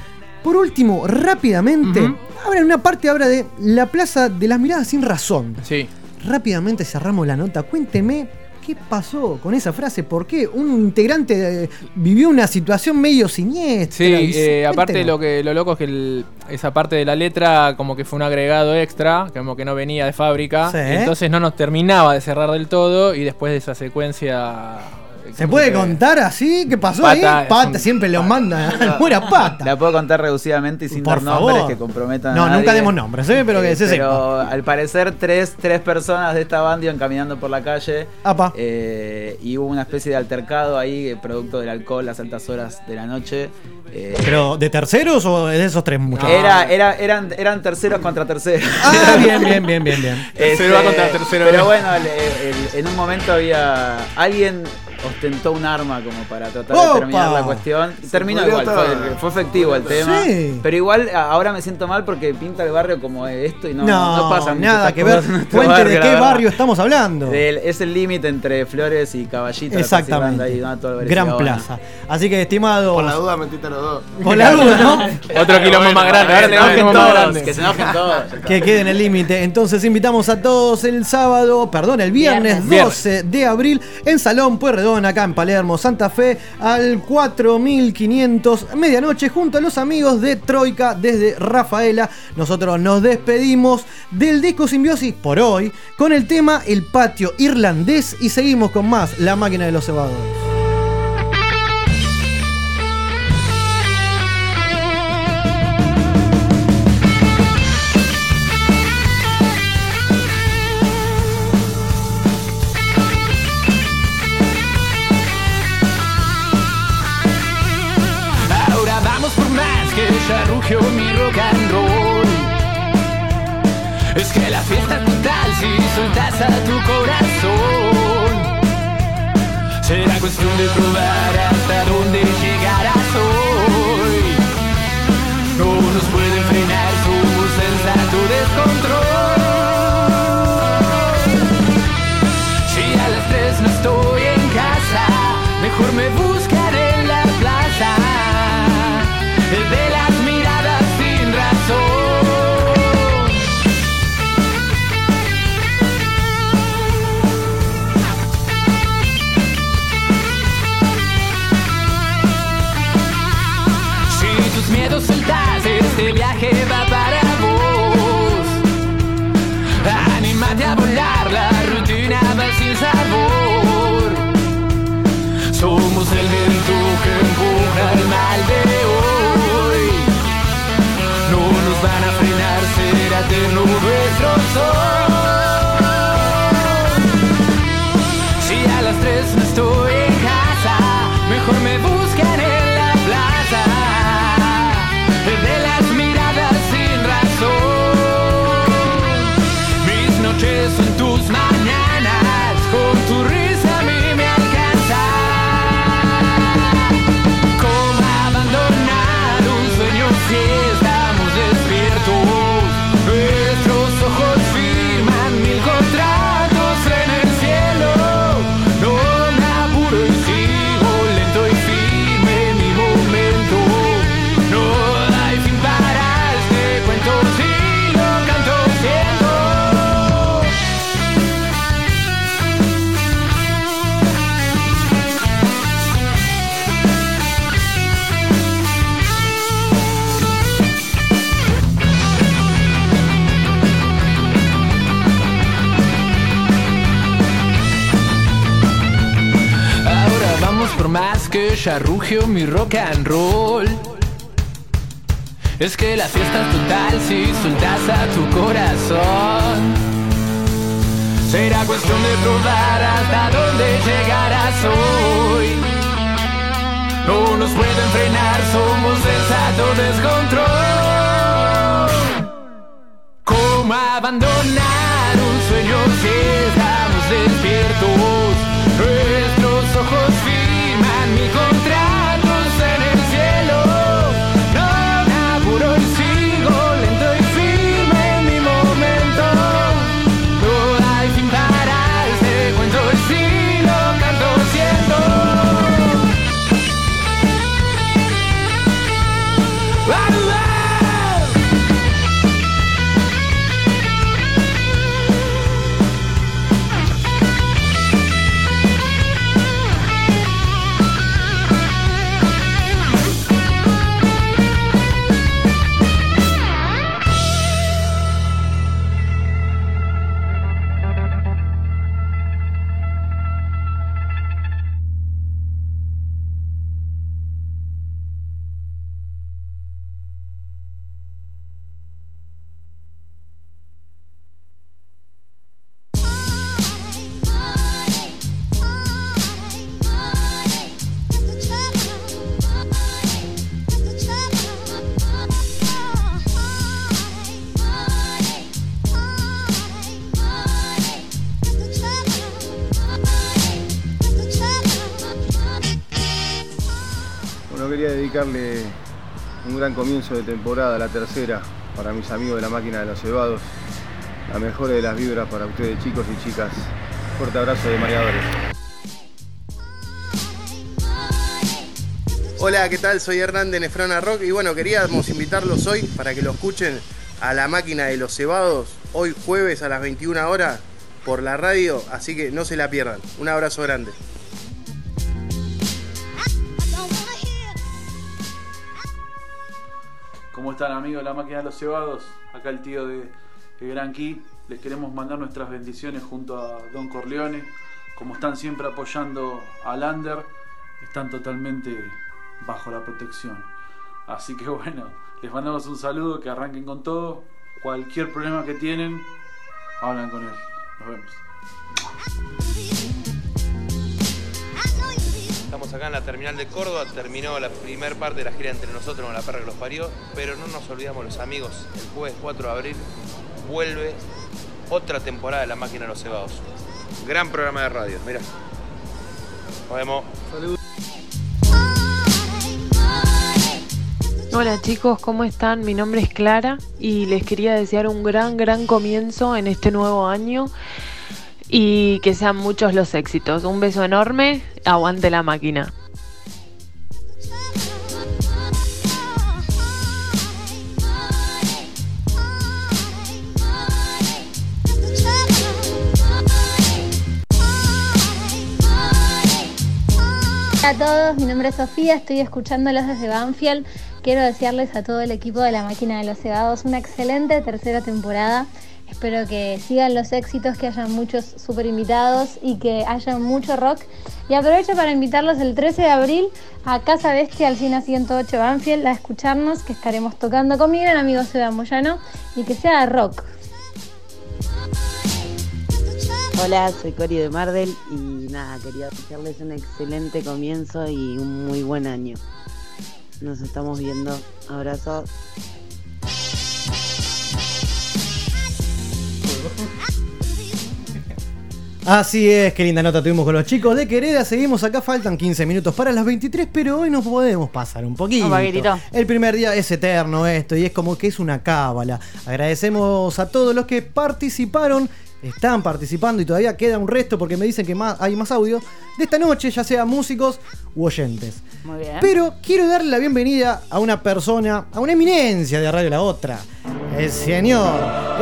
Por último, rápidamente, en una parte habla de la Plaza de las Miradas sin razón. Sí. Rápidamente cerramos la nota. Cuénteme qué pasó con esa frase. ¿Por qué un integrante eh, vivió una situación medio siniestra? Sí, eh, aparte lo que lo loco es que el- esa parte de la letra como que fue un agregado extra, como que no venía de fábrica, Sí. entonces no nos terminaba de cerrar del todo y después de esa secuencia ¿Se puede contar así? ¿Qué pasó Pata ahí? Pata, un- siempre lo manda [laughs] [laughs] pura pata. La puedo contar reducidamente y sin Por dar nombres que comprometan No, a nunca demos nombres, ¿eh? pero que se Pero al parecer tres, tres personas de esta banda iban caminando por la calle Apa. eh, y hubo una especie de altercado ahí, eh, producto del alcohol, las altas horas de la noche. eh, ¿Pero de terceros o de esos tres muchachos? Era, era, eran, eran terceros contra terceros. Ah, [laughs] bien, bien, bien, bien, bien. Tercero va contra tercero. Pero bueno, el- el- en un momento había. Alguien ostentó un arma como para tratar ¡Opa! de terminar la cuestión. Y Terminó igual, estar. fue, fue efectivo el tema. Sí. Pero igual ahora me siento mal porque pinta el barrio como esto y no, No, no, pasa nada que ver. Cuente barrio, de qué barrio estamos hablando. Del- es el límite entre Flores y Caballito. Exactamente. Ahí, Gran plaza. Así que, estimado. Por la duda metiste a los dos. Por la duda, ¿no? [laughs] Otro quilombo más grande, ahora Que se tenemos enojen quilombo más todos, que se enojen todos. Que quede en el límite. Entonces invitamos a todos el sábado, perdón, el viernes, Viernes. 12 de abril en Salón Acá en Palermo, Santa Fe, al 4500, medianoche, junto a los amigos de Troika desde Rafaela. Nosotros nos despedimos del disco Simbiosis por hoy con el tema El Patio Irlandés y seguimos con más La Máquina de los Cebados. Mi rock. Es que la fiesta es total si soltas a tu corazón. Será cuestión de probar hasta dónde llegarás hoy. No nos pueden van a frenar, será eterno nuestro sol. Ya rugió mi rock and roll. Es que la fiesta es total si soltas a tu corazón. Será cuestión de probar hasta dónde llegarás hoy. No nos pueden frenar, somos sensato descontrol. ¿Cómo abandonar un sueño si estamos despiertos? Nuestros ojos firman mi contrato. Comienzo de temporada, la tercera, para mis amigos de la máquina de los cebados. La mejor de las vibras para ustedes, chicos y chicas. Fuerte abrazo de mareadores. Hola, ¿qué tal? Soy Hernán de Nefrona Rock y bueno, queríamos invitarlos hoy para que lo escuchen a la máquina de los cebados, hoy jueves a las 21 horas por la radio, así que no se la pierdan. Un abrazo grande. ¿Cómo están amigos de la máquina de los cebados? Acá el tío de, de Gran Key. Les queremos mandar nuestras bendiciones junto a Don Corleone. Como están siempre apoyando a Lander, están totalmente bajo la protección. Así que [laughs] bueno, les mandamos un saludo, que arranquen con todo. Cualquier problema que tienen, hablan con él. Nos vemos. Acá en la terminal de Córdoba, terminó la primera parte de la gira entre nosotros con la perra que los parió, pero no nos olvidamos los amigos, el jueves 4 de abril vuelve otra temporada de La Máquina de los Cebados. Gran programa de radio, mira. Nos vemos. Hola chicos, ¿cómo están? Mi nombre es Clara y les quería desear un gran, gran comienzo en este nuevo año y que sean muchos los éxitos. Un beso enorme, aguante la máquina. Hola a todos, mi nombre es Sofía, estoy escuchándolos desde Banfield. Quiero desearles a todo el equipo de la máquina de los cebados una excelente tercera temporada Espero que sigan los éxitos, que hayan muchos super invitados y que haya mucho rock. Y aprovecho para invitarlos el 13 de abril a Casa Bestia al Cine 108 Banfield a escucharnos, que estaremos tocando con mi gran amigo Seba Moyano y que sea rock. Hola, soy Cori de Mardel y nada, quería desearles un excelente comienzo y un muy buen año. Nos estamos viendo. Abrazos. [laughs] Así es, qué linda nota tuvimos con los chicos de Quereda. Seguimos acá, faltan 15 minutos para las 23, pero hoy nos podemos pasar un poquito. Un poquitito. El primer día es eterno esto y es como que es una cábala. Agradecemos a todos los que participaron, están participando y todavía queda un resto porque me dicen que más, hay más audio de esta noche, ya sea músicos u oyentes. Muy bien. Pero quiero darle la bienvenida a una persona, a una eminencia de Radio La Otra. El señor.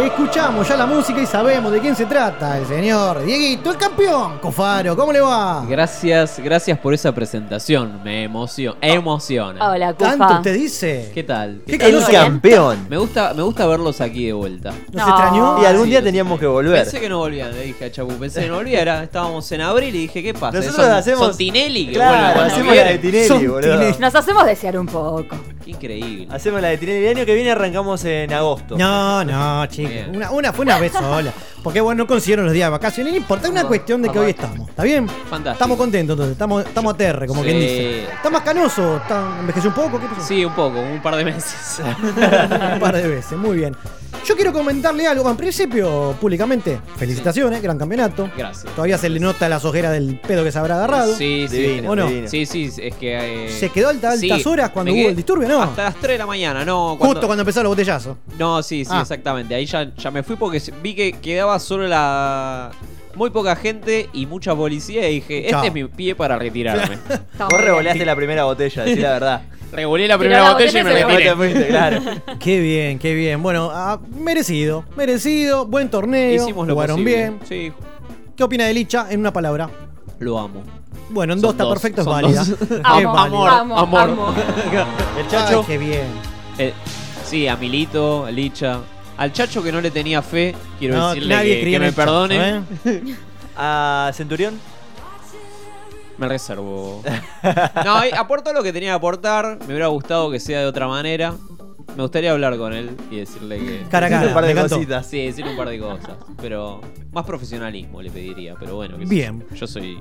Escuchamos ya la música y sabemos de quién se trata. El señor Dieguito, el campeón. Cofaro, ¿cómo le va? Gracias, gracias por esa presentación. Me emociona. Emociona. Hola, Cufa. ¿Tanto usted dice? ¿Qué tal? ¿Qué tal? calor? campeón. Me gusta, me gusta verlos aquí de vuelta. ¿Nos extrañó? Y algún día teníamos que volver. Pensé que no volvían, le dije a Chapu. Pensé que no volviera. Estábamos en abril y dije, ¿qué pasa? Nosotros son, hacemos- son Tinelli que Claro, hacemos la de vienen. Tinelli, Son boludo. Tinelli. Nos hacemos desear un poco. Increíble. Hacemos la de Tinelli. El año que viene arrancamos en agosto. No, no, chicos. Una, una fue una vez sola. Porque bueno, no consiguieron los días de vacaciones. No importa, es una cuestión de que hoy estamos. ¿Está bien? Fantástico. Estamos contentos entonces. Estamos, estamos a terre, como Sí. quien dice. ¿Está más canoso? ¿Está, ¿Envejeció un poco? ¿Qué pasó? Sí, un poco, un par de meses. [laughs] un par de veces, muy bien. Yo quiero comentarle algo. En principio, públicamente, felicitaciones, gran campeonato. Gracias. Todavía se le nota las ojeras del pedo que se habrá agarrado. Sí, sí. ¿O no? Sí, sí, es que. eh, ¿Se quedó alta- altas sí, horas cuando me hubo quedé el disturbio? No. Hasta las 3 de la mañana, no. Justo cuando empezó el botellazo. No, sí, sí, Ah. exactamente. Ahí ya, ya me fui porque vi que quedaba solo la. Muy poca gente y mucha policía y dije, Chao. este es mi pie para retirarme. [laughs] Vos revoleaste la primera botella, decí la verdad. [laughs] Revolé la primera botella y me retiré. Te fuiste, claro. [laughs] Qué bien, qué bien. Bueno, ah, merecido, merecido, buen torneo. Hicimos lo jugaron posible. bien. Sí. ¿Qué opina de Licha en una palabra? Lo amo. Bueno, en Son dos está dos, perfecto, es son válida. dos. Es Amo, válida. amor, Amo, amor. amo. El Chacho. Ay, qué bien. Eh, sí, a Milito, a Licha. Al Chacho que no le tenía fe, quiero No, decirle nadie que, creía que en me el Chacho, perdone. ¿eh? [laughs] A Centurión. Me reservo. [laughs] No, eh, aportó lo que tenía que aportar. Me hubiera gustado que sea de otra manera. Me gustaría hablar con él y decirle que. Cara a cara, un par me de encantó. cositas. Sí, decirle un par de cosas. Pero más profesionalismo le pediría. Pero bueno, qué sé Bien. yo. Yo soy.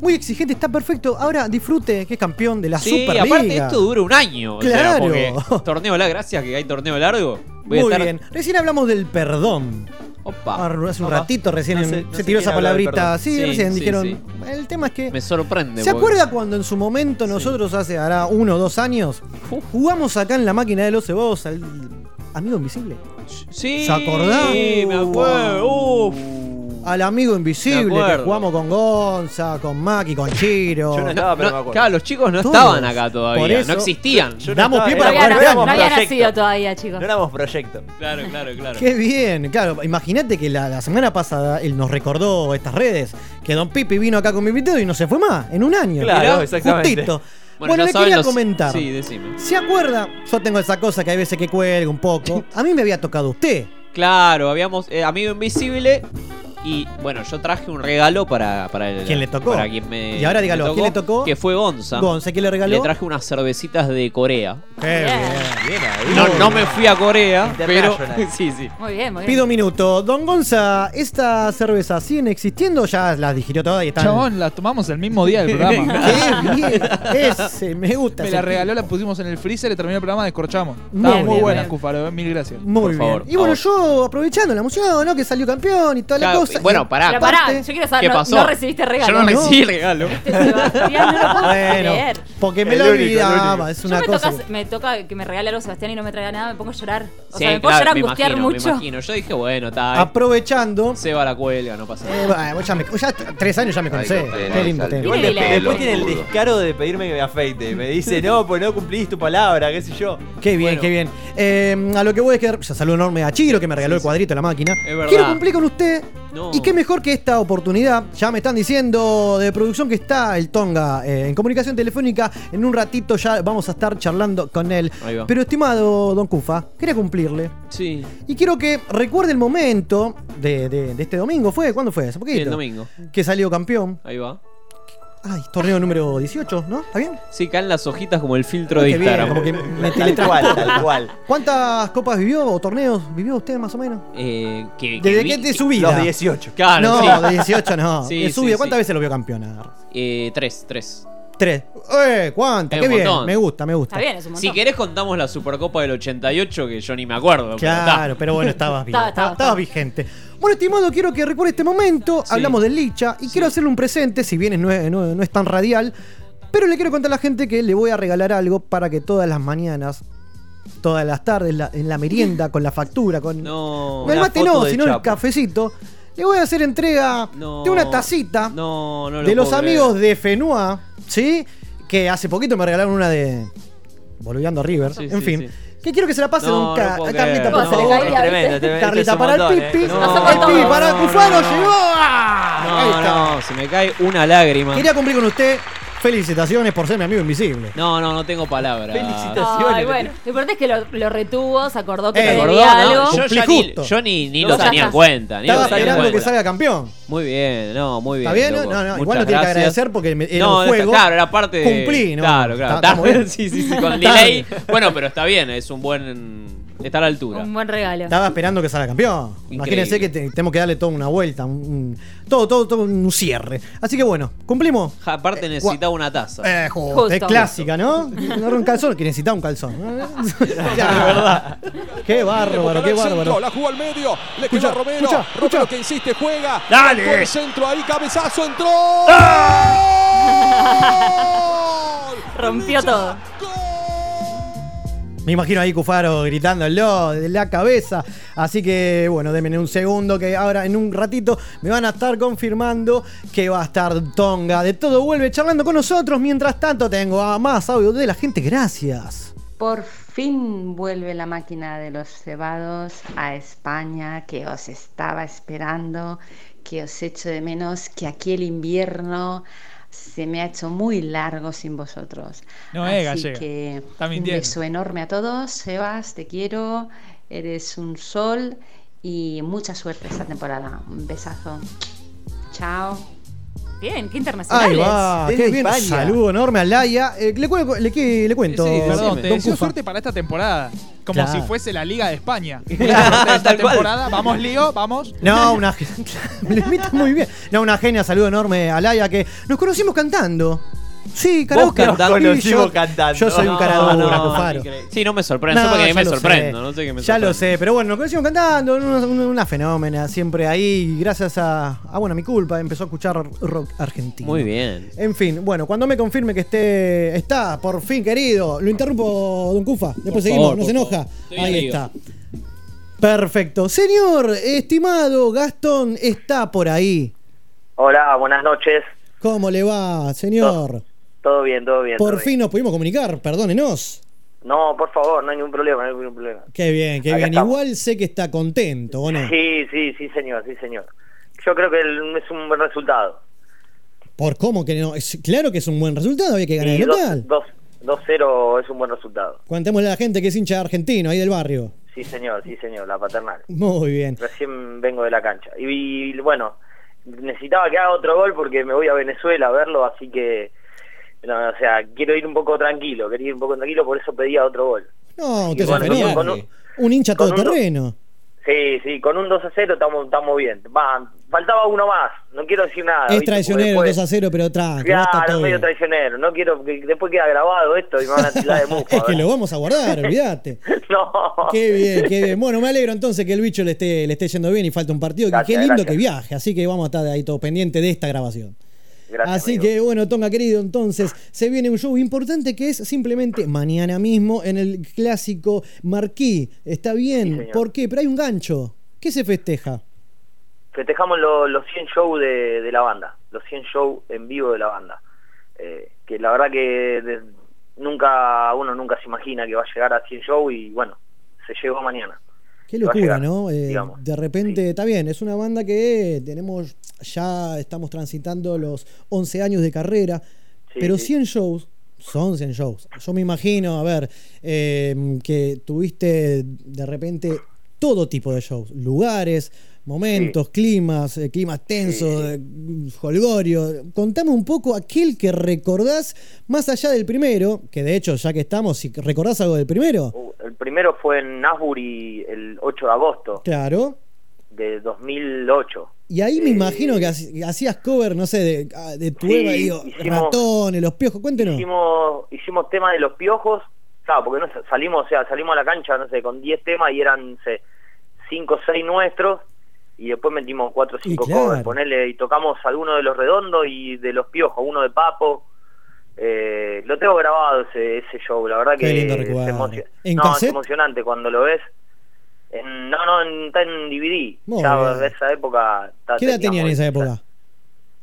Muy exigente, está perfecto. Ahora disfrute que es campeón de la Sí, Superliga. aparte esto dura un año. o sea, Claro. porque torneo largo, gracias que hay torneo largo. Voy a Muy estar. bien. Recién hablamos del perdón. Opa. Ah, Hace un Opa. ratito recién No en- sé- no se tiró esa palabrita. Sí, Sí, recién sí, dijeron. sí. El tema es que. Me sorprende. ¿Se porque- acuerda cuando en su momento nosotros hace hará uno o dos años jugamos acá en la máquina de los cebados al amigo invisible? Sí, ¿Se acordá? Sí, me acuerdo. Uf. Al amigo invisible que jugamos con Gonza, con Maki, con Chiro. Yo no estaba, pero me acuerdo. Claro, los chicos no Todos. estaban acá todavía, Por no existían. Yo no Damos estaba- pie para No no había Proyecto. nacido todavía, chicos. No éramos proyecto. Claro, claro, claro. Qué bien, claro. Imagínate que la, la semana pasada él nos recordó estas redes que Don Pipi vino acá con mi invitado y no se fue más, en un año. Claro, Mirá, exactamente. Justito. Bueno, le quería los- comentar. Sí, decime. ¿Se acuerda? Yo tengo esa cosa que hay veces que cuelga un poco. [laughs] A mí me había tocado usted. Claro, habíamos eh, amigo invisible y bueno, yo traje un regalo para para el, ¿Quién le tocó? Para quien me Y ahora dígalo, me ¿quién le tocó? Que fue Gonza. Gonza, ¿quién le regaló? Le traje unas cervecitas de Corea. Qué bien. No, no me fui a Corea, pero [laughs] sí, sí. Muy bien, muy bien. Pido un minuto. Don Gonza, ¿estas cervezas siguen existiendo? Ya las digirió todas y están. Chabón, la tomamos el mismo día del programa. [laughs] Qué bien. Ese, me gusta. Me ese la tipo. regaló, la pusimos en el freezer, le terminó el programa, descorchamos. Muy muy bien, buena. Cufaro, eh, mil gracias. Muy bien. Y bueno, yo aprovechando la emoción, ¿no? Que salió campeón y toda la Claro, bueno, pará. Pero pará, yo quiero saber, ¿Qué no, pasó? no recibiste regalo. Yo no recibí regalo. Sebastián, no lo puedo [laughs] Bueno, creer. porque me El lo olvidaba. Es Yo una me, cosa. toca, me toca que me regale algo Sebastián y no me traiga nada, me pongo a llorar. O Sí, sea, me puedo claro, llorar, me angustiar imagino, mucho. Me imagino. Yo dije, bueno, está. Aprovechando. Se va la cuelga, no pasa Eh, nada. bueno, ya, me- ya t- tres años ya me conocé. Qué lindo después, tiene el descaro de pedirme que me afeite. Me dice, no, pues no cumplís tu palabra, qué sé yo. Qué bien, qué bien. Eh, a lo que voy es que ya saludo enorme a Chiro que me regaló el cuadrito de la máquina. verdad. Quiero cumplir con usted. No. Y qué mejor que esta oportunidad. Ya me están diciendo de producción que está el Tonga eh, en comunicación telefónica. En un ratito ya vamos a estar charlando con él. Ahí va. Pero estimado Don Cufa, quería cumplirle. Sí. Y quiero que recuerde el momento de, de- de este domingo. ¿Fue? ¿Cuándo fue? Hace poquito. Sí, el domingo. Que salió campeón. Ahí va. Ay, torneo número 18, ¿no? ¿Está bien? Sí, caen las hojitas como el filtro de Instagram. como que me Tal cual, tal cual. ¿Cuántas copas vivió o torneos vivió usted más o menos? Eh, que, ¿Desde qué de su vida? Los 18. Claro, no, sí. de 18 no. [laughs] Sí, de su sí, vida. sí. ¿Cuántas veces lo vio campeonar? Eh, tres, tres. Tres. ¡Eh! ¿Cuántas? Es Qué un bien. montón. Me gusta, me gusta. Está bien, es un montón. Si querés contamos la Supercopa del 88, que yo ni me acuerdo. Claro, pero bueno, estabas [laughs] bien. Estaba- Estabas estaba- vigente. Bueno, estimado, quiero que recuerde este momento. Hablamos del Licha y quiero hacerle un presente, si bien no es, no- no es tan radial. Pero le quiero contar a la gente que le voy a regalar algo para que todas las mañanas, todas las tardes, la- en la merienda, con la factura, con. No. No, el Una mate foto no, de sino el Chapo. cafecito. Le voy a hacer entrega No. de una tacita No, no lo de los puedo amigos creer. de Fenua, ¿sí? Que hace poquito me regalaron una de. Volviendo a River. Sí, en sí, fin. sí. Que quiero que se la pase No, don no Carlita, por No, favor. es tremendo, es tremendo, Carlita un para el montón, pipi. eh. No, el pipi para no, Cufaro no. llegó. Ahí No, está. no, se me cae una lágrima. Quería cumplir con usted. Felicitaciones por ser mi amigo invisible. No, no, no tengo palabras. Ay, bueno, lo importante es que lo, lo retuvo, se acordó que Eh, te ¿Te debía acordó? algo. No, yo, ya Cumplí ni, justo. yo ni, ni No, lo ya tenía en está. cuenta. Ni Estaba lo tenía en esperando que cuenta. salga campeón. Muy bien, no, muy bien. ¿Está bien? loco. No, no, igual Muchas no tiene que gracias. agradecer porque me- era no, un juego. Claro, era parte de. Cumplí, ¿no? Claro, claro. Está- estamos [laughs] bien. sí, sí, sí, con [laughs] Está delay. Bueno, pero está bien, es un buen. Está a la altura. Un buen regalo. Estaba esperando que salga campeón. Imagínense que te- tenemos que darle toda una vuelta, un, un- todo, todo, todo un cierre. Así que bueno, ¿cumplimos? Ja, Aparte necesitaba una taza. Eh, justo, es clásica, ¿no? No era un calzón, que necesitaba un calzón. [laughs] [laughs] ya, de verdad. Qué bárbaro, qué bárbaro. La jugó al medio. Le Escucha, queda Romero. escucha, Romero que insiste, juega. Dale. Marcó el centro ahí, cabezazo, entró. Rompió todo. Me imagino ahí Cufaro gritándolo de la cabeza. Así que, bueno, denme un segundo que ahora en un ratito me van a estar confirmando que va a estar Tonga. De todo vuelve charlando con nosotros. Mientras tanto, tengo a más audio de la gente. Gracias. Por fin vuelve la máquina de los cebados a España, que os estaba esperando, que os echo de menos, que aquí el invierno se me ha hecho muy largo sin vosotros. No es Así gallega. que un beso enorme a todos. Sebas, te quiero, eres un sol y mucha suerte esta temporada. Un besazo. Chao. Bien, qué Ahí internacionales. va, qué bien. Saludo enorme a Laia. Eh, le, que- le cuento. Sí, perdón, te don deseo Cufa. suerte para esta temporada. Como Claro. si fuese la Liga de España. [laughs] Claro, esta tal cual. temporada, vamos Lío, vamos. No, una [laughs] le imita muy bien. No, una genia, saludo enorme a Laia que nos conocimos cantando. Sí, karaoke. Vos Sí, conocimos yo- cantando. Yo soy un No, caradura, no, Cufaro. increíble. Sí, no me sorprende. No, porque a mí me sorprendo. sé. No sé qué me Ya lo sé, pero bueno, nos conocimos cantando, una, una- una fenómena, siempre ahí, gracias a, a, bueno, a mi culpa, empezó a escuchar rock argentino. Muy bien. En fin, bueno, cuando me confirme que esté, está, por fin, querido, lo interrumpo, don Cufa, después Por seguimos, favor, no se enoja. Ahí está. Perfecto. Señor, estimado Gastón, está por ahí. Hola, buenas noches. ¿Cómo le va, señor? Todo bien, todo bien. Por todo fin nos pudimos comunicar, perdónenos. No, por favor, no hay ningún problema, no hay ningún problema. Qué bien, qué Acá bien. estamos. Igual sé que está contento, ¿o no? Sí, sí, sí, señor, sí, señor. Yo creo que el- es un buen resultado. ¿Por cómo que no? Es, claro que es un buen resultado, había que ganar Y el dos- local. dos- 2-0 es un buen resultado. Cuéntemosle a la gente que es hincha argentino, ahí del barrio. Sí, señor, sí, señor, la paternal. Muy bien. Recién vengo de la cancha. Y, y, bueno, necesitaba que haga otro gol porque me voy a Venezuela a verlo, así que, no, o sea, quiero ir un poco tranquilo, quería ir un poco tranquilo, por eso pedía otro gol. No, usted es bueno, con un- Un hincha con un- todoterreno. Sí, sí, con un 2 a 0 estamos, estamos bien. Va, faltaba uno más, no quiero decir nada. Es traicionero después- 2 a 0, pero tranqui, va a estar Claro, es medio traicionero. No quiero que después queda grabado esto y me van a tirar de mufa. [laughs] Es que lo vamos a guardar, olvídate. [laughs] No. Qué bien, qué bien. Bueno, me alegro entonces que el bicho le esté, le esté yendo bien y falta un partido. que qué lindo gracias. que viaje, así que vamos a estar ahí todo pendiente de esta grabación. Gracias, Así amigo. que bueno, Tonga querido, entonces se viene un show importante que es simplemente mañana mismo en el clásico Marquí. Está bien, señor. ¿por qué? Pero hay un gancho. ¿Qué se festeja? Festejamos lo- los 100 shows de, de la banda, los 100 shows en vivo de la banda. Eh, que la verdad que de- nunca, uno nunca se imagina que va a llegar a 100 shows y bueno, se llegó mañana. Qué locura, llegar, ¿no? Eh, de repente, está bien, es una banda que tenemos, ya estamos transitando los 11 años de carrera, Sí, pero sí. 100 shows son 100 shows. Yo me imagino, a ver, eh, que tuviste de repente todo tipo de shows, lugares, momentos, climas, eh, climas tensos, eh, holgorio. Contame un poco aquel que recordás más allá del primero, que de hecho, ya que estamos, si recordás algo del primero, Uh, primero fue en Asbury el 8 de agosto claro. de 2008. Y ahí me imagino que hacías cover, no sé, de, ah, de tu Sí, digo, hicimos- ratones, los piojos, cuéntenos. Hicimos, hicimos tema de los piojos, claro, porque no salimos, o sea, salimos a la cancha, no sé, con 10 temas y eran, no sé, 5 o 6 nuestros y después metimos 4 o 5 claro. covers, ponele, y tocamos algunos de los redondos y de los piojos, uno de Papo. Eh, lo tengo grabado ese, ese show, la verdad Qué que lindo es, recuerdo. emocio- ¿En no, es cassette? emocionante cuando lo ves. En- no, no, en- está en DVD. Muy ya de esa época. está- ¿Qué edad tenían en esa época?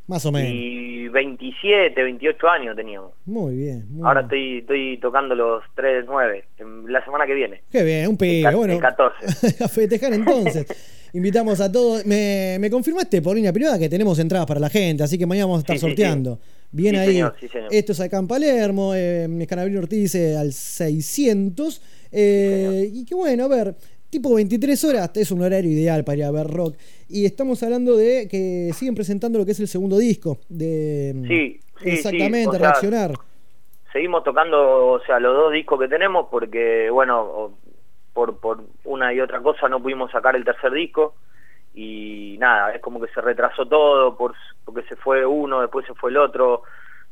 Más o menos. Y 27, 28 años teníamos. Muy bien. muy Ahora bien. estoy estoy tocando los 3, 9, en la semana que viene. Qué bien, un pibe. Bueno, el [laughs] 14. a festejar entonces. [laughs] Invitamos a todos. Me, me confirmaste por línea privada que tenemos entradas para la gente, así que mañana vamos a estar Sí, sí, sorteando. Bien Sí, ahí. señor, sí, señor. Esto es acá en Palermo, eh, Escanabrino Ortiz eh, al 600. eh, y que bueno, a ver, tipo 23 horas es un horario ideal para ir a ver rock. Y estamos hablando de que siguen presentando lo que es el segundo disco. De, Sí, sí, Exactamente, sí, o sea, reaccionar. Seguimos tocando, o sea, los dos discos que tenemos porque, bueno, por, por una y otra cosa no pudimos sacar el tercer disco y nada, es como que se retrasó todo por, porque se fue uno, después se fue el otro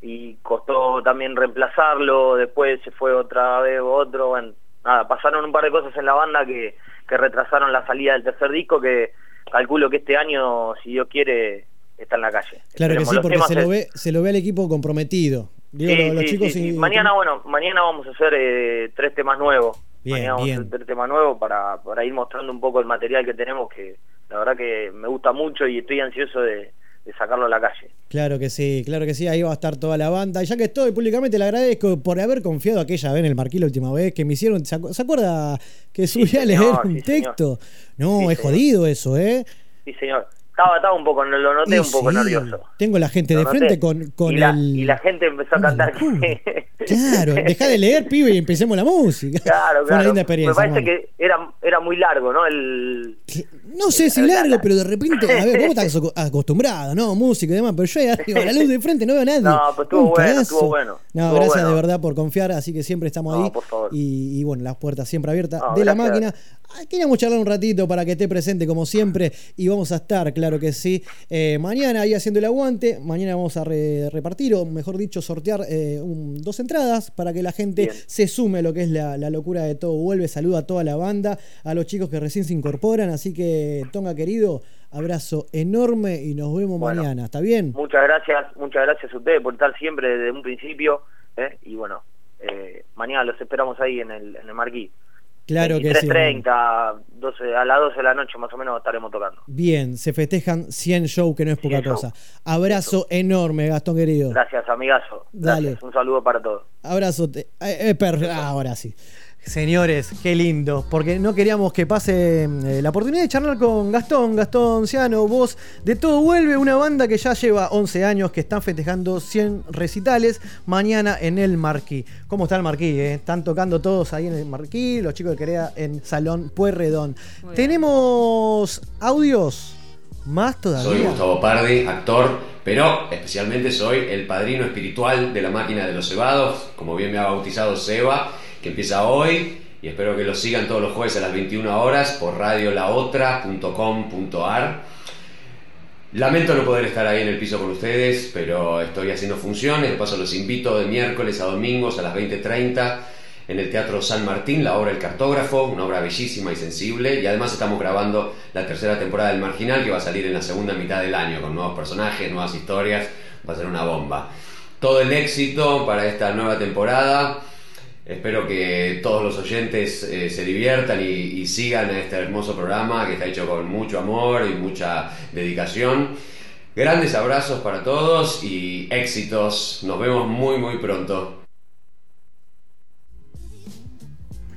y costó también reemplazarlo, después se fue otra vez otro, bueno, nada, pasaron un par de cosas en la banda que, que retrasaron la salida del tercer disco que calculo que este año, si Dios quiere, está en la calle. Claro que sí, porque se lo, ve, se lo ve al equipo comprometido. Digo, Sí, lo- los sí, chicos sí, sí. y- Mañana, bueno, mañana vamos a hacer eh, tres temas nuevos. Bien, mañana vamos bien. a hacer tres temas nuevos para, para ir mostrando un poco el material que tenemos, que la verdad que me gusta mucho y estoy ansioso de, de sacarlo a la calle. Claro que sí, claro que sí, ahí va a estar toda la banda. Y ya que estoy, públicamente le agradezco por haber confiado aquella vez en el Marquí la última vez que me hicieron. ¿Se, acu- se acuerda que subí a leer señor, un sí, señor. texto? No, Sí, es señor. jodido eso, ¿eh? Sí, señor. Estaba, estaba un poco, lo noté Y un poco nervioso. Tengo la gente Lo de noté. frente con, con y, la, el. y la gente empezó a cantar. [laughs] Claro, dejá de leer, pibe, y empecemos la música. Claro, Fue una claro. linda experiencia. Me parece que era, era muy largo, ¿no? El... No sé si largo, pero de repente, a ver, vos estás [laughs] aco- acostumbrado, ¿no? Música y demás, pero yo ahí a la luz de frente no veo a nadie. [laughs] No, pues estuvo bueno, estuvo bueno. No, Estuvo gracias bueno. de verdad por confiar, así que siempre estamos No, ahí. por favor. Y, y bueno, las puertas siempre abiertas No, de la máquina. Ah, Queríamos charlar un ratito para que esté presente como siempre y vamos a estar, claro que sí. Eh, mañana ahí haciendo el aguante, mañana vamos a re- repartir, o mejor dicho, sortear eh, un- dos entradas para que la gente Bien. se sume a lo que es la, la locura de todo. Vuelve, saluda a toda la banda, a los chicos que recién se incorporan, así que Tonga querido, abrazo enorme y nos vemos Bueno. mañana, ¿está bien? Muchas gracias, muchas gracias a ustedes por estar siempre desde un principio. ¿eh? Y bueno, eh, mañana los esperamos ahí en el, en el Marquí. Claro que sí. 23.30, 12, a las 12 de la noche más o menos estaremos tocando. Bien, se festejan 100 shows, que no es poca 100 show. cosa. Abrazo enorme, Gastón querido. Gracias, amigazo. Dale. Gracias. Un saludo para todos. Abrazo. te- eh, eh, ahora sí. Señores, qué lindo, porque no queríamos que pase eh, la oportunidad de charlar con Gastón, Gastón Ciano, vos, de todo vuelve, una banda que ya lleva 11 años, que están festejando 100 recitales mañana en el Marquí. ¿Cómo está el Marquí? eh? Están tocando todos ahí en el Marquí, los chicos de Querea en Salón Puerredón. Tenemos audios más todavía. Soy Gustavo Pardi, actor, pero especialmente soy el padrino espiritual de la máquina de los cebados, como bien me ha bautizado Seba, que empieza hoy y espero que lo sigan todos los jueves a las 21 horas por radiolaotra.com.ar. Lamento no poder estar ahí en el piso con ustedes, pero estoy haciendo funciones, de paso los invito de miércoles a domingos a las 20.30 en el Teatro San Martín, la obra El Cartógrafo, una obra bellísima y sensible, y además estamos grabando la tercera temporada del Marginal que va a salir en la segunda mitad del año con nuevos personajes, nuevas historias, va a ser una bomba. Todo el éxito para esta nueva temporada. Espero que todos los oyentes eh, se diviertan y, y sigan este hermoso programa que está hecho con mucho amor y mucha dedicación. Grandes abrazos para todos y éxitos. Nos vemos muy muy pronto.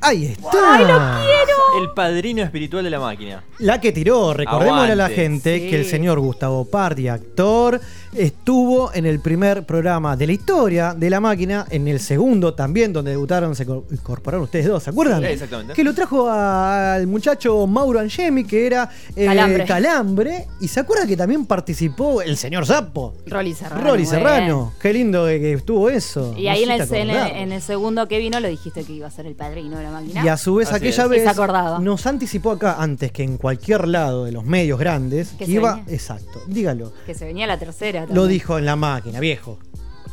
Ahí está. ¡Ay, lo quiero! El padrino espiritual de la máquina. La que tiró, recordémosle a la gente Sí. que el señor Gustavo Pardi, actor, estuvo en el primer programa de la historia de la máquina, en el segundo también, donde debutaron, se co- incorporaron ustedes dos, ¿se acuerdan? Sí, exactamente. Que lo trajo al muchacho Mauro Angemi, que era eh, Calambre. Calambre, y se acuerda que también participó el señor Sapo. Rolly Serrano. Rolly Serrano, qué lindo que, que estuvo eso. Y ahí en No el, en, en segundo que vino lo dijiste que iba a ser el padrino la máquina. Y a su vez, Así aquella es. Vez nos anticipó acá, antes que en cualquier lado de los medios grandes, Que que se iba. venía. Exacto, dígalo. Que se venía la tercera. Lo dijo en la máquina, viejo.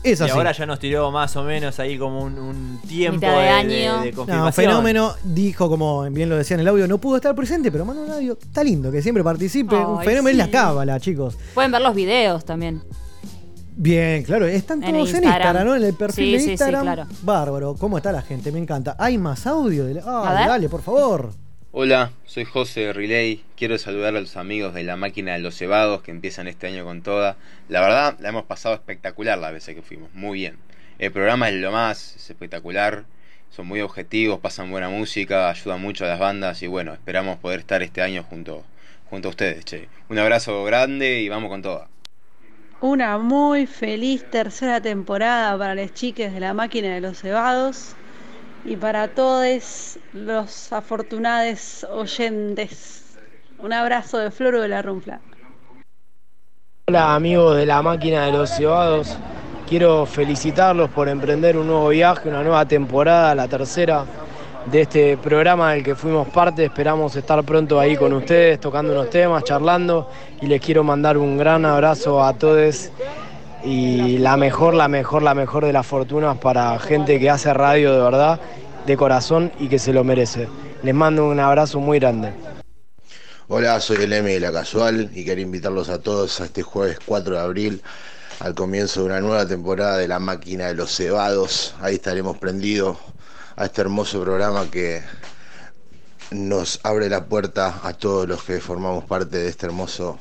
Es Y ahora ya nos tiró más o menos ahí como un, un tiempo Mitad de de, año. de No, confirmación. fenómeno, dijo, como bien lo decía en el audio, no pudo estar presente, pero manda un audio. Está lindo que siempre participe. un Ay, fenómeno es la sí. cábala, chicos. Pueden ver los videos también. Bien, claro, están En todos en Instagram. Instagram, ¿no? En el perfil Sí, de sí, sí, Instagram. claro. Bárbaro, ¿cómo está la gente? Me encanta. ¿Hay más audio? De la- dale, por favor. Hola, soy José de Relay. Quiero saludar a los amigos de la máquina de los cebados que empiezan este año con toda. La verdad, la hemos pasado espectacular las veces que fuimos, muy bien. El programa es lo más, es espectacular. Son muy objetivos, pasan buena música, ayudan mucho a las bandas y bueno, esperamos poder estar este año junto, junto a ustedes, che. Un abrazo grande y vamos con toda. Una muy feliz tercera temporada para las chiques de la máquina de los cebados y para todos los afortunados oyentes. Un abrazo de Floro de la Runfla. Hola amigos de la máquina de los cebados, quiero felicitarlos por emprender un nuevo viaje, una nueva temporada, la tercera de este programa del que fuimos parte. Esperamos estar pronto ahí con ustedes, tocando unos temas, charlando y les quiero mandar un gran abrazo a todos y la mejor, la mejor, la mejor de las fortunas para gente que hace radio de verdad, de corazón y que se lo merece. Les mando un abrazo muy grande. Hola, soy el M de la Casual y quería invitarlos a todos a este jueves 4 de abril al comienzo de una nueva temporada de La Máquina de los Cebados. Ahí estaremos prendidos a este hermoso programa que nos abre la puerta a todos los que formamos parte de este hermoso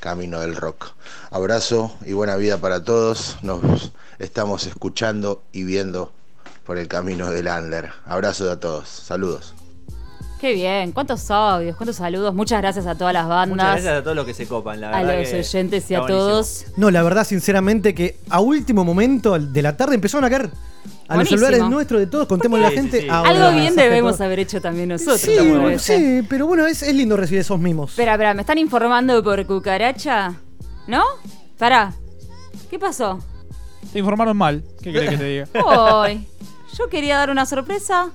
camino del rock. Abrazo y buena vida para todos. Nos estamos escuchando y viendo por el camino del Under. Abrazo a todos. Saludos. Qué bien. ¿Cuántos audios? ¿Cuántos saludos? Muchas gracias a todas las bandas. Muchas gracias a todos los que se copan, la a verdad. los que oyentes y a todos. No, la verdad, sinceramente, que a último momento de la tarde empezaron a caer a los Buenísimo. celulares nuestros de todos, contémosle a la sí, gente. sí. ahora, Algo bien debemos todo. haber hecho también nosotros. Sí, bueno, sí, pero bueno, es, es lindo recibir esos mimos. Espera, espera, me están informando por cucaracha. ¿No? Pará. ¿Qué pasó? Te informaron mal. ¿Qué querés que te diga? Hoy. Yo quería dar una sorpresa.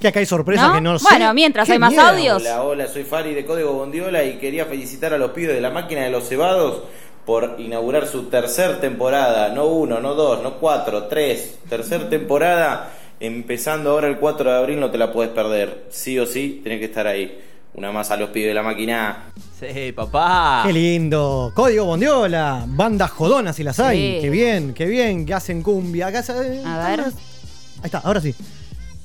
Que acá hay sorpresas ¿No? que no sé. Bueno, mientras Qué hay más miedo. audios. Hola, hola, soy Fari de Código Bondiola y quería felicitar a los pibes de la máquina de los cebados por inaugurar su tercer temporada, no uno, no dos, no cuatro, tres, tercer temporada, empezando ahora el 4 de abril, no te la puedes perder, sí o sí, tenés que estar ahí. Una más a los pibes de la máquina. Sí, papá. Qué lindo. Código Bondiola. Bandas jodonas si las hay. Sí. Qué bien, qué bien. Que hacen cumbia. Acá se- A ver. Ahí está, ahora sí.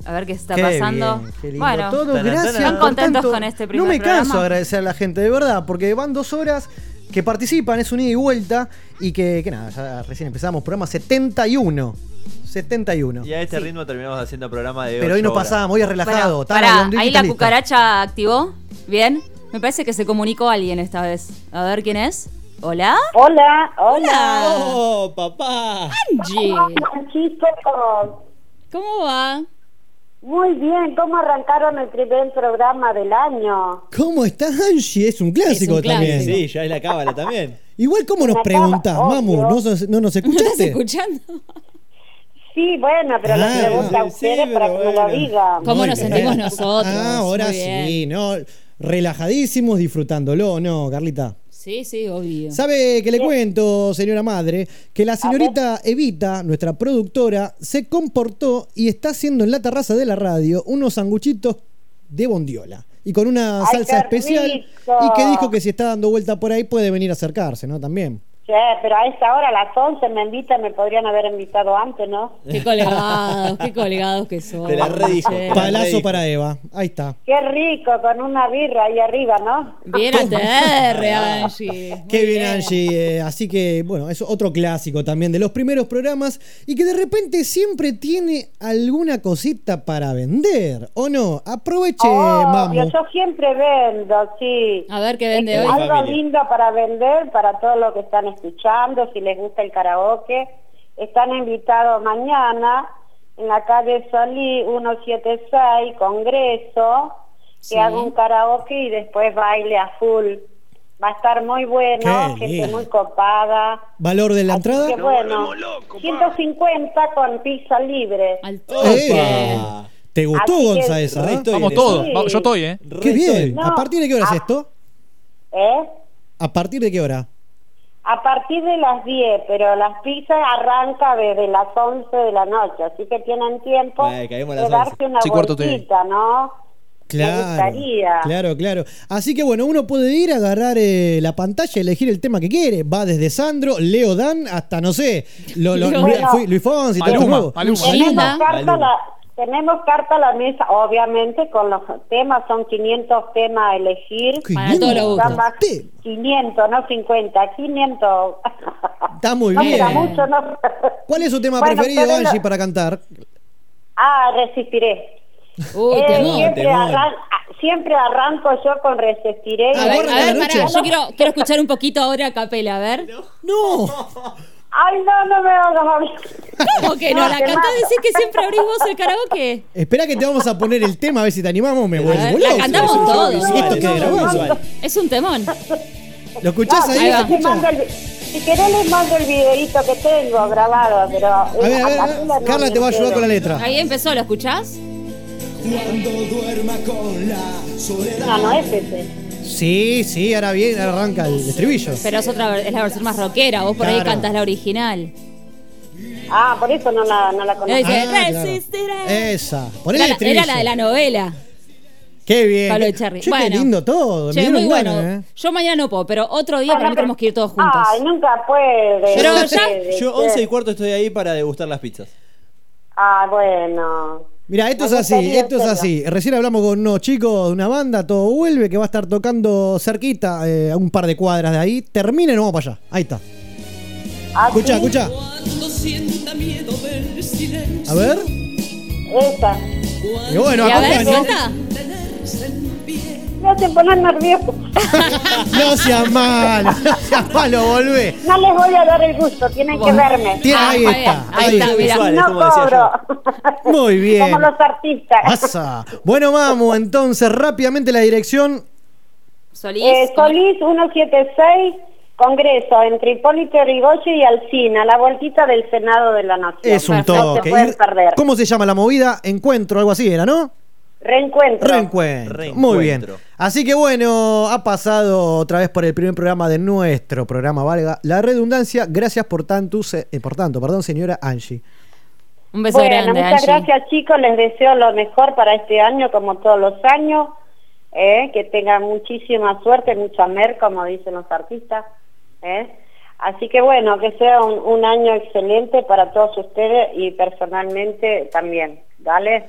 A ver qué está Qué pasando. bien, qué lindo bueno, todo. Gracias. ¿están contentos tanto. con este primer No me programa? canso de agradecer a la gente, de verdad, porque van dos horas que participan, es un ida y vuelta. Y que, que nada, ya recién empezamos, programa 71. 71. Y a este ritmo terminamos haciendo programa de Pero hoy no pasamos, hoy es relajado. Bueno, pará, ahí la lista. cucaracha activó. Bien. Me parece que se comunicó alguien esta vez. A ver quién es. ¿Hola? Hola, hola. ¡Oh, papá! Angie. ¿Cómo va? Muy bien, ¿cómo arrancaron el primer programa del año? ¿Cómo está Angie? Es un clásico Es un clásico. también. Sí, ya es la cábala también. [laughs] Igual, ¿cómo nos preguntás, mamu? ¿No, no nos [laughs] escuchaste? escuchando? Sí, bueno, pero Ah, les pregunto a ustedes sí, para que me lo bueno. digan. ¿Cómo Muy nos bien. sentimos nosotros? Ah, ahora sí, ¿no? Relajadísimos, disfrutándolo, ¿no, Carlita? Sí, sí, obvio. ¿Sabe que le cuento, señora madre, que la señorita Evita, nuestra productora, se comportó y está haciendo en la terraza de la radio unos sanguchitos de bondiola? Y con una Ay, salsa especial. Y que dijo que si está dando vuelta por ahí puede venir a acercarse, ¿no? También. Sí, pero a esta hora, a las 11, me invitan, me podrían haber invitado antes, ¿no? Qué colgados, qué colgados que son. Te la redijo. Che. Palazo para Eva. Ahí está. Qué rico, con una birra ahí arriba, ¿no? Bien ATR, Angie. Qué bien, Angie. Eh, así que, bueno, es otro clásico también de los primeros programas y que de repente siempre tiene alguna cosita para vender, ¿o no? Aproveche, Obvio, mamu. yo siempre vendo, sí. A ver qué vende hoy. Algo lindo para vender para todos los que están escuchando, si les gusta el karaoke. Están invitados mañana en la calle Solí 176, Congreso, que Sí. haga un karaoke y después baile a full. Va a estar muy bueno, Qué gente lindo. muy copada. ¿Valor de la entrada? Qué bueno. 150 con pizza libre. ¿Te gustó, Así que- Gonza, esa? Eh? Vamos todos, va- yo estoy, ¿eh? Qué Re bien. estoy. ¿A No, partir de qué hora es esto? ¿Eh? ¿A partir de qué hora? A partir de las 10, pero las pizzas arranca desde las 11 de la noche, así que tienen tiempo Ay, de las darse 11. una Sí, ¿no? Claro. Claro, claro. Así que bueno, uno puede ir a agarrar eh, la pantalla y elegir el tema que quiere. Va desde Sandro, Leo Dan, hasta no sé, lo, lo- Bueno. Luis, Fonsi, todo Maluma, nuevo. Tenemos carta, a la, tenemos carta a la mesa, obviamente, con los temas, son 500 temas a elegir. Para todos los gustos. Son más 500, no 50, 500. Está muy no bien. mucho, ¿no? ¿Cuál es su tema Bueno, preferido, lo- Angie, para cantar? Ah, resistiré. Uy, Eh, temón, siempre, temón. arran- ah, siempre arranco yo con resistiré. A ver, a ver, pará, yo quiero, quiero escuchar un poquito ahora a capela, a ver. No. [laughs] [laughs] Ay, no, no me hagas. ¿Cómo que no? La cantás decís que siempre abrís vos el karaoke. [laughs] Espera que te vamos a poner el tema, a ver si te animamos. Me vuelvo loco. la cantamos Es todos. visual, Esto que grabamos. Es un temón. ¿Lo escuchás ahí? si ¿Se querés el- Si les mando el videito que tengo grabado, pero... A ver, a ver, a ver. Carla te va a ayudar con la letra. Ahí empezó, ¿lo escuchás? Cuando duerma con la soledad. No, no es ese. Sí, sí, ahora bien, ahora arranca el estribillo. Pero es otra, es la versión más rockera. Vos por ahí cantás la original. Ah, por eso no la, no la conozco. Dice, Ah, claro. resistiré. Esa. Poné el Era, estribillo. era la de la novela. Qué bien. Pablo Qué- Echarri. Che, Bueno. qué lindo todo. Che, muy bueno. ganas, ¿eh? Yo mañana no puedo, pero otro día para mí tenemos que ir todos juntos. Ay, nunca puede. Pero ya- Yo ser. 11 y cuarto estoy ahí para degustar las pizzas. Ah, bueno. Mira, esto es así, esto es así. Recién hablamos con unos chicos de una banda, todo vuelve, que va a estar tocando cerquita, eh, a un par de cuadras de ahí. Termina y nos vamos para allá. Ahí está. Ah, Escucha, ¿sí? escucha. Cuando sienta miedo del silencio. A ver. Esa. Y bueno, acompaña. Canta. Me hacen poner nervioso. No [laughs] seas malo, no seas malo, volvé. No les voy a dar el gusto, tienen que verme. Tiene- Ah, ahí está ahí ahí está. Visuales, No como decía cobro. Muy [laughs] bien. Como los artistas. Pasa. Bueno, vamos, entonces, rápidamente la dirección. Solís. Eh, Solís 176, Congreso, entre Hipólito Yrigoyen y Alcina, la vueltita del Senado de la Nación. Es un No toque. se pueden perder. ¿Cómo se llama la movida? Encuentro, algo así era, ¿no? Reencuentro. Reencuentro. Muy bien. Así que bueno, ha pasado otra vez por el primer programa de nuestro programa, valga la redundancia. Gracias por tanto, se- eh, por tanto, perdón, señora Angie. Un beso bueno, grande, muchas Angie. gracias chicos, les deseo lo mejor para este año como todos los años, eh, que tengan muchísima suerte, mucha mer, como dicen los artistas. eh. Así que bueno, que sea un, un año excelente para todos ustedes y personalmente también. Dale.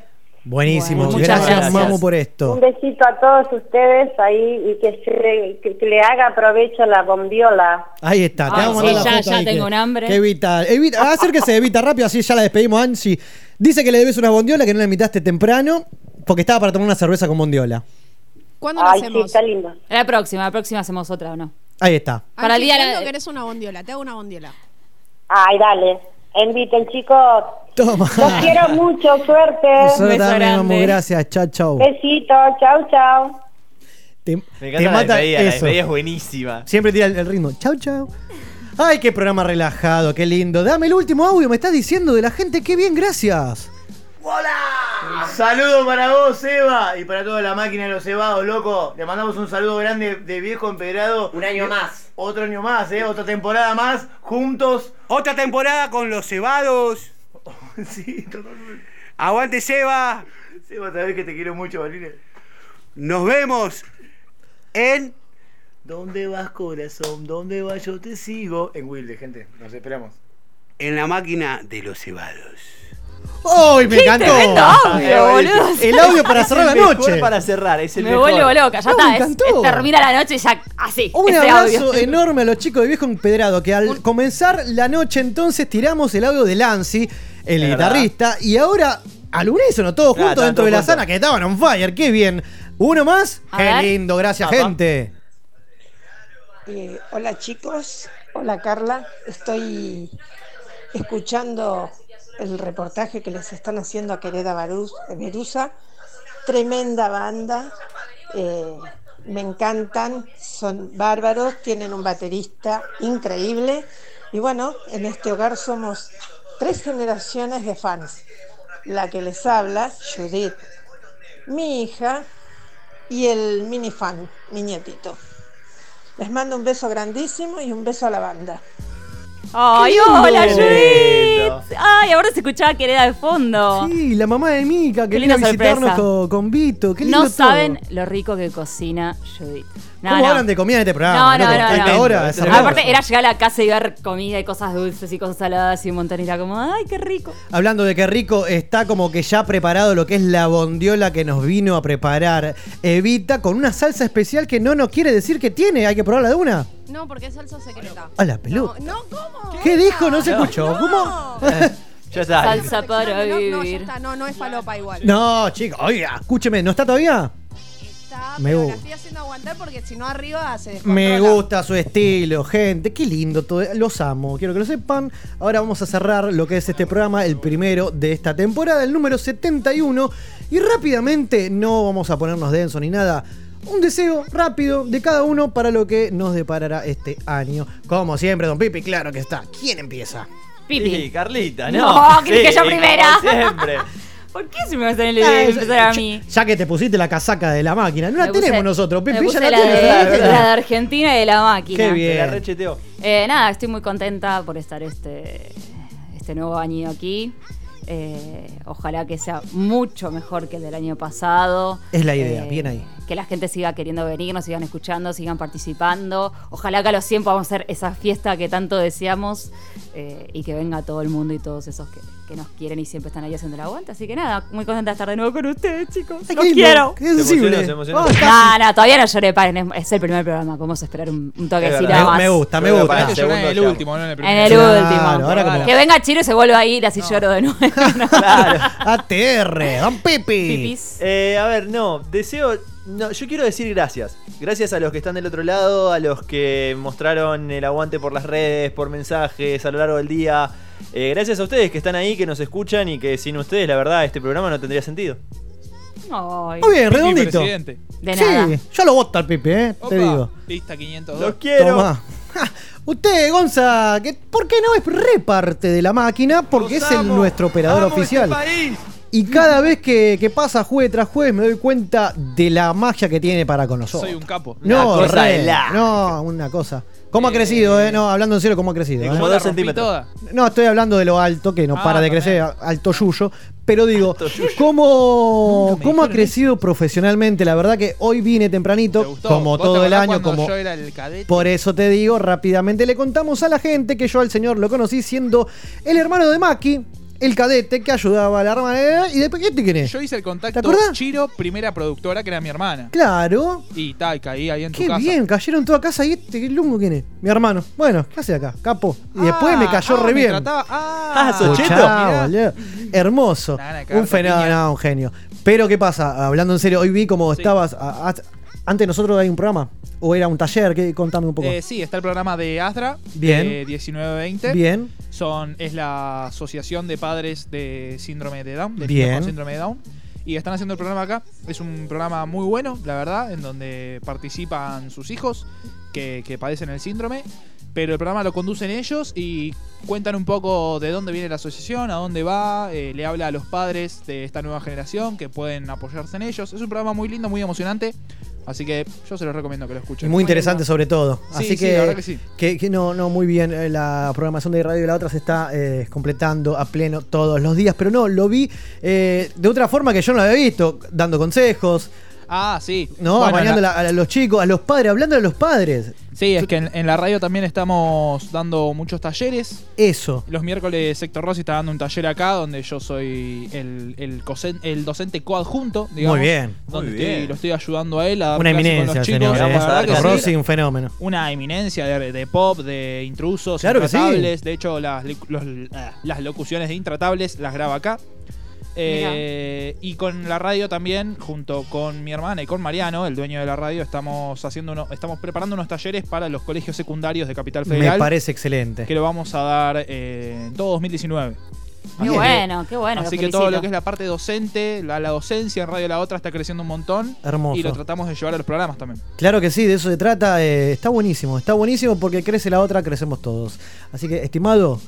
Buenísimo, Bueno, muchas gracias, gracias. Mamu, por esto. Un besito a todos ustedes ahí y que, se, que, que le haga provecho la bombiola. Ahí está, te Ay, vamos a sí, mandar la ya- foto ya ahí, tengo que- un hambre. que evita, evita, acérquese, evita rápido, así ya la despedimos, Angie. Dice que le debes una bondiola, que no la invitaste temprano, porque estaba para tomar una cerveza con bondiola. ¿Cuándo lo Ay, sí, hacemos? está lindo. La próxima, la próxima hacemos otra o no. Ahí está. Para el día ¿cuándo la- querés una bondiola? Te hago una bondiola. Ay, dale. Inviten chicos. Toma. Los quiero mucho, suerte. Nosotros también, grande. Mamu, gracias, chao, chao. Besito, chau, chau. Te, Me te encanta la mata despedida, la eso. despedida es buenísima. Siempre tira el, el ritmo. Chau, chau. Ay, qué programa relajado, qué lindo. Dame el último audio, me estás diciendo de la gente. Qué bien, gracias. Un saludo para vos, Eva, y para toda la máquina de los cebados, loco. Le mandamos un saludo grande de viejo empedrado. Un año más. Otro año más, ¿eh? Otra temporada más, juntos. Otra temporada con los cebados. [laughs] sí, totalmente. Aguante Seba. Seba, sabés que te quiero mucho, Valines. Nos vemos en ¿Dónde vas, corazón? ¿Dónde vas? Yo te sigo. En Wilde, gente. Nos esperamos. En la máquina de los cebados. ¡Ay, me ¡Qué encantó! tremendo audio, boludo! El audio para Es cerrar la noche. para cerrar, es el Me mejor. vuelvo loca, ya No, me está. es- encantó. es- termina la noche y ya así. Un ese abrazo audio. [laughs] enorme a los chicos de Viejo Empedrado, que al comenzar la noche entonces tiramos el audio de Lancy, el Es guitarrista, y ahora al unísono, todos Claro, juntos dentro de la sana, que estaban on fire, qué bien. ¿Uno más? A Qué ver. lindo, gracias Papá. gente. Eh, hola chicos, hola Carla, estoy escuchando el reportaje que les están haciendo a Quereda Berusa, tremenda banda, eh, me encantan, son bárbaros, tienen un baterista increíble y bueno, en este hogar somos tres generaciones de fans, la que les habla, Judith, mi hija y el mini fan, mi nietito. Les mando un beso grandísimo y un beso a la banda. Ay, hola. Judith. Ay, ahora se escuchaba querida de fondo. Sí, la mamá de Mica, que Qué vino a visitarnos sorpresa. con, con Vito. Qué lindo No todo. saben lo rico que cocina Judith. No, ¿Cómo no. hablan de comida en este No, programa? no, no, A esta no. hora, es Aparte, era llegar a la casa y ver comida y cosas dulces y cosas saladas y un montón. Y era como, ay, qué rico. Hablando de qué rico, está como que ya preparado lo que es la bondiola que nos vino a preparar Evita con una salsa especial que no nos quiere decir que tiene. Hay que probarla de una. No, porque es salsa secreta. A la pelota. No, ¿cómo? ¿Qué dijo? No se No. escuchó. ¿Cómo? [laughs] Ya está. Salsa para No, no, ya vivir. está, no, no es falopa igual. No, chicos, oiga, escúcheme, ¿no está todavía? Está, Me pero la estoy haciendo aguantar porque si no arriba se descontrola. Me gusta su estilo, gente. Qué lindo todo. Los amo. Quiero que lo sepan. Ahora vamos a cerrar lo que es este programa, el primero de esta temporada, el número 71. Y rápidamente, no vamos a ponernos denso ni nada. Un deseo rápido de cada uno para lo que nos deparará este año. Como siempre, don Pipi, claro que está. ¿Quién empieza? Pipi. Sí, Carlita, ¿no? No, ¿querés que yo Sí, primera? como Siempre. [laughs] ¿Por qué se me va a hacer el empezar a mí? Ya que te pusiste la casaca de la máquina. No la Me puse- tenemos nosotros, puse Ya la la, de, la de Argentina y de la máquina. Qué bien. Te la recheteó. Eh, nada, estoy muy contenta por estar este, este nuevo año aquí. Eh, ojalá que sea mucho mejor que el del año pasado. Es la idea, Eh, bien ahí. Que la gente siga queriendo venir, nos sigan escuchando, sigan participando. Ojalá que a los 100 podamos hacer esa fiesta que tanto deseamos eh, y que venga todo el mundo y todos esos que, que nos quieren y siempre están ahí haciendo la aguanta. Así que nada, muy contenta de estar de nuevo con ustedes, chicos. Ay, Los qué quiero. Qué sensible. Ah. No, no, todavía no lloré, paren, es, el primer programa, podemos esperar un, toquecito más. Me gusta, me a gusta. en segundo el último, no en el En primero. el Claro, último. ahora como- Que venga Chiro y se vuelva a ir, así lloro de nuevo. [laughs] Claro. [laughs] ATR, don Pipi. Pipis. Eh, a ver, no, deseo. No, yo quiero decir gracias. Gracias a los que están del otro lado, a los que mostraron el aguante por las redes, por mensajes a lo largo del día. Eh, gracias a ustedes que están ahí, que nos escuchan y que sin ustedes, la verdad, este programa no tendría sentido. Ay. Muy bien, Pipi, redondito. presidente. De sí, nada. yo lo voto al Pipi, eh, Opa, te digo. Lista 502. ¡Los quiero! Tomá. Ja, Usted, Gonza, que, ¿por qué no es re parte de la máquina? Porque es el, nuestro operador este oficial. Y cada vez que, que pasa jueves tras jueves me doy cuenta de la magia que tiene para con nosotros. Soy un capo. No, Una cosa re, de la- no, una cosa. ¿Cómo ha crecido, eh? No, hablando en serio, ¿cómo ha crecido? Eh? como la dos rompí centímetros. toda. No, estoy hablando de lo alto, que no Ah, para de también. crecer, alto yuyo. Pero digo. ¿cómo, Nunca me cómo ha dijeron crecido profesionalmente? La verdad que hoy vine ¿Te tempranito, gustó? como ¿Vos te todo el acordás año, cuando como... yo era el cadete? Por eso te digo, rápidamente le contamos a la gente que yo al señor lo conocí siendo el hermano de Maki, el cadete que ayudaba a la hermana. ¿Y después este quién es? Yo hice el ¿Te contacto acordás? Chiro, primera productora, que era mi hermana. Claro. Y tal, caí ahí en tu Qué casa. bien, cayeron toda casa y este, ¿qué lungo quién es? Mi hermano. Bueno, ¿qué hace acá? Capo. Y después Ah, me cayó ah, re me bien. trataba- ah, Ah, Socheto. Hermoso. Un fenómeno, un genio. Pero ¿qué pasa? Hablando en serio, hoy vi como Sí. estabas. a- a- antes de nosotros hay un programa. O era un taller, ¿qué? contame un poco. Eh, sí, está el programa de Astra. Bien. De 1920. Bien. Son, es la Asociación de Padres de Síndrome de Down. De Bien. con Síndrome de Down. Y están haciendo el programa acá. Es un programa muy bueno, la verdad, en donde participan sus hijos que, que padecen el síndrome. Pero el programa lo conducen ellos y cuentan un poco de dónde viene la asociación, a dónde va, eh, le habla a los padres de esta nueva generación que pueden apoyarse en ellos. Es un programa muy lindo, muy emocionante. Así que yo se los recomiendo que lo escuchen. Muy interesante sobre todo. Sí, Así sí, que, la verdad que sí. que, que no, no, muy bien. eh, La programación de Radio de la Otra se está eh, completando a pleno todos los días. Pero no, lo vi eh, de otra forma que yo no lo había visto, dando consejos, Ah, sí. No, Bueno, acompañando la- a, a los chicos, a los padres, hablando de los padres. Sí, es que en, en la radio también estamos dando muchos talleres. Eso. Los miércoles Sector Rossi está dando un taller acá donde yo soy el, el, cosen- el docente coadjunto, digamos. Muy bien. Donde Muy estoy- bien. lo estoy ayudando a él a dar Una clase con eminencia, los chicos. señor. Eh. sí. Rossi, un fenómeno. Una eminencia de, de pop, de intrusos, Claro que sí. intratables. De hecho, las, los- las locuciones de intratables las graba acá. Eh, y con la radio también, junto con mi hermana y con Mariano, el dueño de la radio, estamos haciendo uno, estamos preparando unos talleres para los colegios secundarios de Capital Federal. Me parece excelente. Que lo vamos a dar eh, en todo 2019. Qué bueno, qué bueno. Así que todo lo que es la parte docente, la, la docencia en Radio La Otra está creciendo un montón. Hermoso. Y lo tratamos de llevar a los programas también. Claro que sí, de eso se trata. eh, está buenísimo, está buenísimo porque crece la otra, crecemos todos. Así que, estimado,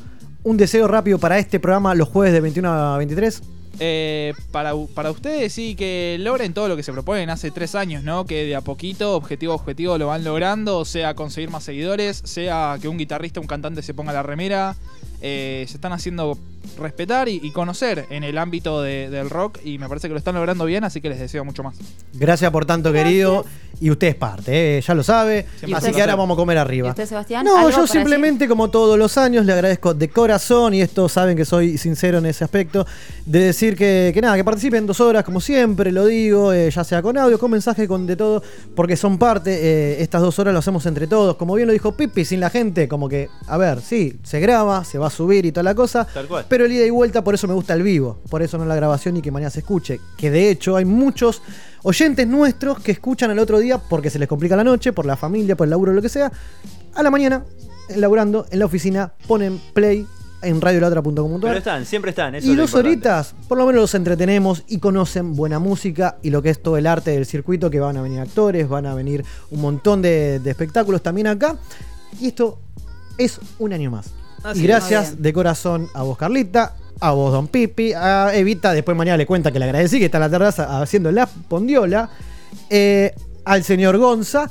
un deseo rápido para este programa los jueves de 21 a 23. Eh, para, para ustedes sí que logren todo lo que se proponen hace tres años, ¿no? Que de a poquito, objetivo a objetivo, lo van logrando, sea conseguir más seguidores, sea que un guitarrista, un cantante se ponga la remera. eh, se están haciendo respetar y, y conocer en el ámbito de- del rock y me parece que lo están logrando bien, así que les deseo mucho más. Gracias por tanto, querido. Y usted es parte, eh, ya lo sabe. Siempre Así que ahora vamos a comer ¿Y arriba. usted, Sebastián? No, ¿Algo yo simplemente como todos los años le agradezco de corazón, y esto saben que soy sincero en ese aspecto, de decir que, que nada, que participen dos horas, como siempre, lo digo, eh, ya sea con audio, con mensaje, con de todo, porque son parte, eh, estas dos horas lo hacemos entre todos. Como bien lo dijo Pipi, sin la gente, como que, a ver, sí, se graba, se va a subir y toda la cosa, Tal cual. pero el ida y vuelta, por eso me gusta el vivo, por eso no la grabación y que mañana se escuche. Que de hecho hay muchos oyentes nuestros que escuchan al otro día porque se les complica la noche, por la familia, por el laburo, lo que sea. A la mañana, laburando en la oficina, ponen play en Pero radiolaotra.com.ar. están, siempre están. Eso Y es dos horitas, por lo menos los entretenemos y conocen buena música y lo que es todo el arte del circuito, que van a venir actores, van a venir un montón de, de espectáculos también acá. Y esto es un año más. Así y gracias de corazón a vos, Carlita, a vos, Don Pipi, a Evita, después mañana le cuenta que le agradecí, que está en la terraza haciendo la pondiola, eh, al señor Gonza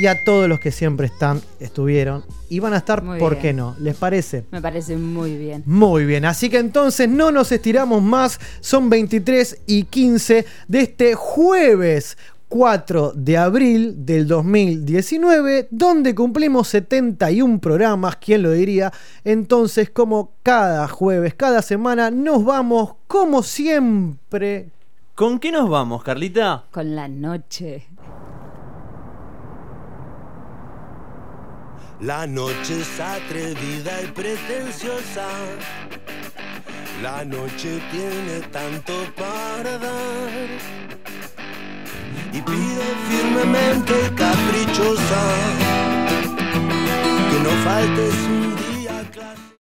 y a todos los que siempre están, estuvieron y van a estar, Muy ¿por bien. qué no? ¿Les parece? Me parece muy bien. Muy bien, así que entonces no nos estiramos más, son 23 y 15 de este jueves 4 de abril del 2019, donde cumplimos 71 programas, ¿quién lo diría? Entonces, como cada jueves, cada semana, nos vamos, como siempre. ¿Con qué nos vamos, Carlita? Con la noche. La noche es atrevida y pretenciosa. La noche tiene tanto para dar. Y pide firmemente caprichosa que no faltes un día